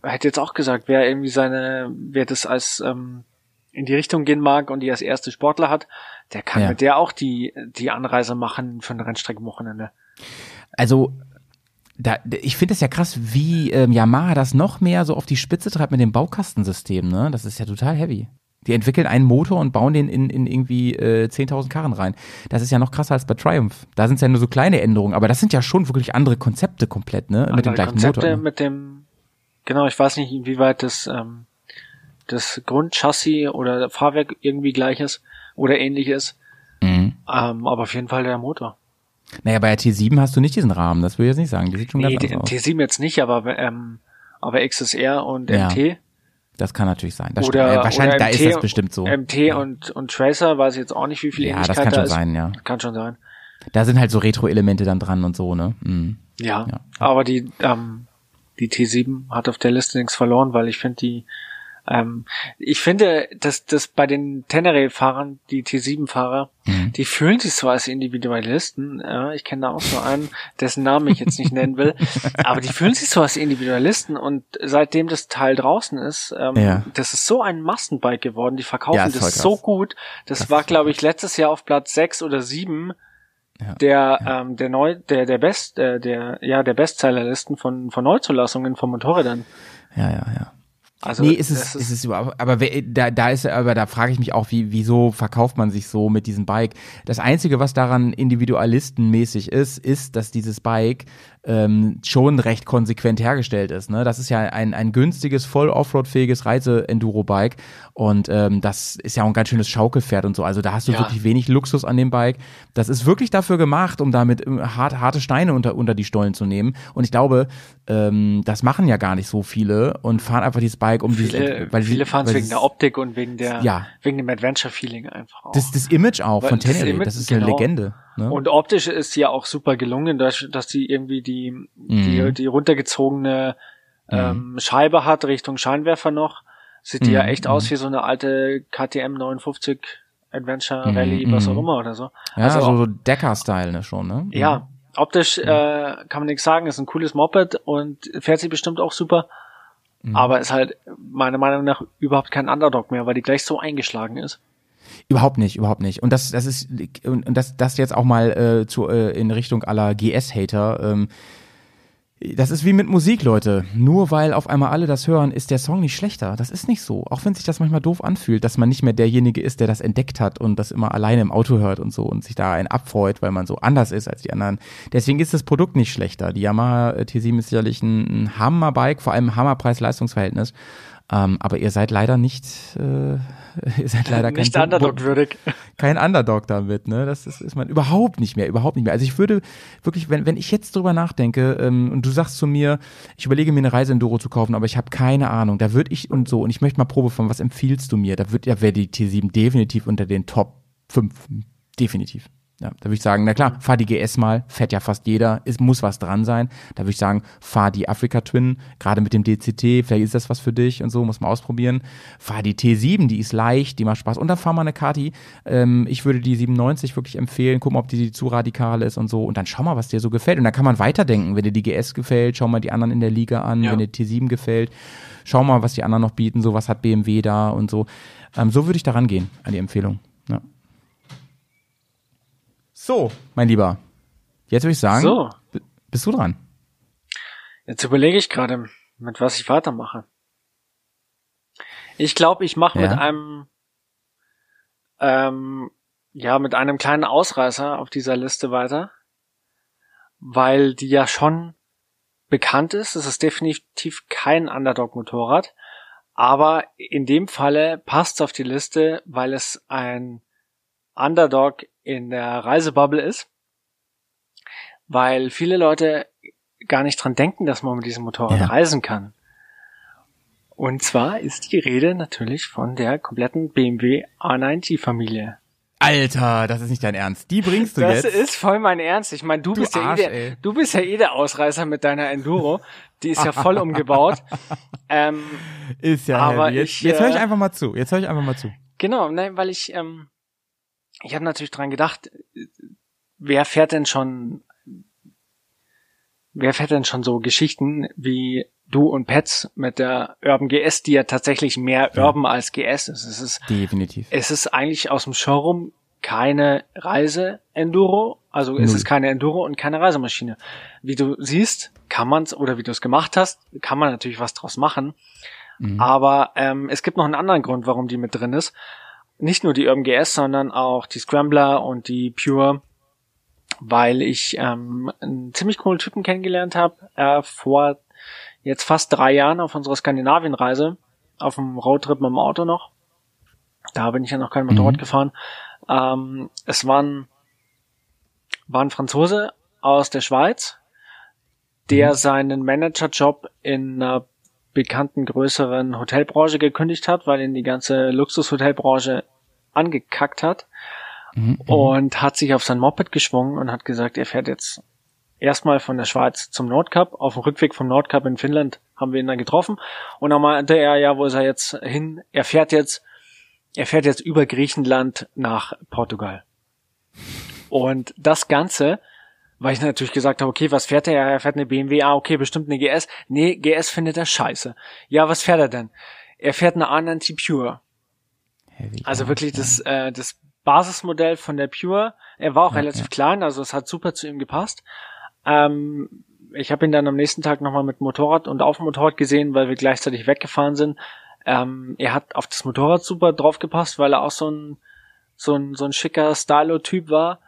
hätte jetzt auch gesagt, wer irgendwie seine, wer das als ähm, in die Richtung gehen mag und die als erste Sportler hat, der kann ja. mit der auch die, die Anreise machen für ein Rennstreckenwochenende. Also, da, ich finde es ja krass, wie ähm, Yamaha das noch mehr so auf die Spitze treibt mit dem Baukastensystem, ne? Das ist ja total heavy. Die entwickeln einen Motor und bauen den in, in irgendwie äh, 10.000 Karren rein. Das ist ja noch krasser als bei Triumph. Da sind es ja nur so kleine Änderungen, aber das sind ja schon wirklich andere Konzepte komplett, ne? Mit dem gleichen Konzepte Motor. Ne? Mit dem, genau, ich weiß nicht, inwieweit das ähm, das Grundchassis oder Fahrwerk irgendwie gleiches oder ähnliches. Mhm. Ähm, aber auf jeden Fall der Motor. Naja, bei der T7 hast du nicht diesen Rahmen, das will ich jetzt nicht sagen. Die sieht schon nee, ganz aus. T7 jetzt nicht, aber, ähm, aber XSR und ja, MT. Das kann natürlich sein. Das oder, äh, wahrscheinlich, oder MT, da ist das bestimmt so. MT ja. und, und Tracer weiß ich jetzt auch nicht, wie viel Ja, das kann da schon ist. sein, ja. Kann schon sein. Da sind halt so Retro-Elemente dann dran und so, ne? Mhm. Ja, ja, aber die, ähm, die T7 hat auf der Liste nichts verloren, weil ich finde die ähm, ich finde, dass dass bei den Tenere-Fahrern, die T7-Fahrer, mhm. die fühlen sich so als Individualisten. Ja, ich kenne da auch so einen, dessen Namen ich jetzt nicht nennen will, aber die fühlen sich so als Individualisten und seitdem das Teil draußen ist, ähm, ja. das ist so ein Massenbike geworden. Die verkaufen ja, das so gut. Das, das war, glaube ich, letztes Jahr auf Platz sechs oder sieben. Ja, der ja. ähm, der neu der der Best äh, der ja der Bestsellerlisten von von Neuzulassungen von Motorrädern. Ja, ja, ja. Also nee, ist es, ist, ist es überhaupt, aber da, da ist, aber da frage ich mich auch, wie, wieso verkauft man sich so mit diesem Bike? Das Einzige, was daran individualistenmäßig ist, ist, dass dieses Bike ähm, schon recht konsequent hergestellt ist. Ne? Das ist ja ein, ein günstiges, voll Offroad-fähiges Reise-Enduro-Bike und ähm, das ist ja auch ein ganz schönes Schaukelpferd und so. Also da hast du ja. wirklich wenig Luxus an dem Bike. Das ist wirklich dafür gemacht, um damit ähm, hart, harte Steine unter, unter die Stollen zu nehmen. Und ich glaube, ähm, das machen ja gar nicht so viele und fahren einfach dieses Bike um viele, dieses, weil viele fahren es wegen der Optik und wegen der ja. wegen dem Adventure-Feeling einfach auch. Das, das Image auch weil von Tenere, das, das ist genau. eine Legende. Ne? Und optisch ist ja auch super gelungen, dass, dass die irgendwie die, mhm. die, die runtergezogene mhm. ähm, Scheibe hat Richtung Scheinwerfer noch. Sieht mhm. die ja echt aus mhm. wie so eine alte KTM 59 Adventure mhm, Rally, was auch immer oder so. Ja, also so, so Decker-Style ne, schon, ne? Ja, optisch äh, kann man nichts sagen, ist ein cooles Moped und fährt sich bestimmt auch super. Aber ist halt meiner Meinung nach überhaupt kein Underdog mehr, weil die gleich so eingeschlagen ist. Überhaupt nicht, überhaupt nicht. Und das, das ist, und das, das jetzt auch mal äh, zu, äh, in Richtung aller GS-Hater. Ähm, das ist wie mit Musik, Leute. Nur weil auf einmal alle das hören, ist der Song nicht schlechter. Das ist nicht so. Auch wenn sich das manchmal doof anfühlt, dass man nicht mehr derjenige ist, der das entdeckt hat und das immer alleine im Auto hört und so und sich da einen abfreut, weil man so anders ist als die anderen. Deswegen ist das Produkt nicht schlechter. Die Yamaha T7 ist sicherlich ein, Hammerbike, vor allem Hammerpreis-Leistungsverhältnis. Ähm, aber ihr seid leider nicht, äh, ihr seid leider kein Nicht Underdog-würdig. kein Underdog damit, ne? Das ist, ist man überhaupt nicht mehr, überhaupt nicht mehr. Also ich würde wirklich, wenn, wenn ich jetzt drüber nachdenke ähm, und du sagst zu mir, ich überlege mir eine Reise Enduro zu kaufen, aber ich habe keine Ahnung, da würde ich und so und ich möchte mal Probe von, was empfiehlst du mir? Da wird ja wäre die T7 definitiv unter den Top 5 definitiv. Ja, da würde ich sagen, na klar, fahr die GS mal, fährt ja fast jeder, es muss was dran sein. Da würde ich sagen, fahr die Africa Twin, gerade mit dem DCT, vielleicht ist das was für dich und so, muss man ausprobieren. Fahr die T7, die ist leicht, die macht Spaß. Und dann fahr mal eine Kati. Ähm, ich würde die 97 wirklich empfehlen, gucken, ob die, die zu radikal ist und so. Und dann schau mal, was dir so gefällt. Und dann kann man weiterdenken. Wenn dir die GS gefällt, schau mal die anderen in der Liga an. Ja. Wenn dir T7 gefällt, schau mal, was die anderen noch bieten, so was hat BMW da und so. Ähm, so würde ich da rangehen an die Empfehlung. Ja. So, mein Lieber. Jetzt würde ich sagen, So. bist du dran. Jetzt überlege ich gerade, mit was ich weitermache. Ich glaube, ich mache mit Ja. einem, ähm, ja, mit einem kleinen Ausreißer auf dieser Liste weiter, weil die ja schon bekannt ist. Es ist definitiv kein Underdog-Motorrad, aber in dem Falle passt es auf die Liste, weil es ein Underdog in der Reisebubble ist, weil viele Leute gar nicht dran denken, dass man mit diesem Motorrad Ja. reisen kann. Und zwar ist die Rede natürlich von der kompletten BMW A90-Familie. Alter, das ist nicht dein Ernst. Die bringst du Das jetzt. ist voll mein Ernst. Ich meine, du, Du bist ja eh der, du bist ja eh der Ausreißer mit deiner Enduro. Die ist ja voll umgebaut. Ähm, Ist ja Aber heavy. Jetzt, ich, jetzt höre ich äh, einfach mal zu. Jetzt höre ich einfach mal zu. Genau, nein, weil ich, ähm, ich habe natürlich dran gedacht, äh, wer fährt denn schon, wer fährt denn schon so Geschichten wie du und Pets mit der Urban GS, die ja tatsächlich mehr Urban als GS ist. Es ist, Definitiv. es ist eigentlich aus dem Showroom keine Reise-Enduro, also es Null. ist keine Enduro und keine Reisemaschine. Wie du siehst, kann man's, oder wie du es gemacht hast, kann man natürlich was draus machen. Mhm. Aber ähm, es gibt noch einen anderen Grund, warum die mit drin ist. Nicht nur die Urban GS, sondern auch die Scrambler und die Pure, weil ich ähm, einen ziemlich coolen Typen kennengelernt habe äh, vor jetzt fast drei Jahren auf unserer Skandinavienreise, auf dem Roadtrip mit dem Auto noch. Da bin ich ja noch kein Motorrad Mhm. gefahren. Ähm, es waren, war ein Franzose aus der Schweiz, der Mhm. seinen Managerjob in einer bekannten größeren Hotelbranche gekündigt hat, weil ihn die ganze Luxushotelbranche angekackt hat Mhm. und hat sich auf sein Moped geschwungen und hat gesagt, er fährt jetzt erstmal von der Schweiz zum Nordkap. Auf dem Rückweg vom Nordkap in Finnland haben wir ihn dann getroffen und dann meinte er, ja, wo ist er jetzt hin? Er fährt jetzt, er fährt jetzt über Griechenland nach Portugal. Und das Ganze, weil ich natürlich gesagt habe, okay, was fährt er? Er fährt eine BMW, ah, okay, bestimmt eine GS. Nee, GS findet er scheiße. Ja, was fährt er denn? Er fährt eine Ananti Pure. Heavy. Also wirklich das, äh, das Basismodell von der Pure. Er war auch Ja, relativ klein, also es hat super zu ihm gepasst. Ähm, ich habe ihn dann am nächsten Tag nochmal mit Motorrad und auf dem Motorrad gesehen, weil wir gleichzeitig weggefahren sind. Ähm, er hat auf das Motorrad super drauf gepasst, weil er auch so ein so ein, so ein schicker Stylo-Typ war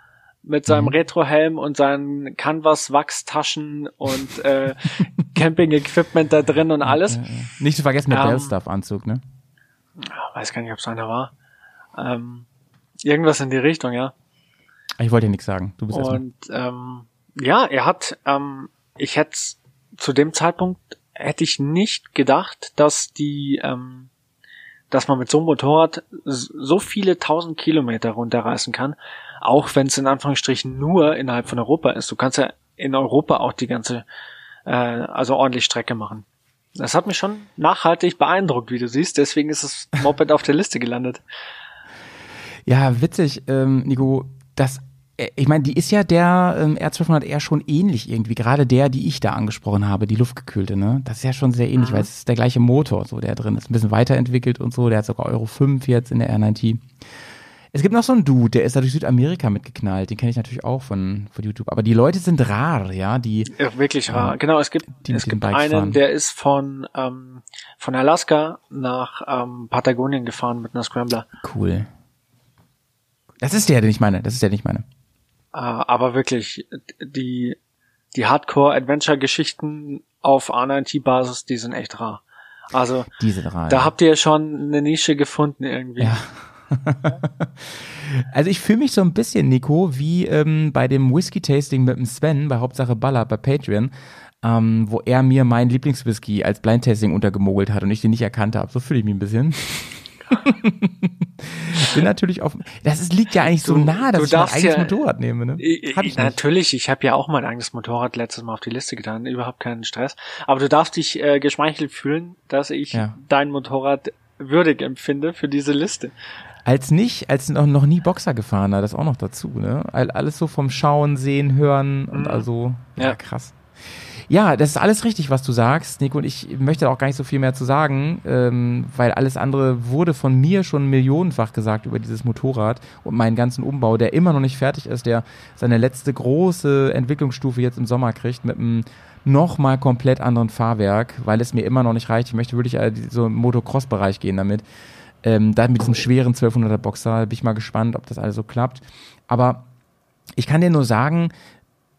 mit seinem Mhm. Retro-Helm und seinen Canvas-Wachstaschen und äh, Camping-Equipment da drin und alles. Nicht zu vergessen der Ähm, Bell-Stuff-Anzug, ne? Weiß gar nicht, ob es einer war. Ähm, irgendwas in die Richtung, ja. Ich wollte dir nichts sagen. Du bist. Und ähm, ja, er hat, ähm, ich hätte zu dem Zeitpunkt hätte ich nicht gedacht, dass die, ähm, dass man mit so einem Motorrad so viele tausend Kilometer runterreißen kann, auch wenn es in Anführungsstrichen nur innerhalb von Europa ist. Du kannst ja in Europa auch die ganze, äh, also ordentlich Strecke machen. Das hat mich schon nachhaltig beeindruckt, wie du siehst. Deswegen ist das Moped auf der Liste gelandet. Ja, witzig, ähm, Nico, das, äh, ich meine, die ist ja der ähm, R1200R schon ähnlich irgendwie, gerade der, die ich da angesprochen habe, die luftgekühlte, ne? Das ist ja schon sehr ähnlich, Mhm. weil es ist der gleiche Motor, so der drin ist, ein bisschen weiterentwickelt und so, der hat sogar Euro 5 jetzt in der R90. Es gibt noch so einen Dude, der ist da durch Südamerika mitgeknallt, den kenne ich natürlich auch von, von YouTube, aber die Leute sind rar, ja, die, Ja, wirklich rar. Genau, es gibt, die es gibt einen, fahren. der ist von, ähm, von Alaska nach ähm, Patagonien gefahren mit einer Scrambler. cool. Das ist der, den ich meine, das ist der, den ich meine. Äh, aber wirklich, die, die Hardcore-Adventure-Geschichten auf A9T-Basis, die sind echt rar. Also Die sind rein. da habt ihr schon eine Nische gefunden irgendwie. Ja. Also ich fühle mich so ein bisschen, Nico, wie ähm, bei dem Whisky-Tasting mit dem Sven bei Hauptsache Baller bei Patreon, ähm, wo er mir meinen Lieblingswhisky als Blind-Tasting untergemogelt hat und ich den nicht erkannt habe. So fühle ich mich ein bisschen. Bin natürlich auf. Das ist, liegt ja eigentlich so Du- nah, dass du ich mein eigenes ja- Motorrad nehme. Ne? Ich, ich natürlich, ich habe ja auch mein eigenes Motorrad letztes Mal auf die Liste getan, überhaupt keinen Stress. Aber du darfst dich äh, geschmeichelt fühlen, dass ich Ja. dein Motorrad würdig empfinde für diese Liste. Als nicht, als noch, noch nie Boxer gefahren, das auch noch dazu, ne? All- Alles so vom Schauen, Sehen, Hören und Mhm. also, ja, Ja. krass. Ja, das ist alles richtig, was du sagst, Nico, und ich möchte da auch gar nicht so viel mehr zu sagen, ähm, weil alles andere wurde von mir schon millionenfach gesagt über dieses Motorrad und meinen ganzen Umbau, der immer noch nicht fertig ist, der seine letzte große Entwicklungsstufe jetzt im Sommer kriegt mit einem nochmal komplett anderen Fahrwerk, weil es mir immer noch nicht reicht. Ich möchte wirklich äh, so im Motocross-Bereich gehen damit. Ähm, da mit diesem schweren 1200er Boxer bin ich mal gespannt, ob das alles so klappt. Aber ich kann dir nur sagen,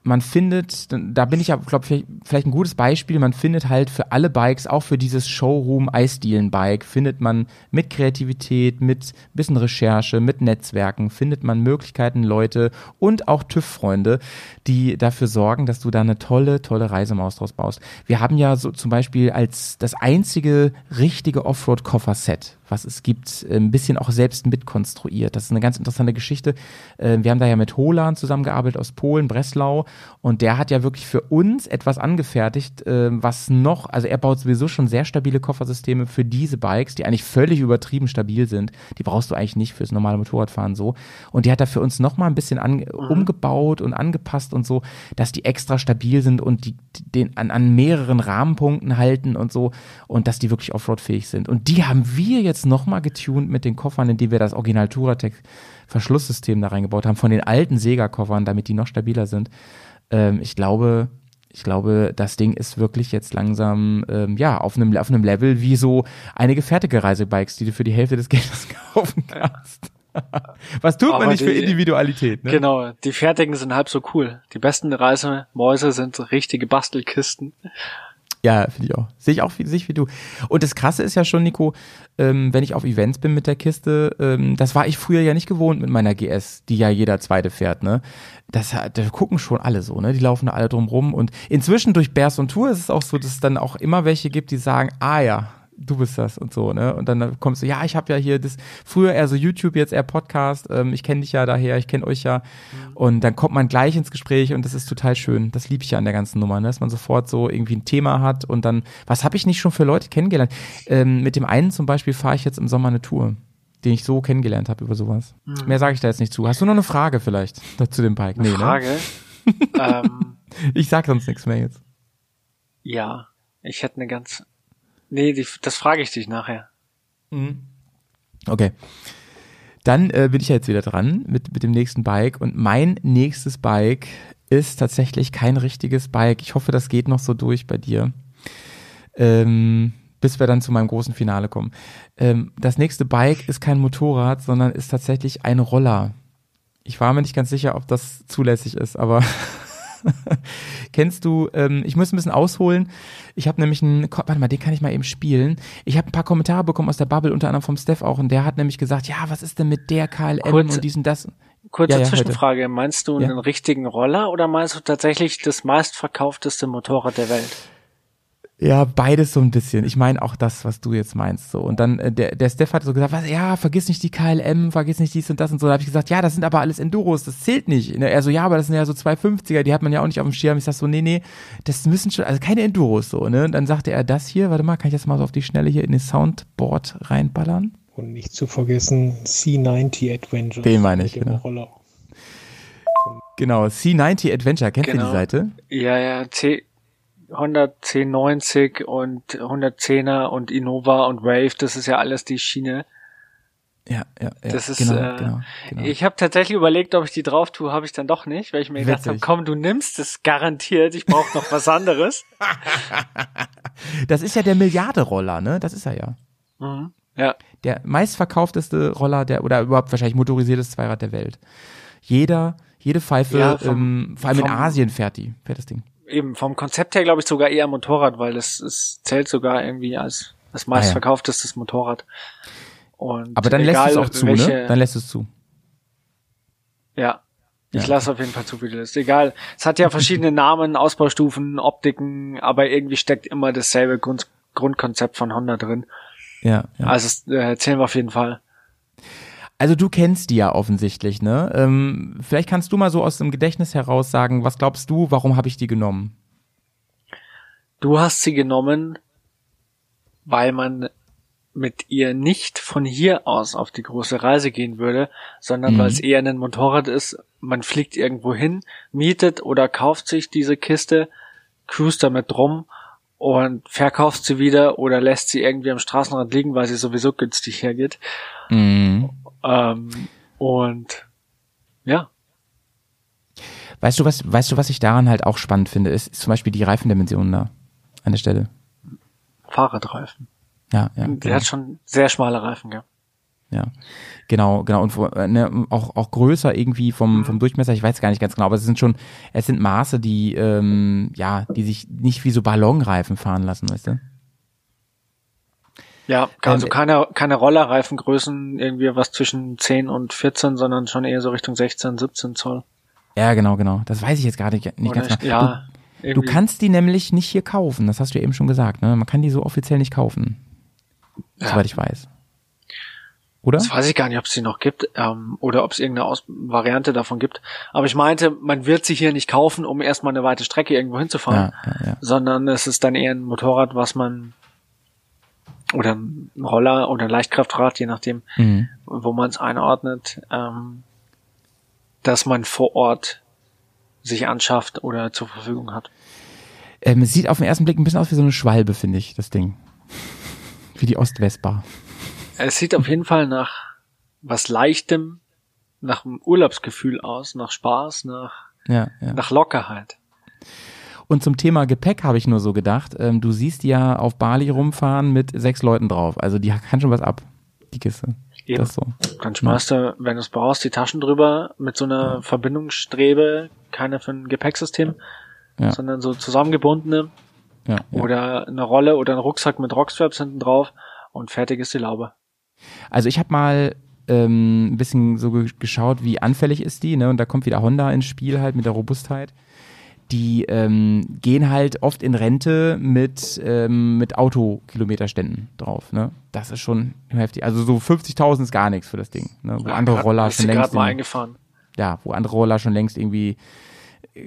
man findet, da bin ich ja, glaube ich, vielleicht ein gutes Beispiel, man findet halt für alle Bikes, auch für dieses Showroom-Eisdielen-Bike, findet man mit Kreativität, mit bisschen Recherche, mit Netzwerken, findet man Möglichkeiten, Leute und auch TÜV-Freunde, die dafür sorgen, dass du da eine tolle, tolle Reisemaus draus baust. Wir haben ja so zum Beispiel als das einzige richtige Offroad-Koffer-Set, was es gibt, ein bisschen auch selbst mitkonstruiert. Das ist eine ganz interessante Geschichte. Äh, Wir haben da ja mit Holan zusammengearbeitet aus Polen, Breslau, und der hat ja wirklich für uns etwas angefertigt, äh, was noch, also er baut sowieso schon sehr stabile Koffersysteme für diese Bikes, die eigentlich völlig übertrieben stabil sind. Die brauchst du eigentlich nicht fürs normale Motorradfahren so. Und die hat da für uns noch mal ein bisschen an, umgebaut und angepasst und so, dass die extra stabil sind und die, den an, an mehreren Rahmenpunkten halten und so und dass die wirklich Offroad-fähig sind. Und die haben wir jetzt noch mal getuned mit den Koffern, indem wir das Original Touratec Verschlusssystem da reingebaut haben von den alten Sega-Koffern, damit die noch stabiler sind. Ähm, ich glaube, ich glaube, das Ding ist wirklich jetzt langsam ähm, ja auf einem auf einem Level wie so einige fertige Reisebikes, die du für die Hälfte des Geldes kaufen kannst. Was tut man Aber nicht für die- Individualität? Ne? Genau, die fertigen sind halb so cool. Die besten Reisemäuse sind richtige Bastelkisten. Ja, finde ich auch. Sehe ich auch wie, sehe ich wie du. Und das Krasse ist ja schon, Nico, ähm, wenn ich auf Events bin mit der Kiste, ähm, das war ich früher ja nicht gewohnt mit meiner GS, die ja jeder zweite fährt, ne? Das, hat- da gucken schon alle so, ne? Die laufen da alle drum rum. Und inzwischen durch Bears und Tour ist es auch so, dass es dann auch immer welche gibt, die sagen, ah ja, du bist das und so, ne? Und dann kommst du, ja, ich habe ja hier das, früher eher so YouTube, jetzt eher Podcast, ähm, ich kenne dich ja daher, ich kenne euch ja. Und dann kommt man gleich ins Gespräch und das ist total schön. Das liebe ich ja an der ganzen Nummer, ne? dass man sofort so irgendwie ein Thema hat und dann, was habe ich nicht schon für Leute kennengelernt? Ähm, mit dem einen zum Beispiel fahre ich jetzt im Sommer eine Tour, den ich so kennengelernt habe über sowas. Mhm. Mehr sage ich da jetzt nicht zu. Hast du noch eine Frage vielleicht zu dem Bike? Eine Nee, Frage. ähm, Ne? Ich sag sonst nichts mehr jetzt. ja, ich hätte eine ganz. Nee, die, das frage ich dich nachher. Okay. Dann äh, bin ich ja jetzt wieder dran mit, mit dem nächsten Bike und mein nächstes Bike ist tatsächlich kein richtiges Bike. Ich hoffe, das geht noch so durch bei dir. Ähm, bis wir dann zu meinem großen Finale kommen. Ähm, das nächste Bike ist kein Motorrad, sondern ist tatsächlich ein Roller. Ich war mir nicht ganz sicher, ob das zulässig ist, aber kennst du, ähm, ich muss ein bisschen ausholen. Ich habe nämlich einen, warte mal, den kann ich mal eben spielen. Ich habe ein paar Kommentare bekommen aus der Bubble, unter anderem vom Steph auch, und der hat nämlich gesagt, ja, was ist denn mit der KLM Kurz- und diesen das? Kurze Ja, ja, heute. Zwischenfrage. Meinst du Ja. einen richtigen Roller oder meinst du tatsächlich das meistverkaufteste Motorrad der Welt? Ja, beides so ein bisschen. Ich meine auch das, was du jetzt meinst. So. Und dann, äh, der, der Steph hat so gesagt, was, ja, vergiss nicht die KLM, vergiss nicht dies und das und so. Da habe ich gesagt, ja, das sind aber alles Enduros, das zählt nicht. Und Er so, ja, aber das sind ja so 250er, die hat man ja auch nicht auf dem Schirm. Ich sag so, nee, nee, das müssen schon, also keine Enduros so, ne? Und dann sagte er das hier, warte mal, kann ich das mal so auf die Schnelle hier in den Soundboard reinballern? Und nicht zu vergessen C90 Adventure. Den meine ich, genau. Roller. Genau, C90 Adventure, kennst du Genau. die Seite? Ja, ja, C 100, C90 und 110er und Innova und Wave, das ist ja alles die Schiene. Ja, ja, ja. Das ist, genau, äh, genau, genau. Ich habe tatsächlich überlegt, ob ich die drauf tue, habe ich dann doch nicht, weil ich mir gedacht habe, komm, du nimmst es garantiert, ich brauche noch was anderes. Das ist ja der Milliarde-Roller, ne? Das ist er ja. Mhm. Ja. der meistverkaufteste Roller der oder überhaupt wahrscheinlich motorisiertes Zweirad der Welt. Jeder, jede Pfeife, Ja, vom- ähm, vor allem in Asien fährt die, fährt das Ding. Eben vom Konzept her glaube ich sogar eher Motorrad, weil es, es zählt sogar irgendwie als Das meistverkauftestes Motorrad. Und Aber dann lässt egal, es auch zu, welche, ne? Dann lässt es zu. Ja. Ich Ja. lasse auf jeden Fall zu, wie das ist. Egal. Es hat ja verschiedene Namen, Ausbaustufen, Optiken, aber irgendwie steckt immer dasselbe Grund Grundkonzept von Honda drin. Ja, ja. Also es, äh, zählen wir auf jeden Fall. Also du kennst die ja offensichtlich, ne? Ähm, vielleicht kannst du mal so aus dem Gedächtnis heraus sagen, was glaubst du, warum habe ich die genommen? Du hast sie genommen, weil man mit ihr nicht von hier aus auf die große Reise gehen würde, sondern Mhm. weil es eher ein Motorrad ist. Man fliegt irgendwo hin, mietet oder kauft sich diese Kiste, cruist damit rum und verkauft sie wieder oder lässt sie irgendwie am Straßenrand liegen, weil sie sowieso günstig hergeht. Mhm. Ähm, und ja, Weißt du, was, weißt du, was ich daran halt auch spannend finde, ist, ist zum Beispiel die Reifendimensionen da an der Stelle. Fahrradreifen. Ja, ja. Der genau. hat schon sehr schmale Reifen, gell? Ja, genau, genau. Und äh, ne, auch, auch größer irgendwie vom, vom Durchmesser, ich weiß gar nicht ganz genau, aber es sind schon, es sind Maße, die, ähm, ja, die sich nicht wie so Ballonreifen fahren lassen, weißt du? Ja, also Ähm, keine, keine Rollerreifengrößen, irgendwie was zwischen 10 und 14, sondern schon eher so Richtung 16, 17 Zoll. Ja, genau, genau. Das weiß ich jetzt gerade nicht nicht ganz genau. ja, du, du kannst die nämlich nicht hier kaufen, das hast du ja eben schon gesagt, ne? Man kann die so offiziell nicht kaufen. Ja. Soweit ich weiß. Oder? Das weiß ich gar nicht, ob es die noch gibt ähm, oder ob es irgendeine Aus Variante davon gibt. Aber ich meinte, man wird sie hier nicht kaufen, um erstmal eine weite Strecke irgendwo hinzufahren, Ja, ja, ja. sondern es ist dann eher ein Motorrad, was man oder ein Roller oder ein Leichtkraftrad, je nachdem, Mhm. wo man es einordnet, ähm, dass man vor Ort sich anschafft oder zur Verfügung hat. Ähm, es sieht auf den ersten Blick ein bisschen aus wie so eine Schwalbe, finde ich, das Ding. Wie die Ostwestbar. Es sieht auf jeden Fall nach was Leichtem, nach einem Urlaubsgefühl aus, nach Spaß, nach, Ja, ja. nach Lockerheit. Und zum Thema Gepäck habe ich nur so gedacht, ähm, du siehst ja auf Bali rumfahren mit sechs Leuten drauf. Also die kann schon was ab, die Kiste. Eben. Das so. Dann schmeißt du, wenn du es brauchst, die Taschen drüber mit so einer Verbindungsstrebe, keine für ein Gepäcksystem, Ja. sondern so zusammengebundene Ja, ja. oder eine Rolle oder ein Rucksack mit Rockstraps hinten drauf und fertig ist die Laube. Also ich habe mal ähm, ein bisschen so ge geschaut, wie anfällig ist die, ne? Und da kommt wieder Honda ins Spiel halt mit der Robustheit. Die ähm, gehen halt oft in Rente mit, ähm, mit Autokilometerständen drauf, ne? Das ist schon heftig. Also so 50.000 ist gar nichts für das Ding, ne? Wo Ja, andere grad- Roller schon längst mal in- eingefahren. ja, wo andere Roller schon längst irgendwie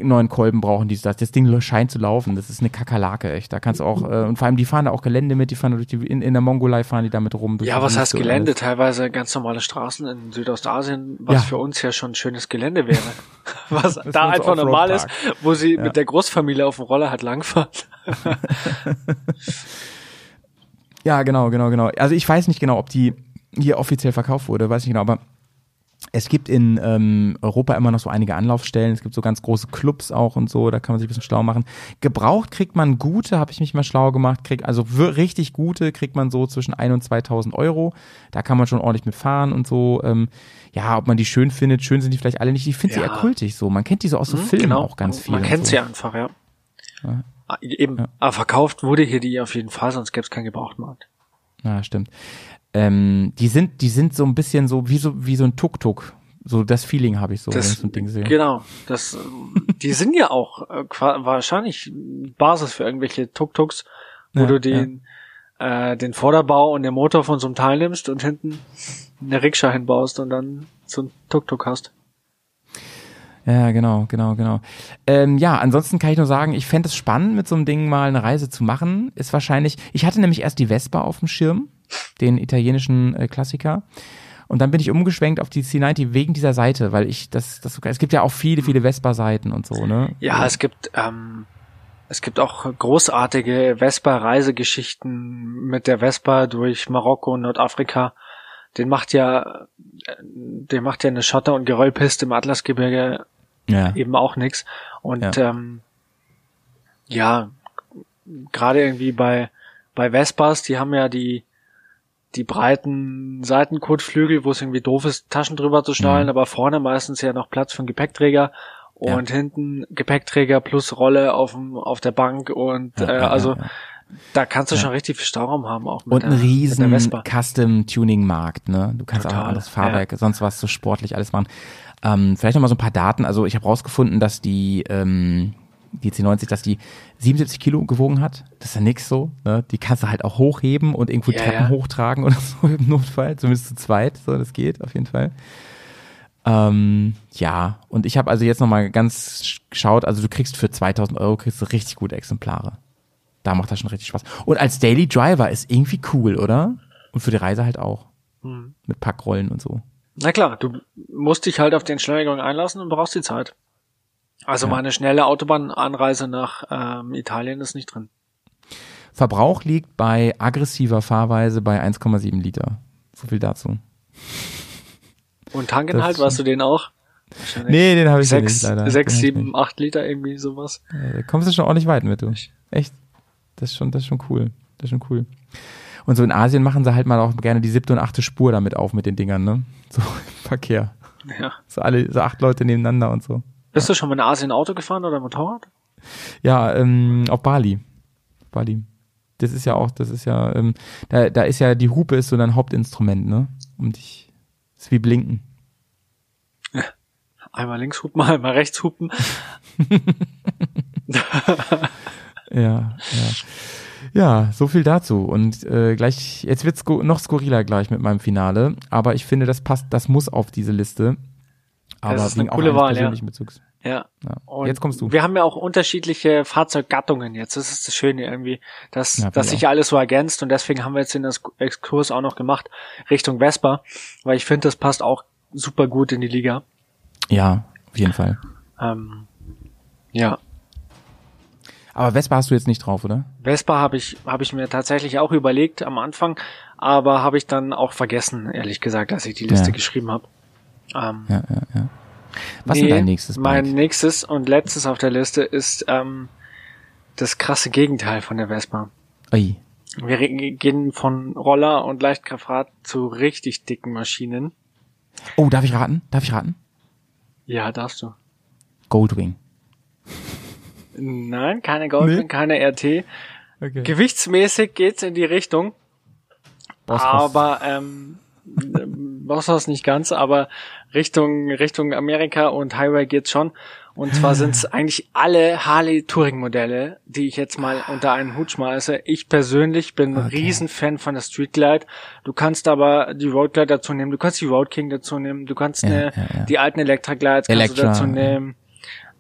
neuen Kolben brauchen, dies, das. Das Ding scheint zu laufen. Das ist eine Kakerlake, echt. Da kannst du auch, äh, und vor allem die fahren da auch Gelände mit, die fahren durch die, in, in der Mongolei fahren die damit rum. Ja, die was heißt Gelände? alles. Teilweise ganz normale Straßen in Südostasien, was Ja. für uns ja schon schönes Gelände wäre. Was da einfach normal ist, wo sie Ja. mit der Großfamilie auf dem Roller halt langfahrt. Ja, genau, genau, genau. Also ich weiß nicht genau, ob die hier offiziell verkauft wurde, weiß nicht genau, aber es gibt in ähm, Europa immer noch so einige Anlaufstellen. Es gibt so ganz große Clubs auch und so, da kann man sich ein bisschen schlau machen. Gebraucht kriegt man gute, habe ich mich mal schlau gemacht, krieg, also richtig gute kriegt man so zwischen 1 und 2000 Euro. Da kann man schon ordentlich mitfahren und so. Ähm, ja, ob man die schön findet, schön sind die vielleicht alle nicht. Ich finde sie Ja. eher kultig so. Man kennt die so aus so Mhm, Filmen genau. auch ganz viel. Man kennt so. sie einfach, ja. Ja. Ah, Eben, aber verkauft wurde hier die auf jeden Fall, sonst gäbe es keinen Gebrauchtmarkt. Ja, stimmt. Ähm, die sind, die sind so ein bisschen so wie so wie so ein Tuk-Tuk. So das Feeling habe ich so, wenn ich Das, so ein Ding sehe. genau, das, die sind ja auch äh, wahrscheinlich Basis für irgendwelche Tuk-Tuks, wo Ja, du den, äh, den Vorderbau und den Motor von so einem Teil nimmst und hinten eine Rikscha hinbaust und dann so ein Tuk-Tuk hast. Ja, genau, genau, genau. Ähm, ja, ansonsten kann ich nur sagen, ich fände es spannend, mit so einem Ding mal eine Reise zu machen. Ist wahrscheinlich, ich hatte nämlich erst die Vespa auf dem Schirm, den italienischen äh, Klassiker. Und dann bin ich umgeschwenkt auf die C90 wegen dieser Seite, weil ich das, das es gibt ja auch viele, viele Vespa-Seiten und so, ne? Ja, es gibt, ähm, es gibt auch großartige Vespa-Reisegeschichten mit der Vespa durch Marokko und Nordafrika. Den macht ja, äh, den macht ja eine Schotter- und Geröllpiste im Atlasgebirge Ja. eben auch nix. Und ähm, ja, gerade irgendwie bei bei Vespas, die haben ja die die breiten Seitenkotflügel, wo es irgendwie doof ist, Taschen drüber zu schnallen, Mhm. aber vorne meistens ja noch Platz für einen Gepäckträger und hinten Gepäckträger plus Rolle auf dem auf der Bank und Ja, äh, ja, also ja, Da kannst du Ja. schon richtig viel Stauraum haben auch mit Und der, ein riesen Vespa. Custom-Tuning-Markt, ne? Du kannst auch Total, ein anderes Fahrwerk, sonst was so sportlich alles machen. Ähm, vielleicht noch mal so ein paar Daten. Also ich habe rausgefunden, dass die, ähm, die C90, dass die 77 Kilo gewogen hat. Das ist ja nix so. Ne? Die kannst du halt auch hochheben und irgendwo Ja, Treppen ja. hochtragen oder so im Notfall. Zumindest zu zweit. So, das geht auf jeden Fall. Ähm, ja, und ich habe also jetzt noch mal ganz sch- geschaut, also du kriegst für 2000 Euro kriegst du richtig gute Exemplare. Da macht das schon richtig Spaß. Und als Daily Driver ist irgendwie cool, oder? Und für die Reise halt auch. Hm. Mit Packrollen und so. Na klar, du musst dich halt auf die Entschleunigung einlassen und brauchst die Zeit. Also Ja. meine schnelle Autobahnanreise nach ähm, Italien ist nicht drin. Verbrauch liegt bei aggressiver Fahrweise bei 1,7 Liter. So viel dazu. Und halt, ist warst du den auch? Nee, den habe ich sechs, nicht, leider. Sechs, Den hab ich sieben, acht Liter irgendwie sowas. Da kommst du schon ordentlich weit mit, du. Echt. Das ist schon, das ist schon cool. Das ist schon cool. Und so in Asien machen sie halt mal auch gerne die siebte und achte Spur damit auf mit den Dingern, ne? So im Verkehr. Ja. So alle, so acht Leute nebeneinander und so. Bist du schon mal in Asien Auto gefahren oder Motorrad? Ja, ähm, auf Bali. Bali. Das ist ja auch, das ist ja, ähm, da, da ist ja die Hupe ist so dein Hauptinstrument, ne? Um dich, ist wie Blinken. Einmal links hupen, einmal rechts hupen. Ja, ja. Ja, so viel dazu. Und äh, gleich, jetzt wird's noch skurriler gleich mit meinem Finale, aber ich finde, das passt, das muss auf diese Liste. Aber das ist eine coole Wahl, ja. Bezugs. Ja. Ja. Und Jetzt kommst du. Wir haben ja auch unterschiedliche Fahrzeuggattungen jetzt. Das ist das Schöne irgendwie, dass, Ja, dass ich sich alles so ergänzt und deswegen haben wir jetzt den Ex- Exkurs auch noch gemacht Richtung Vespa, weil ich finde, das passt auch super gut in die Liga. Ja, auf jeden Fall. Ähm, ja. Aber Vespa hast du jetzt nicht drauf, oder? Vespa habe ich, habe ich mir tatsächlich auch überlegt am Anfang, aber habe ich dann auch vergessen, ehrlich gesagt, als ich die Liste Ja. geschrieben habe. Ähm, Ja, ja, ja. Was ist nee, denn dein nächstes Mein Bike? nächstes und letztes auf der Liste ist ähm, das krasse Gegenteil von der Vespa. Ui. Wir gehen von Roller und Leichtkraftrad zu richtig dicken Maschinen. Oh, darf ich raten? Darf ich raten? Ja, darfst du. Goldwing. Nein, keine Goldwing, Nee? keine RT. Okay. Gewichtsmäßig geht's in die Richtung. Bosshaus. Aber ähm, Bosshaus nicht ganz, aber Richtung Richtung Amerika und Highway geht's schon. Und zwar sind's eigentlich alle Harley Touring Modelle, die ich jetzt mal unter einen Hut schmeiße. Ich persönlich bin ein Riesenfan von der Street Glide. Du kannst aber die Road Glide dazu nehmen, du kannst die Road King dazu nehmen, du kannst Ja, eine, ja, ja. die alten Electra Glides kannst Electra, du dazu ja. nehmen.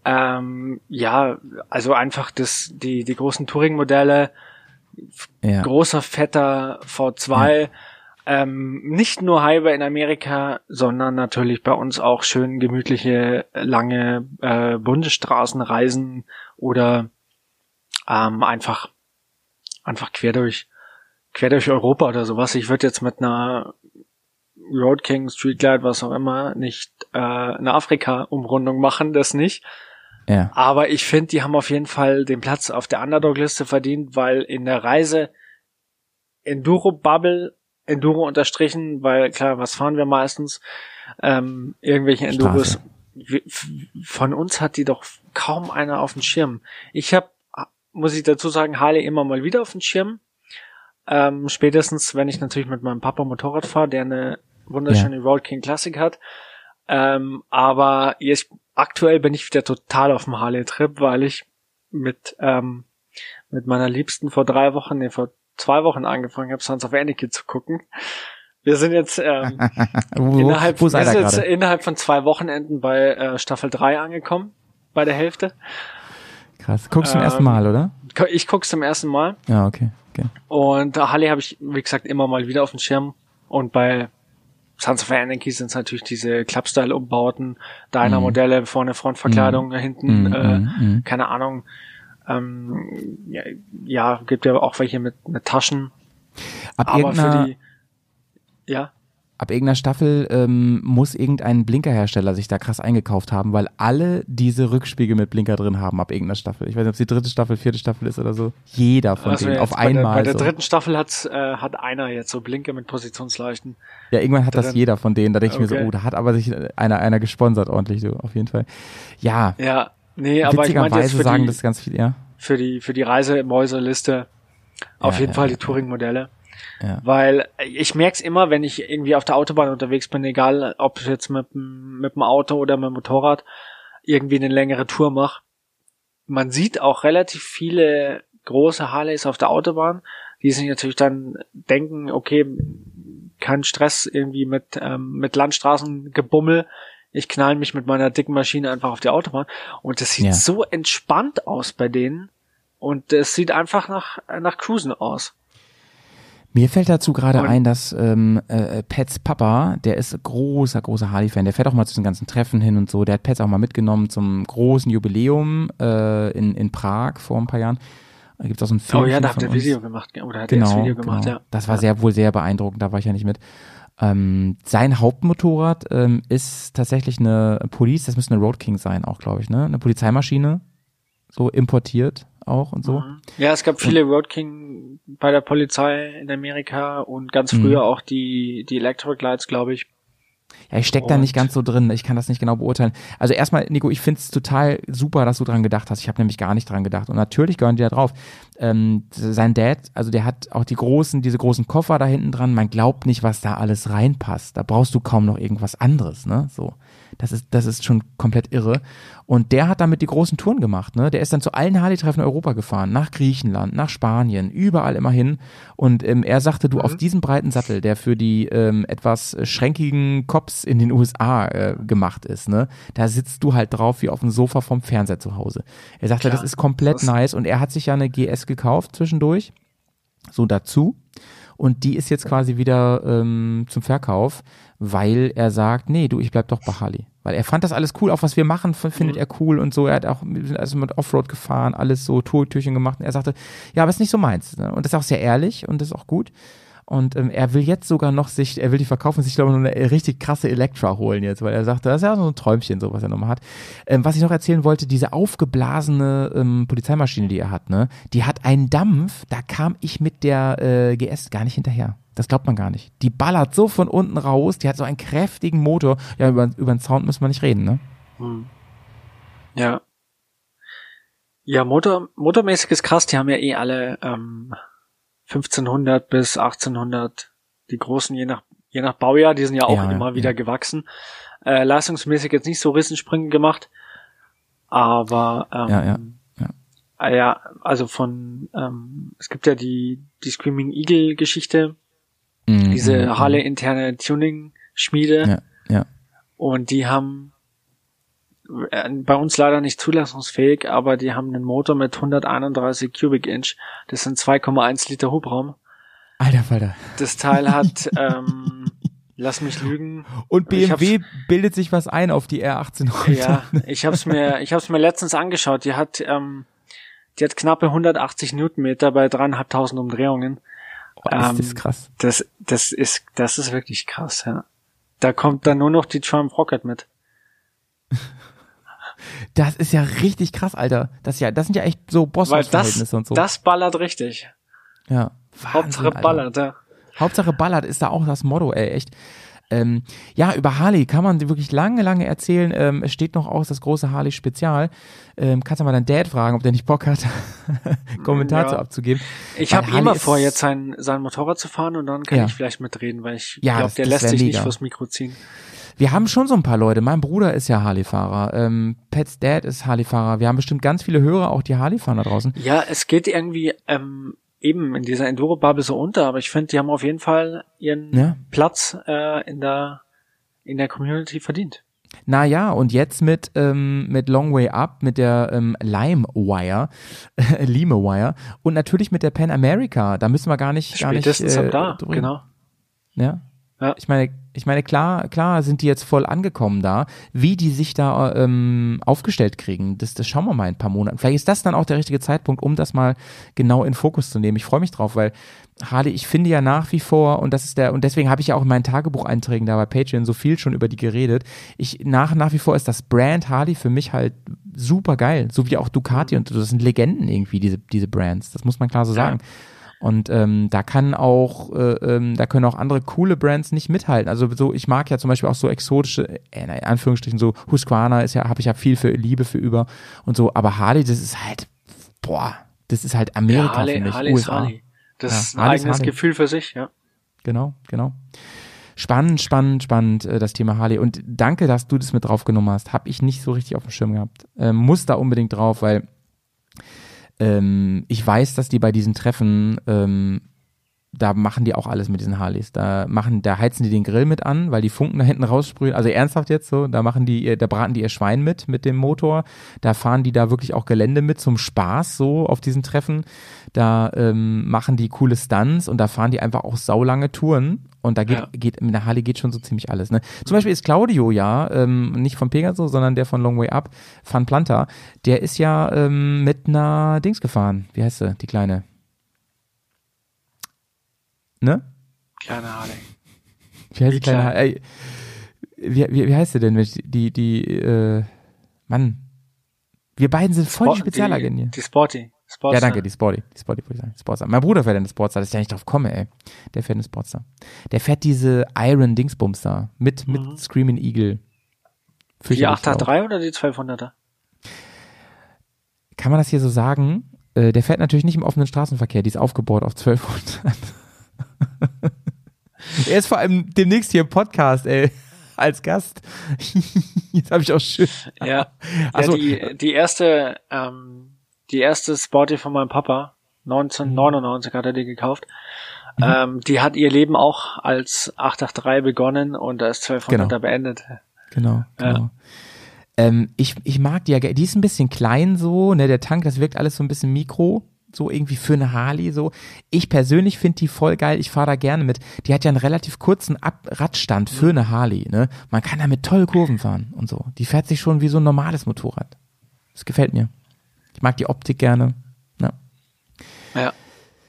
Ähm, ja, also einfach das, die, die großen Touring-Modelle, Ja. großer, fetter V2, ähm, nicht nur Highway in Amerika, sondern natürlich bei uns auch schön gemütliche, lange äh, Bundesstraßenreisen oder ähm, einfach, einfach quer durch, quer durch Europa oder sowas. Ich würde jetzt mit einer Road King, Street Glide, was auch immer, nicht äh, eine Afrika-Umrundung machen, das nicht. Ja. Aber ich finde, die haben auf jeden Fall den Platz auf der Underdog-Liste verdient, weil in der Reise Enduro-Bubble, Enduro unterstrichen, weil klar, was fahren wir meistens? Ähm, irgendwelche Enduros. Von uns hat die doch kaum einer auf dem Schirm. Ich habe, muss ich dazu sagen, Harley immer mal wieder auf dem Schirm. Ähm, spätestens, wenn ich natürlich mit meinem Papa Motorrad fahre, der eine wunderschöne Road King Classic hat. Ähm, aber jetzt aktuell bin ich wieder total auf dem Harley-Trip, weil ich mit ähm, mit meiner Liebsten vor drei Wochen, nee, vor zwei Wochen angefangen habe, Sons of Anarchy zu gucken. Wir sind jetzt ähm, Wo, innerhalb, wo wir sind jetzt innerhalb von zwei Wochenenden bei äh, Staffel 3 angekommen, bei der Hälfte. Krass. Guckst du zum ähm, ersten Mal, oder? Ich guck's zum ersten Mal. Ja, okay. okay. Und Harley habe ich, wie gesagt, immer mal wieder auf dem Schirm. Und bei Sons of Anarchy sind es natürlich diese Clubstyle-Umbauten, Dyna-Modelle, vorne Frontverkleidung, hinten, Mhm, äh, mhm, mhm. keine Ahnung. Ähm, ja, ja, gibt ja auch welche mit, mit Taschen. Ab Aber irgendeiner, für die, ja, ab irgendeiner Staffel ähm, muss irgendein Blinkerhersteller sich da krass eingekauft haben, weil alle diese Rückspiegel mit Blinker drin haben ab irgendeiner Staffel. Ich weiß nicht, ob es die dritte Staffel, vierte Staffel ist oder so. Jeder von also denen auf bei der, einmal. bei der so. dritten Staffel hat's, äh, hat einer jetzt so Blinke mit Positionsleuchten. Ja, irgendwann hat das drin. jeder von denen. Da denke ich mir so, Okay. oh, da hat aber sich einer, einer gesponsert ordentlich, so, auf jeden Fall. Ja, Ja, nee, aber ich meinte jetzt für sagen die, das ganz viel, ja. für die, für die Reisemäuseliste Auf Ja, jeden ja, Fall die Touring-Modelle. Ja. Weil ich merk's immer, wenn ich irgendwie auf der Autobahn unterwegs bin, egal ob ich jetzt mit, dem- mit dem Auto oder mit dem Motorrad irgendwie eine längere Tour mache. Man sieht auch relativ viele große Harleys auf der Autobahn, die sich natürlich dann denken, okay, kein Stress irgendwie mit, ähm, mit Landstraßengebummel. Ich knall mich mit meiner dicken Maschine einfach auf die Autobahn. Und das sieht Ja. so entspannt aus bei denen. Und es sieht einfach nach, nach Cruisen aus. Mir fällt dazu gerade ein, dass ähm, äh, Pets Papa, der ist großer, großer Harley-Fan, der fährt auch mal zu den ganzen Treffen hin und so. Der hat Pets auch mal mitgenommen zum großen Jubiläum äh, in, in Prag vor ein paar Jahren. Da gibt's auch so ein Film. Oh ja, da habt ihr Video gemacht, oder hat er genau, das Video gemacht, genau. ja. Das war sehr wohl sehr beeindruckend, da war ich ja nicht mit. Ähm, sein Hauptmotorrad ähm, ist tatsächlich eine Police, das müsste eine Road King sein auch, glaube ich, ne? Eine Polizeimaschine, so importiert auch und so. Ja, es gab viele Road King bei der Polizei in Amerika und ganz Mhm. früher auch die, die Electric Lights, glaube ich. Ja, ich steck da nicht ganz so drin. Ich kann das nicht genau beurteilen. Also erstmal, Nico, ich find's total super, dass du dran gedacht hast. Ich habe nämlich gar nicht dran gedacht. Und natürlich gehören die da drauf. Ähm, sein Dad, also der hat auch die großen, diese großen Koffer da hinten dran. Man glaubt nicht, was da alles reinpasst. Da brauchst du kaum noch irgendwas anderes, ne? So. Das ist, das ist schon komplett irre. Und der hat damit die großen Touren gemacht, ne? Der ist dann zu allen Harley-Treffen in Europa gefahren. Nach Griechenland, nach Spanien, überall immer hin. Und ähm, er sagte, du, auf diesem breiten Sattel, der für die ähm, etwas schränkigen Cops in den USA äh, gemacht ist, ne? Da sitzt du halt drauf wie auf dem Sofa vom Fernseher zu Hause. Er sagte, Klar, das ist komplett das nice. Und er hat sich ja eine GS gekauft zwischendurch. So dazu. Und die ist jetzt quasi wieder ähm, zum Verkauf, weil er sagt, nee, du, ich bleib doch bei Harley. Weil er fand das alles cool, auch was wir machen, findet er cool und so. Er hat auch, also mit Offroad gefahren, alles so Tourtürchen gemacht. Und er sagte, ja, aber ist nicht so meins. Ne? Und das ist auch sehr ehrlich und das ist auch gut. Und ähm, er will jetzt sogar noch sich, er will die verkaufen, sich glaube ich noch eine richtig krasse Elektra holen jetzt, weil er sagte, das ist ja so ein Träumchen, so was er nochmal hat. Ähm, was ich noch erzählen wollte, diese aufgeblasene ähm, Polizeimaschine, die er hat, ne, die hat einen Dampf, da kam ich mit der äh, GS gar nicht hinterher. Das glaubt man gar nicht. Die ballert so von unten raus, die hat so einen kräftigen Motor. Ja, über, über den Sound müssen wir nicht reden, ne? Hm. Ja. Ja, Motor, motormäßig ist krass, die haben ja eh alle ähm, 1500 bis 1800, die großen je nach, je nach Baujahr, die sind ja auch Ja, immer ja. wieder gewachsen. Äh, leistungsmäßig jetzt nicht so Riesensprünge gemacht, aber ähm, Ja, ja. Ah ja, also von, ähm, es gibt ja die, die Screaming Eagle Geschichte, Mhm, diese mhm, Harley interne Tuning Schmiede. Ja, ja. Und die haben bei uns leider nicht zulassungsfähig, aber die haben einen Motor mit 131 Cubic Inch. Das sind 2,1 Liter Hubraum. Alter Falter. Das Teil hat, ähm, lass mich lügen. Und BMW bildet sich was ein auf die R18 heute. Ja, ich hab's mir, ich hab's mir letztens angeschaut. Die hat, ähm, die hat knappe 180 Newtonmeter bei dreieinhalbtausend Umdrehungen. Oh, ist Ähm, das krass. Das, das ist, das ist wirklich krass, ja. Da kommt dann nur noch die Triumph Rocket mit. Das ist ja richtig krass, Alter. Das ist ja, das sind ja echt so Boss-Verhältnisse und so. das ballert richtig. ja. Hauptsache Alter. ballert, ja. Hauptsache ballert ist da auch das Motto, ey, echt. Ähm, ja, über Harley kann man wirklich lange, lange erzählen. Ähm, es steht noch aus, das große Harley-Spezial. Ähm, kannst du mal deinen Dad fragen, ob der nicht Bock hat, Kommentar Ja. zu abzugeben. Ich habe immer vor, jetzt sein, sein Motorrad zu fahren und dann kann Ja. ich vielleicht mitreden, weil ich Ja, glaube, der lässt sich nicht mega. fürs Mikro ziehen. Wir haben schon so ein paar Leute. Mein Bruder ist ja Harley-Fahrer. Ähm, Pets Dad ist Harley-Fahrer. Wir haben bestimmt ganz viele Hörer, auch die Harley fahren da draußen. Ja, es geht irgendwie ähm, eben in dieser Enduro-Bubble so unter, aber ich finde, die haben auf jeden Fall ihren Ja. Platz äh, in der in der Community verdient. Naja, und jetzt mit, ähm, mit Long Way Up, mit der ähm, LimeWire, LimeWire und natürlich mit der Pan America. Da müssen wir gar nicht, gar nicht Spätestens äh, ab da, drüber- genau. Ja. Ja. Ich meine, ich meine, klar, klar sind die jetzt voll angekommen da. Wie die sich da ähm, aufgestellt kriegen, das, das schauen wir mal in ein paar Monaten. Vielleicht ist das dann auch der richtige Zeitpunkt, um das mal genau in Fokus zu nehmen. Ich freue mich drauf, weil Harley, ich finde ja nach wie vor, und das ist der, und deswegen habe ich ja auch in meinen Tagebucheinträgen da bei Patreon so viel schon über die geredet. Ich, nach, nach wie vor ist das Brand Harley für mich halt super geil. So wie auch Ducati und so. Das sind Legenden irgendwie, diese, diese Brands. Das muss man klar so Ja. sagen. Und ähm, da kann auch, äh, ähm, da können auch andere coole Brands nicht mithalten. Also so, ich mag ja zum Beispiel auch so exotische, äh, in Anführungsstrichen so Husqvarna ist ja, habe ich ja viel für Liebe für über und so. Aber Harley, das ist halt, boah, das ist halt Amerika Ja, Harley, finde ich, Harley ist USA. Harley. Das Ja, ist ein Harley eigenes Harley. Gefühl für sich, ja. Genau, genau. Spannend, spannend, spannend, äh, das Thema Harley. Und danke, dass du das mit draufgenommen hast. Hab ich nicht so richtig auf dem Schirm gehabt. Ähm, muss da unbedingt drauf, weil ähm, ich weiß, dass die bei diesen Treffen, ähm, da machen die auch alles mit diesen Harleys. Da machen, da heizen die den Grill mit an, weil die Funken da hinten raussprühen. Also ernsthaft jetzt so, da machen die, da braten die ihr Schwein mit, mit dem Motor. Da fahren die da wirklich auch Gelände mit zum Spaß so auf diesen Treffen. Da ähm, machen die coole Stunts und da fahren die einfach auch saulange Touren. Und da geht, Ja. geht mit der Harley geht schon so ziemlich alles. Ne? Zum Beispiel ist Claudio ja, ähm, nicht von Pegasus, sondern der von Long Way Up, Van Planta, der ist ja ähm, mit einer Dings gefahren. Wie heißt sie, die kleine? Ne? Kleine Harley. Wie heißt die kleine? klein? Ey, wie, wie, wie heißt sie denn? Die, die, äh, Mann. Wir beiden sind voll die Sport- Spezialagenten hier. Die, die Sporty. Sportster. Ja, danke, die Sporty. Die Sporty wollte ich sagen. Sportster. Mein Bruder fährt eine Sportster, dass ich da nicht drauf komme, ey. Der fährt eine Sportster. Der fährt diese Iron Dingsbums da. Mit, mit Screaming Eagle. Mhm. Die Fürchterlich auch. 8er3 oder die 1200er? Kann man das hier so sagen? Äh, der fährt natürlich nicht im offenen Straßenverkehr. Die ist aufgebaut auf 1200. er ist vor allem demnächst hier im Podcast, ey. Als Gast. Jetzt habe ich auch schön. Ja. Also, ja die, die erste, ähm, die erste Sporty von meinem Papa, 1999 hat er die gekauft. Mhm. Ähm, die hat ihr Leben auch als 883 begonnen und da ist 1200er Genau. beendet. Genau, Ja. genau. Ähm, ich, ich mag die ja, die ist ein bisschen klein so, ne, der Tank, das wirkt alles so ein bisschen mikro, so irgendwie für eine Harley so. Ich persönlich finde die voll geil, ich fahre da gerne mit. Die hat ja einen relativ kurzen Ab Radstand für eine Harley, ne. Man kann damit toll Kurven fahren und so. Die fährt sich schon wie so ein normales Motorrad. Das gefällt mir. Ich mag die Optik gerne. Ja. Ja.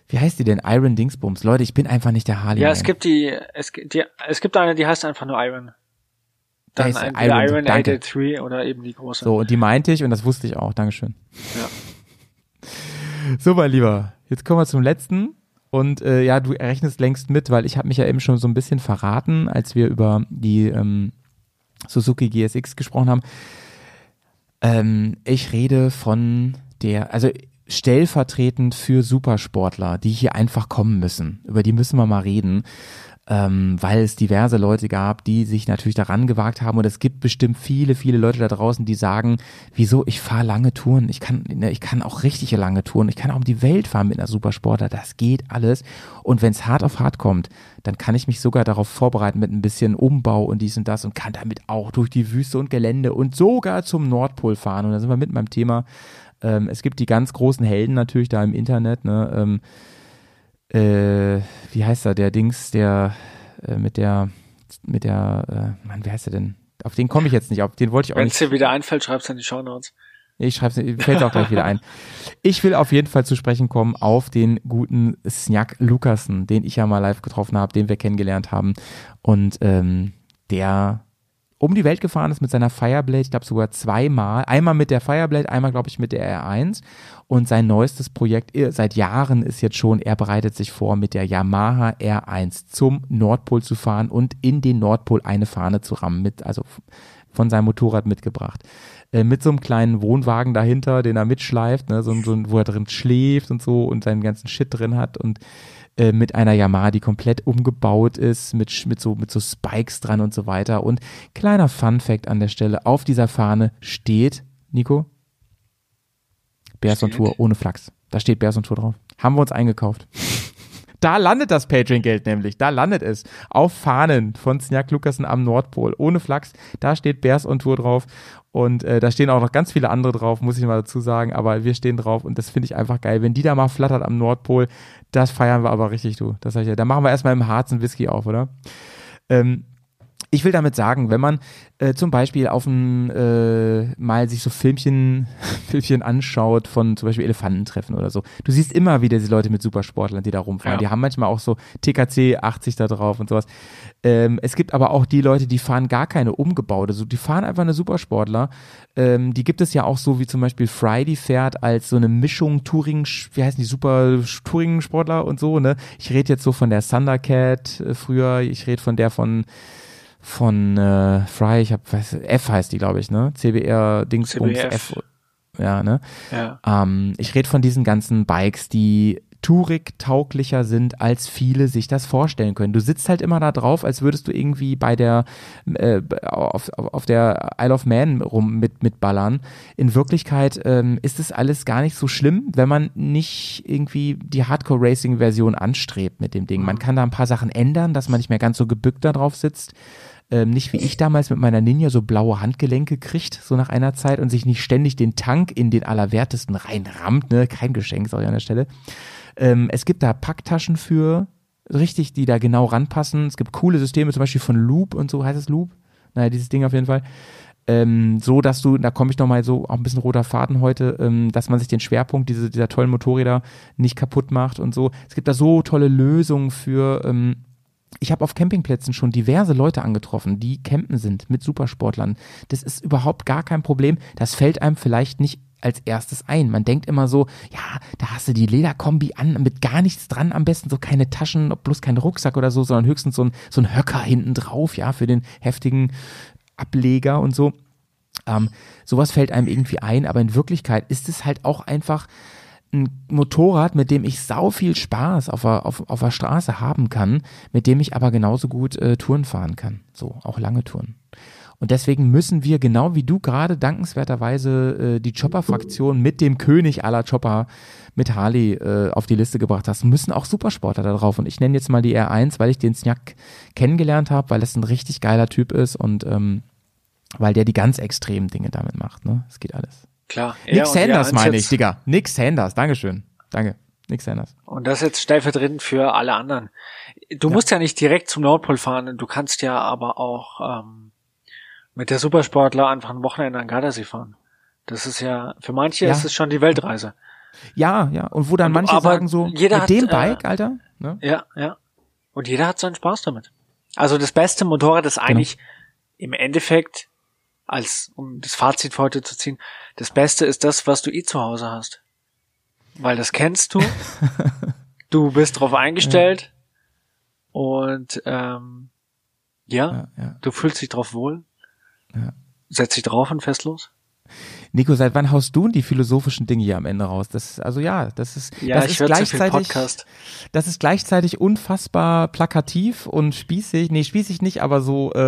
Wie heißt die denn? Iron Dingsbums. Leute, ich bin einfach nicht der Harley. Ja, es gibt die, es, gibt die, es gibt eine, die heißt einfach nur Iron. Da Dann ist entweder Iron, Iron, danke. 83 oder eben die große. So, und die meinte ich und das wusste ich auch. Dankeschön. Ja. So, mein Lieber, jetzt kommen wir zum letzten. Und äh, ja, du rechnest längst mit, weil ich habe mich ja eben schon so ein bisschen verraten, als wir über die ähm, Suzuki GSX gesprochen haben. Ähm, ich rede von der, also stellvertretend für Supersportler, die hier einfach kommen müssen. Über die müssen wir mal reden, ähm, weil es diverse Leute gab, die sich natürlich daran gewagt haben. Und es gibt bestimmt viele, viele Leute da draußen, die sagen, wieso, ich fahre lange Touren, ich kann, ne, ich kann auch richtige lange Touren, ich kann auch um die Welt fahren mit einer Supersportler, das geht alles. Und wenn es hart auf hart kommt, dann kann ich mich sogar darauf vorbereiten mit ein bisschen Umbau und dies und das und kann damit auch durch die Wüste und Gelände und sogar zum Nordpol fahren. Und da sind wir mit beim Thema. Ähm, es gibt die ganz großen Helden natürlich da im Internet, ne? Ähm, äh, wie heißt er, der Dings, der äh, mit der, mit der, äh, Mann, wie heißt er denn? Auf den komme ich jetzt nicht, auf den wollte ich auch Wenn nicht. es dir wieder einfällt, schreib's in die Show Notes. Ich schreibe es, fällt auch gleich wieder ein. Ich will auf jeden Fall zu sprechen kommen auf den guten Snjak Lukasen, den ich ja mal live getroffen habe, den wir kennengelernt haben und ähm, der um die Welt gefahren ist mit seiner Fireblade, ich glaube sogar zweimal. Einmal mit der Fireblade, einmal glaube ich mit der R1. Und sein neuestes Projekt eh, seit Jahren ist jetzt schon, er bereitet sich vor, mit der Yamaha R1 zum Nordpol zu fahren und in den Nordpol eine Fahne zu rammen, mit, also von seinem Motorrad mitgebracht. Äh, mit so einem kleinen Wohnwagen dahinter, den er mitschleift, ne, so, so, wo er drin schläft und so und seinen ganzen Shit drin hat und äh, mit einer Yamaha, die komplett umgebaut ist, mit, mit, so, mit so Spikes dran und so weiter. Und kleiner Fun Fact an der Stelle, auf dieser Fahne steht, Nico, Bears on Tour ohne Flachs. Da steht Bears on Tour drauf. Haben wir uns eingekauft. Da landet das Patreon-Geld nämlich. Da landet es. Auf Fahnen von Snjak Lukasen am Nordpol. Ohne Flachs. Da steht Bears on Tour drauf. Und äh, da stehen auch noch ganz viele andere drauf, muss ich mal dazu sagen. Aber wir stehen drauf und das finde ich einfach geil. Wenn die da mal flattert am Nordpol, das feiern wir aber richtig, du. Das sag ich ja. Da machen wir erstmal im Harz einen Whisky auf, oder? Ähm, ich will damit sagen, wenn man äh, zum Beispiel auf ein, äh, mal sich so Filmchen, Filmchen anschaut von zum Beispiel Elefantentreffen oder so, du siehst immer wieder diese Leute mit Supersportlern, die da rumfahren. Ja. Die haben manchmal auch so TKC 80 da drauf und sowas. Ähm, es gibt aber auch die Leute, die fahren gar keine umgebaute, so, die fahren einfach eine Supersportler. Ähm, die gibt es ja auch so, wie zum Beispiel Fry, die fährt als so eine Mischung Touring, wie heißen die, Super Touring-Sportler und so, ne? Ich rede jetzt so von der Thundercat äh, früher, ich rede von der von von äh, Fry, ich hab, weiß, F heißt die, glaube ich, ne? CBR CBF. F. Ja, ne? Ja. Ähm, ich rede von diesen ganzen Bikes, die Tourig-tauglicher sind, als viele sich das vorstellen können. Du sitzt halt immer da drauf, als würdest du irgendwie bei der äh, auf, auf der Isle of Man rum mit mitballern. In Wirklichkeit ähm, ist es alles gar nicht so schlimm, wenn man nicht irgendwie die Hardcore-Racing-Version anstrebt mit dem Ding. Man kann da ein paar Sachen ändern, dass man nicht mehr ganz so gebückt da drauf sitzt ähm, nicht wie ich damals mit meiner Ninja so blaue Handgelenke kriegt, so nach einer Zeit und sich nicht ständig den Tank in den Allerwertesten reinrammt, ne, kein Geschenk, sorry an der Stelle. Ähm, es gibt da Packtaschen für, richtig, die da genau ranpassen. Es gibt coole Systeme, zum Beispiel von Loop und so, heißt es Loop? Naja, dieses Ding auf jeden Fall. Ähm, so, dass du, da komme ich nochmal so, auch ein bisschen roter Faden heute, ähm, dass man sich den Schwerpunkt diese, dieser tollen Motorräder nicht kaputt macht und so. Es gibt da so tolle Lösungen für, ähm, ich habe auf Campingplätzen schon diverse Leute angetroffen, die campen sind mit Supersportlern. Das ist überhaupt gar kein Problem. Das fällt einem vielleicht nicht als erstes ein. Man denkt immer so, ja, da hast du die Lederkombi an, mit gar nichts dran am besten, so keine Taschen, bloß kein Rucksack oder so, sondern höchstens so ein, so ein Höcker hinten drauf, ja, für den heftigen Ableger und so. Ähm, sowas fällt einem irgendwie ein, aber in Wirklichkeit ist es halt auch einfach ein Motorrad, mit dem ich sau viel Spaß auf der, auf, auf der Straße haben kann, mit dem ich aber genauso gut äh, Touren fahren kann. So, auch lange Touren. Und deswegen müssen wir, genau wie du gerade dankenswerterweise äh, die Chopper-Fraktion mit dem König aller Chopper mit Harley äh, auf die Liste gebracht hast, müssen auch Supersportler da drauf. Und ich nenne jetzt mal die R1, weil ich den Snjak kennengelernt habe, weil das ein richtig geiler Typ ist und ähm, weil der die ganz extremen Dinge damit macht. Ne? Es geht alles. Klar. Nick Sanders meine ich, Digga. Nick Sanders, Dankeschön. Danke. Nick Sanders. Und das jetzt stellvertretend für alle anderen. Du ja. musst ja nicht direkt zum Nordpol fahren, du kannst ja aber auch ähm, mit der Supersportler einfach ein Wochenende an Gardasee fahren. Das ist ja, für manche ja. ist es schon die Weltreise. Ja, ja. Und wo dann und, manche sagen so, jeder mit hat, dem Bike, äh, Alter. Ne? Ja, ja. Und jeder hat seinen Spaß damit. Also das beste Motorrad ist genau. eigentlich genau. im Endeffekt als, um das Fazit für heute zu ziehen, das Beste ist das, was du eh zu Hause hast. Weil das kennst du. du bist drauf eingestellt. Ja. Und ähm, ja, ja, ja, du fühlst dich drauf wohl. Ja. Setz dich drauf und fest los. Nico, seit wann haust du die philosophischen Dinge hier am Ende raus? Das also ja, das ist ja, das ich ist gleichzeitig Podcast. das ist gleichzeitig unfassbar plakativ und spießig, nee, spießig nicht, aber so äh,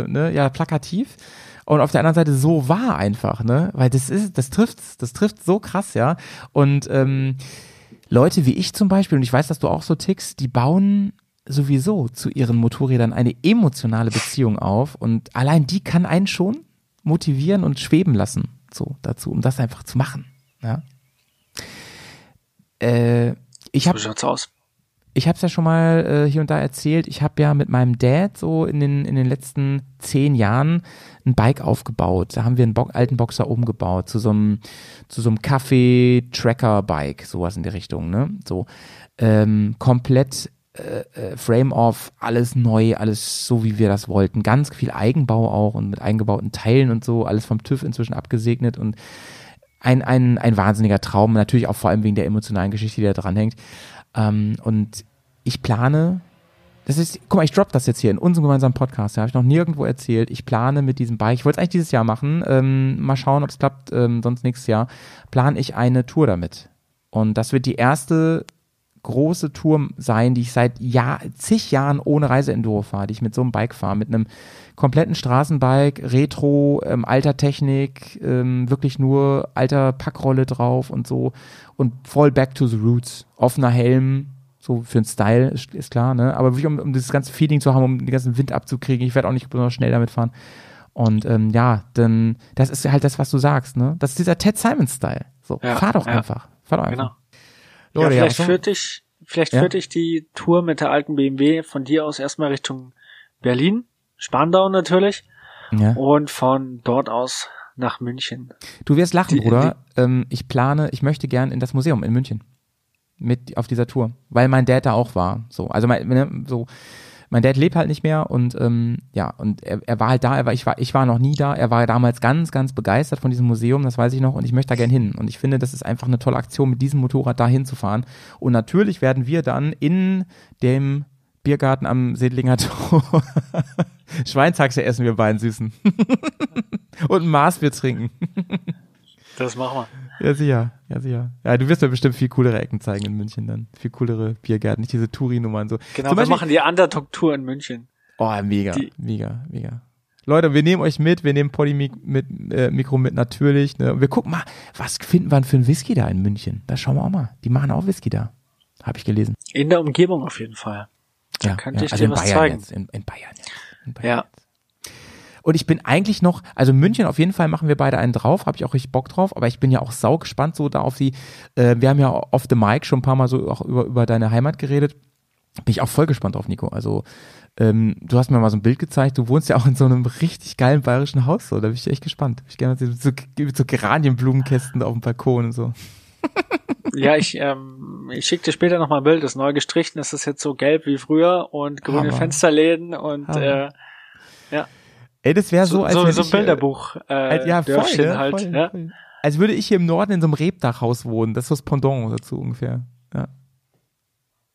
äh, ne, ja, plakativ und auf der anderen Seite so wahr einfach, ne? Weil das ist, das trifft, das trifft so krass, ja. Und ähm, Leute wie ich zum Beispiel, und ich weiß, dass du auch so tickst, die bauen sowieso zu ihren Motorrädern eine emotionale Beziehung auf und allein die kann einen schon motivieren und schweben lassen, so dazu, um das einfach zu machen. Ja. Äh, ich habe so aus ich habe es ja schon mal äh, hier und da erzählt, ich habe ja mit meinem Dad so in den, in den letzten zehn Jahren ein Bike aufgebaut. Da haben wir einen Bo alten Boxer umgebaut zu so einem, Kaffee-Tracker-Bike, sowas in die Richtung, ne? So ähm, komplett äh, äh, Frame-off, alles neu, alles so, wie wir das wollten. Ganz viel Eigenbau auch und mit eingebauten Teilen und so, alles vom TÜV inzwischen abgesegnet und ein, ein, ein wahnsinniger Traum, natürlich auch vor allem wegen der emotionalen Geschichte, die da dranhängt. Ähm, und ich plane, das ist, guck mal, ich drop das jetzt hier in unserem gemeinsamen Podcast, ja, habe ich noch nirgendwo erzählt. Ich plane mit diesem Bike, ich wollte es eigentlich dieses Jahr machen, ähm, mal schauen, ob es klappt, ähm, sonst nächstes Jahr, plane ich eine Tour damit. Und das wird die erste große Tour sein, die ich seit Jahr, zig Jahren ohne Reiseenduro fahre, die ich mit so einem Bike fahre, mit einem kompletten Straßenbike, Retro, ähm, alter Technik, ähm, wirklich nur alter Packrolle drauf und so und voll back to the roots. Offener Helm, so für den Style, ist, ist klar, ne? Aber wirklich, um, um dieses ganze Feeling zu haben, um den ganzen Wind abzukriegen. Ich werde auch nicht besonders schnell damit fahren. Und ähm, ja, dann, das ist halt das, was du sagst, ne? Das ist dieser Ted Simon-Style. So, ja, fahr doch ja. einfach. Fahr doch einfach. Genau. Ja, vielleicht führt dich, vielleicht ja? führt dich die Tour mit der alten BMW von dir aus erstmal Richtung Berlin, Spandau natürlich. Ja. Und von dort aus nach München. Du wirst lachen, die, Bruder. Die, ähm, ich plane, ich möchte gern in das Museum in München. Mit auf dieser Tour. Weil mein Dad da auch war. So, also mein, ne, so, mein Dad lebt halt nicht mehr und ähm, ja, und er, er war halt da, er war, ich war, ich war noch nie da, er war damals ganz, ganz begeistert von diesem Museum, das weiß ich noch, und ich möchte da gern hin. Und ich finde, das ist einfach eine tolle Aktion, mit diesem Motorrad da hinzufahren. Und natürlich werden wir dann in dem Biergarten am Sedlinger Tor Schweinshaxe essen wir beiden Süßen. und ein Maßbier trinken. Das machen wir. Ja, sicher. Ja, sicher. Ja, du wirst mir bestimmt viel coolere Ecken zeigen in München dann. Viel coolere Biergärten, nicht diese Touri-Nummern so. Genau, Zum wir Beispiel- machen die Underdog-Tour in München. Oh, mega, Die- mega, mega. Leute, wir nehmen euch mit, wir nehmen Poddy mit, äh, Mikro mit natürlich. Ne? Und wir gucken mal, was finden wir denn für ein Whisky da in München? Da schauen wir auch mal. Die machen auch Whisky da. Habe ich gelesen. In der Umgebung auf jeden Fall. Da Ja, könnte ja, ich also dir in was Bayern zeigen. jetzt. In, in Bayern jetzt. In Bayern. Ja. Und ich bin eigentlich noch, also München auf jeden Fall machen wir beide einen drauf, habe ich auch richtig Bock drauf, aber ich bin ja auch sau gespannt so da auf die, äh, wir haben ja off the mic schon ein paar Mal so auch über, über deine Heimat geredet. Bin ich auch voll gespannt drauf, Nico. Also ähm, du hast mir mal so ein Bild gezeigt, du wohnst ja auch in so einem richtig geilen bayerischen Haus, so, da bin ich echt gespannt. Ich gerne so, so, so Geranienblumenkästen auf dem Balkon und so. Ja, ich, ähm, ich schicke dir später noch mal ein Bild. Das neu gestrichen das ist jetzt so gelb wie früher und grüne Hammer. Fensterläden und Hammer. äh, ja. Ey, das wäre so, So, als so, so ein ich, Bilderbuch. Äh, Halt, ja, voll, Dörfchen ne? halt. voll, ja. voll. Als würde ich hier im Norden in so einem Rebdachhaus wohnen. Das ist so das Pendant dazu ungefähr. Ja.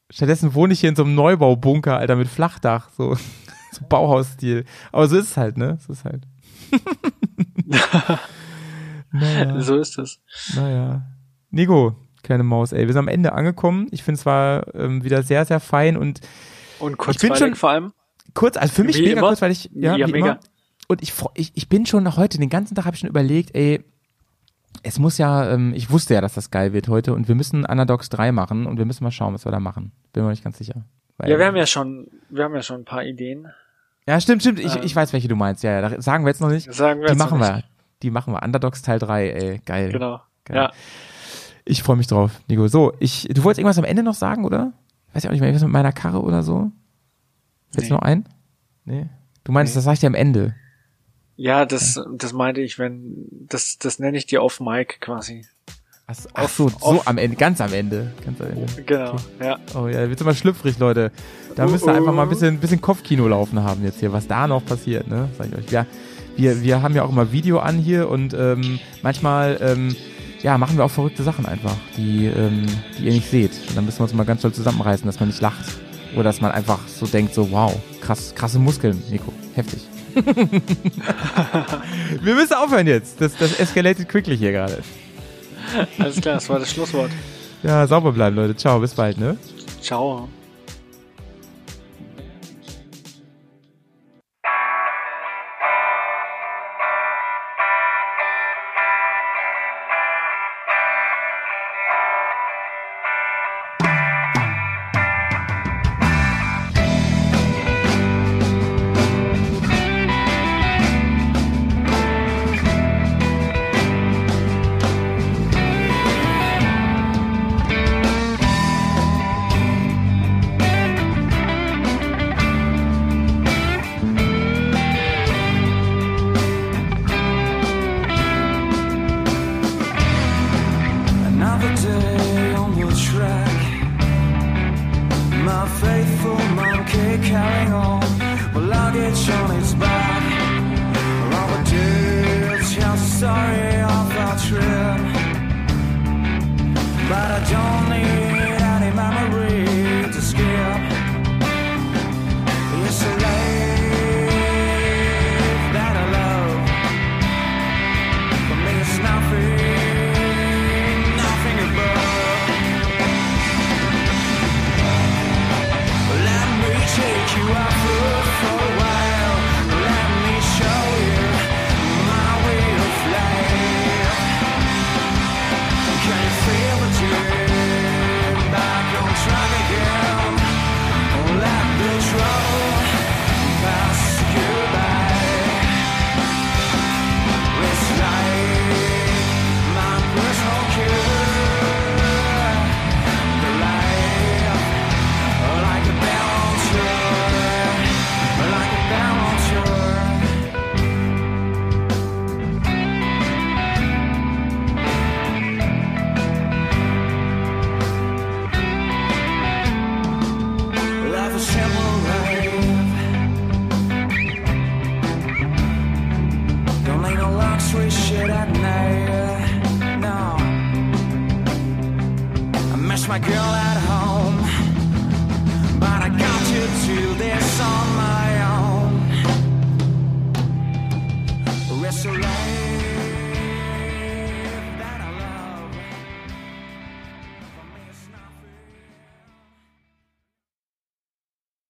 Stattdessen wohne ich hier in so einem Neubaubunker, Alter, mit Flachdach, so, so Bauhausstil. Aber so ist es halt, ne? So ist es halt. naja, So ist es. naja. Nico, kleine Maus, ey, wir sind am Ende angekommen. Ich finde es war ähm, wieder sehr, sehr fein und Und Ich bin kurzweilig schon- vor allem. kurz, also für mich Wie mega immer. kurz, weil ich, ja, Ja, mega. immer. Und ich, ich, ich bin schon heute, den ganzen Tag habe ich schon überlegt, ey, es muss ja, ähm, ich wusste ja, dass das geil wird heute und wir müssen Underdogs 3 machen und wir müssen mal schauen, was wir da machen. Bin mir nicht ganz sicher. Ja, wir haben ja schon, wir haben ja schon ein paar Ideen. Ja, stimmt, stimmt. Ich, ähm, ich weiß, welche du meinst. Ja, ja, sagen wir jetzt noch nicht. Sagen wir Die jetzt noch machen wir. nicht. Die machen wir. Underdogs Teil 3, ey, geil. Genau. Geil. Ja. Ich freue mich drauf, Nico. So, ich, du wolltest irgendwas am Ende noch sagen, oder? Weiß ich auch nicht mehr, irgendwas mit meiner Karre oder so? Fällt's Nee. noch ein? Nee. Du meinst, Nee. das sag ich dir am Ende. Ja, das, das meinte ich, wenn, das, das nenne ich dir off Mic quasi. Ach, so- ach so, so am Ende, ganz am Ende. Ganz am Ende. Genau, ja. Oh ja, wird's immer schlüpfrig, Leute. Da müsst ihr einfach mal ein bisschen, bisschen Kopfkino laufen haben jetzt hier, was da noch passiert, ne? Sag ich euch. Ja, wir, wir haben ja auch immer Video an hier und ähm, manchmal ähm, ja, machen wir auch verrückte Sachen einfach, die, ähm, die ihr nicht seht. Und dann müssen wir uns mal ganz doll zusammenreißen, dass man nicht lacht. Oder dass man einfach so denkt, so wow, krass, krasse Muskeln, Nico. Heftig. wir müssen aufhören jetzt. Das, das escalated quickly hier gerade. Alles klar, das war das Schlusswort. Ja, sauber bleiben, Leute. Ciao, bis bald, ne? Ciao.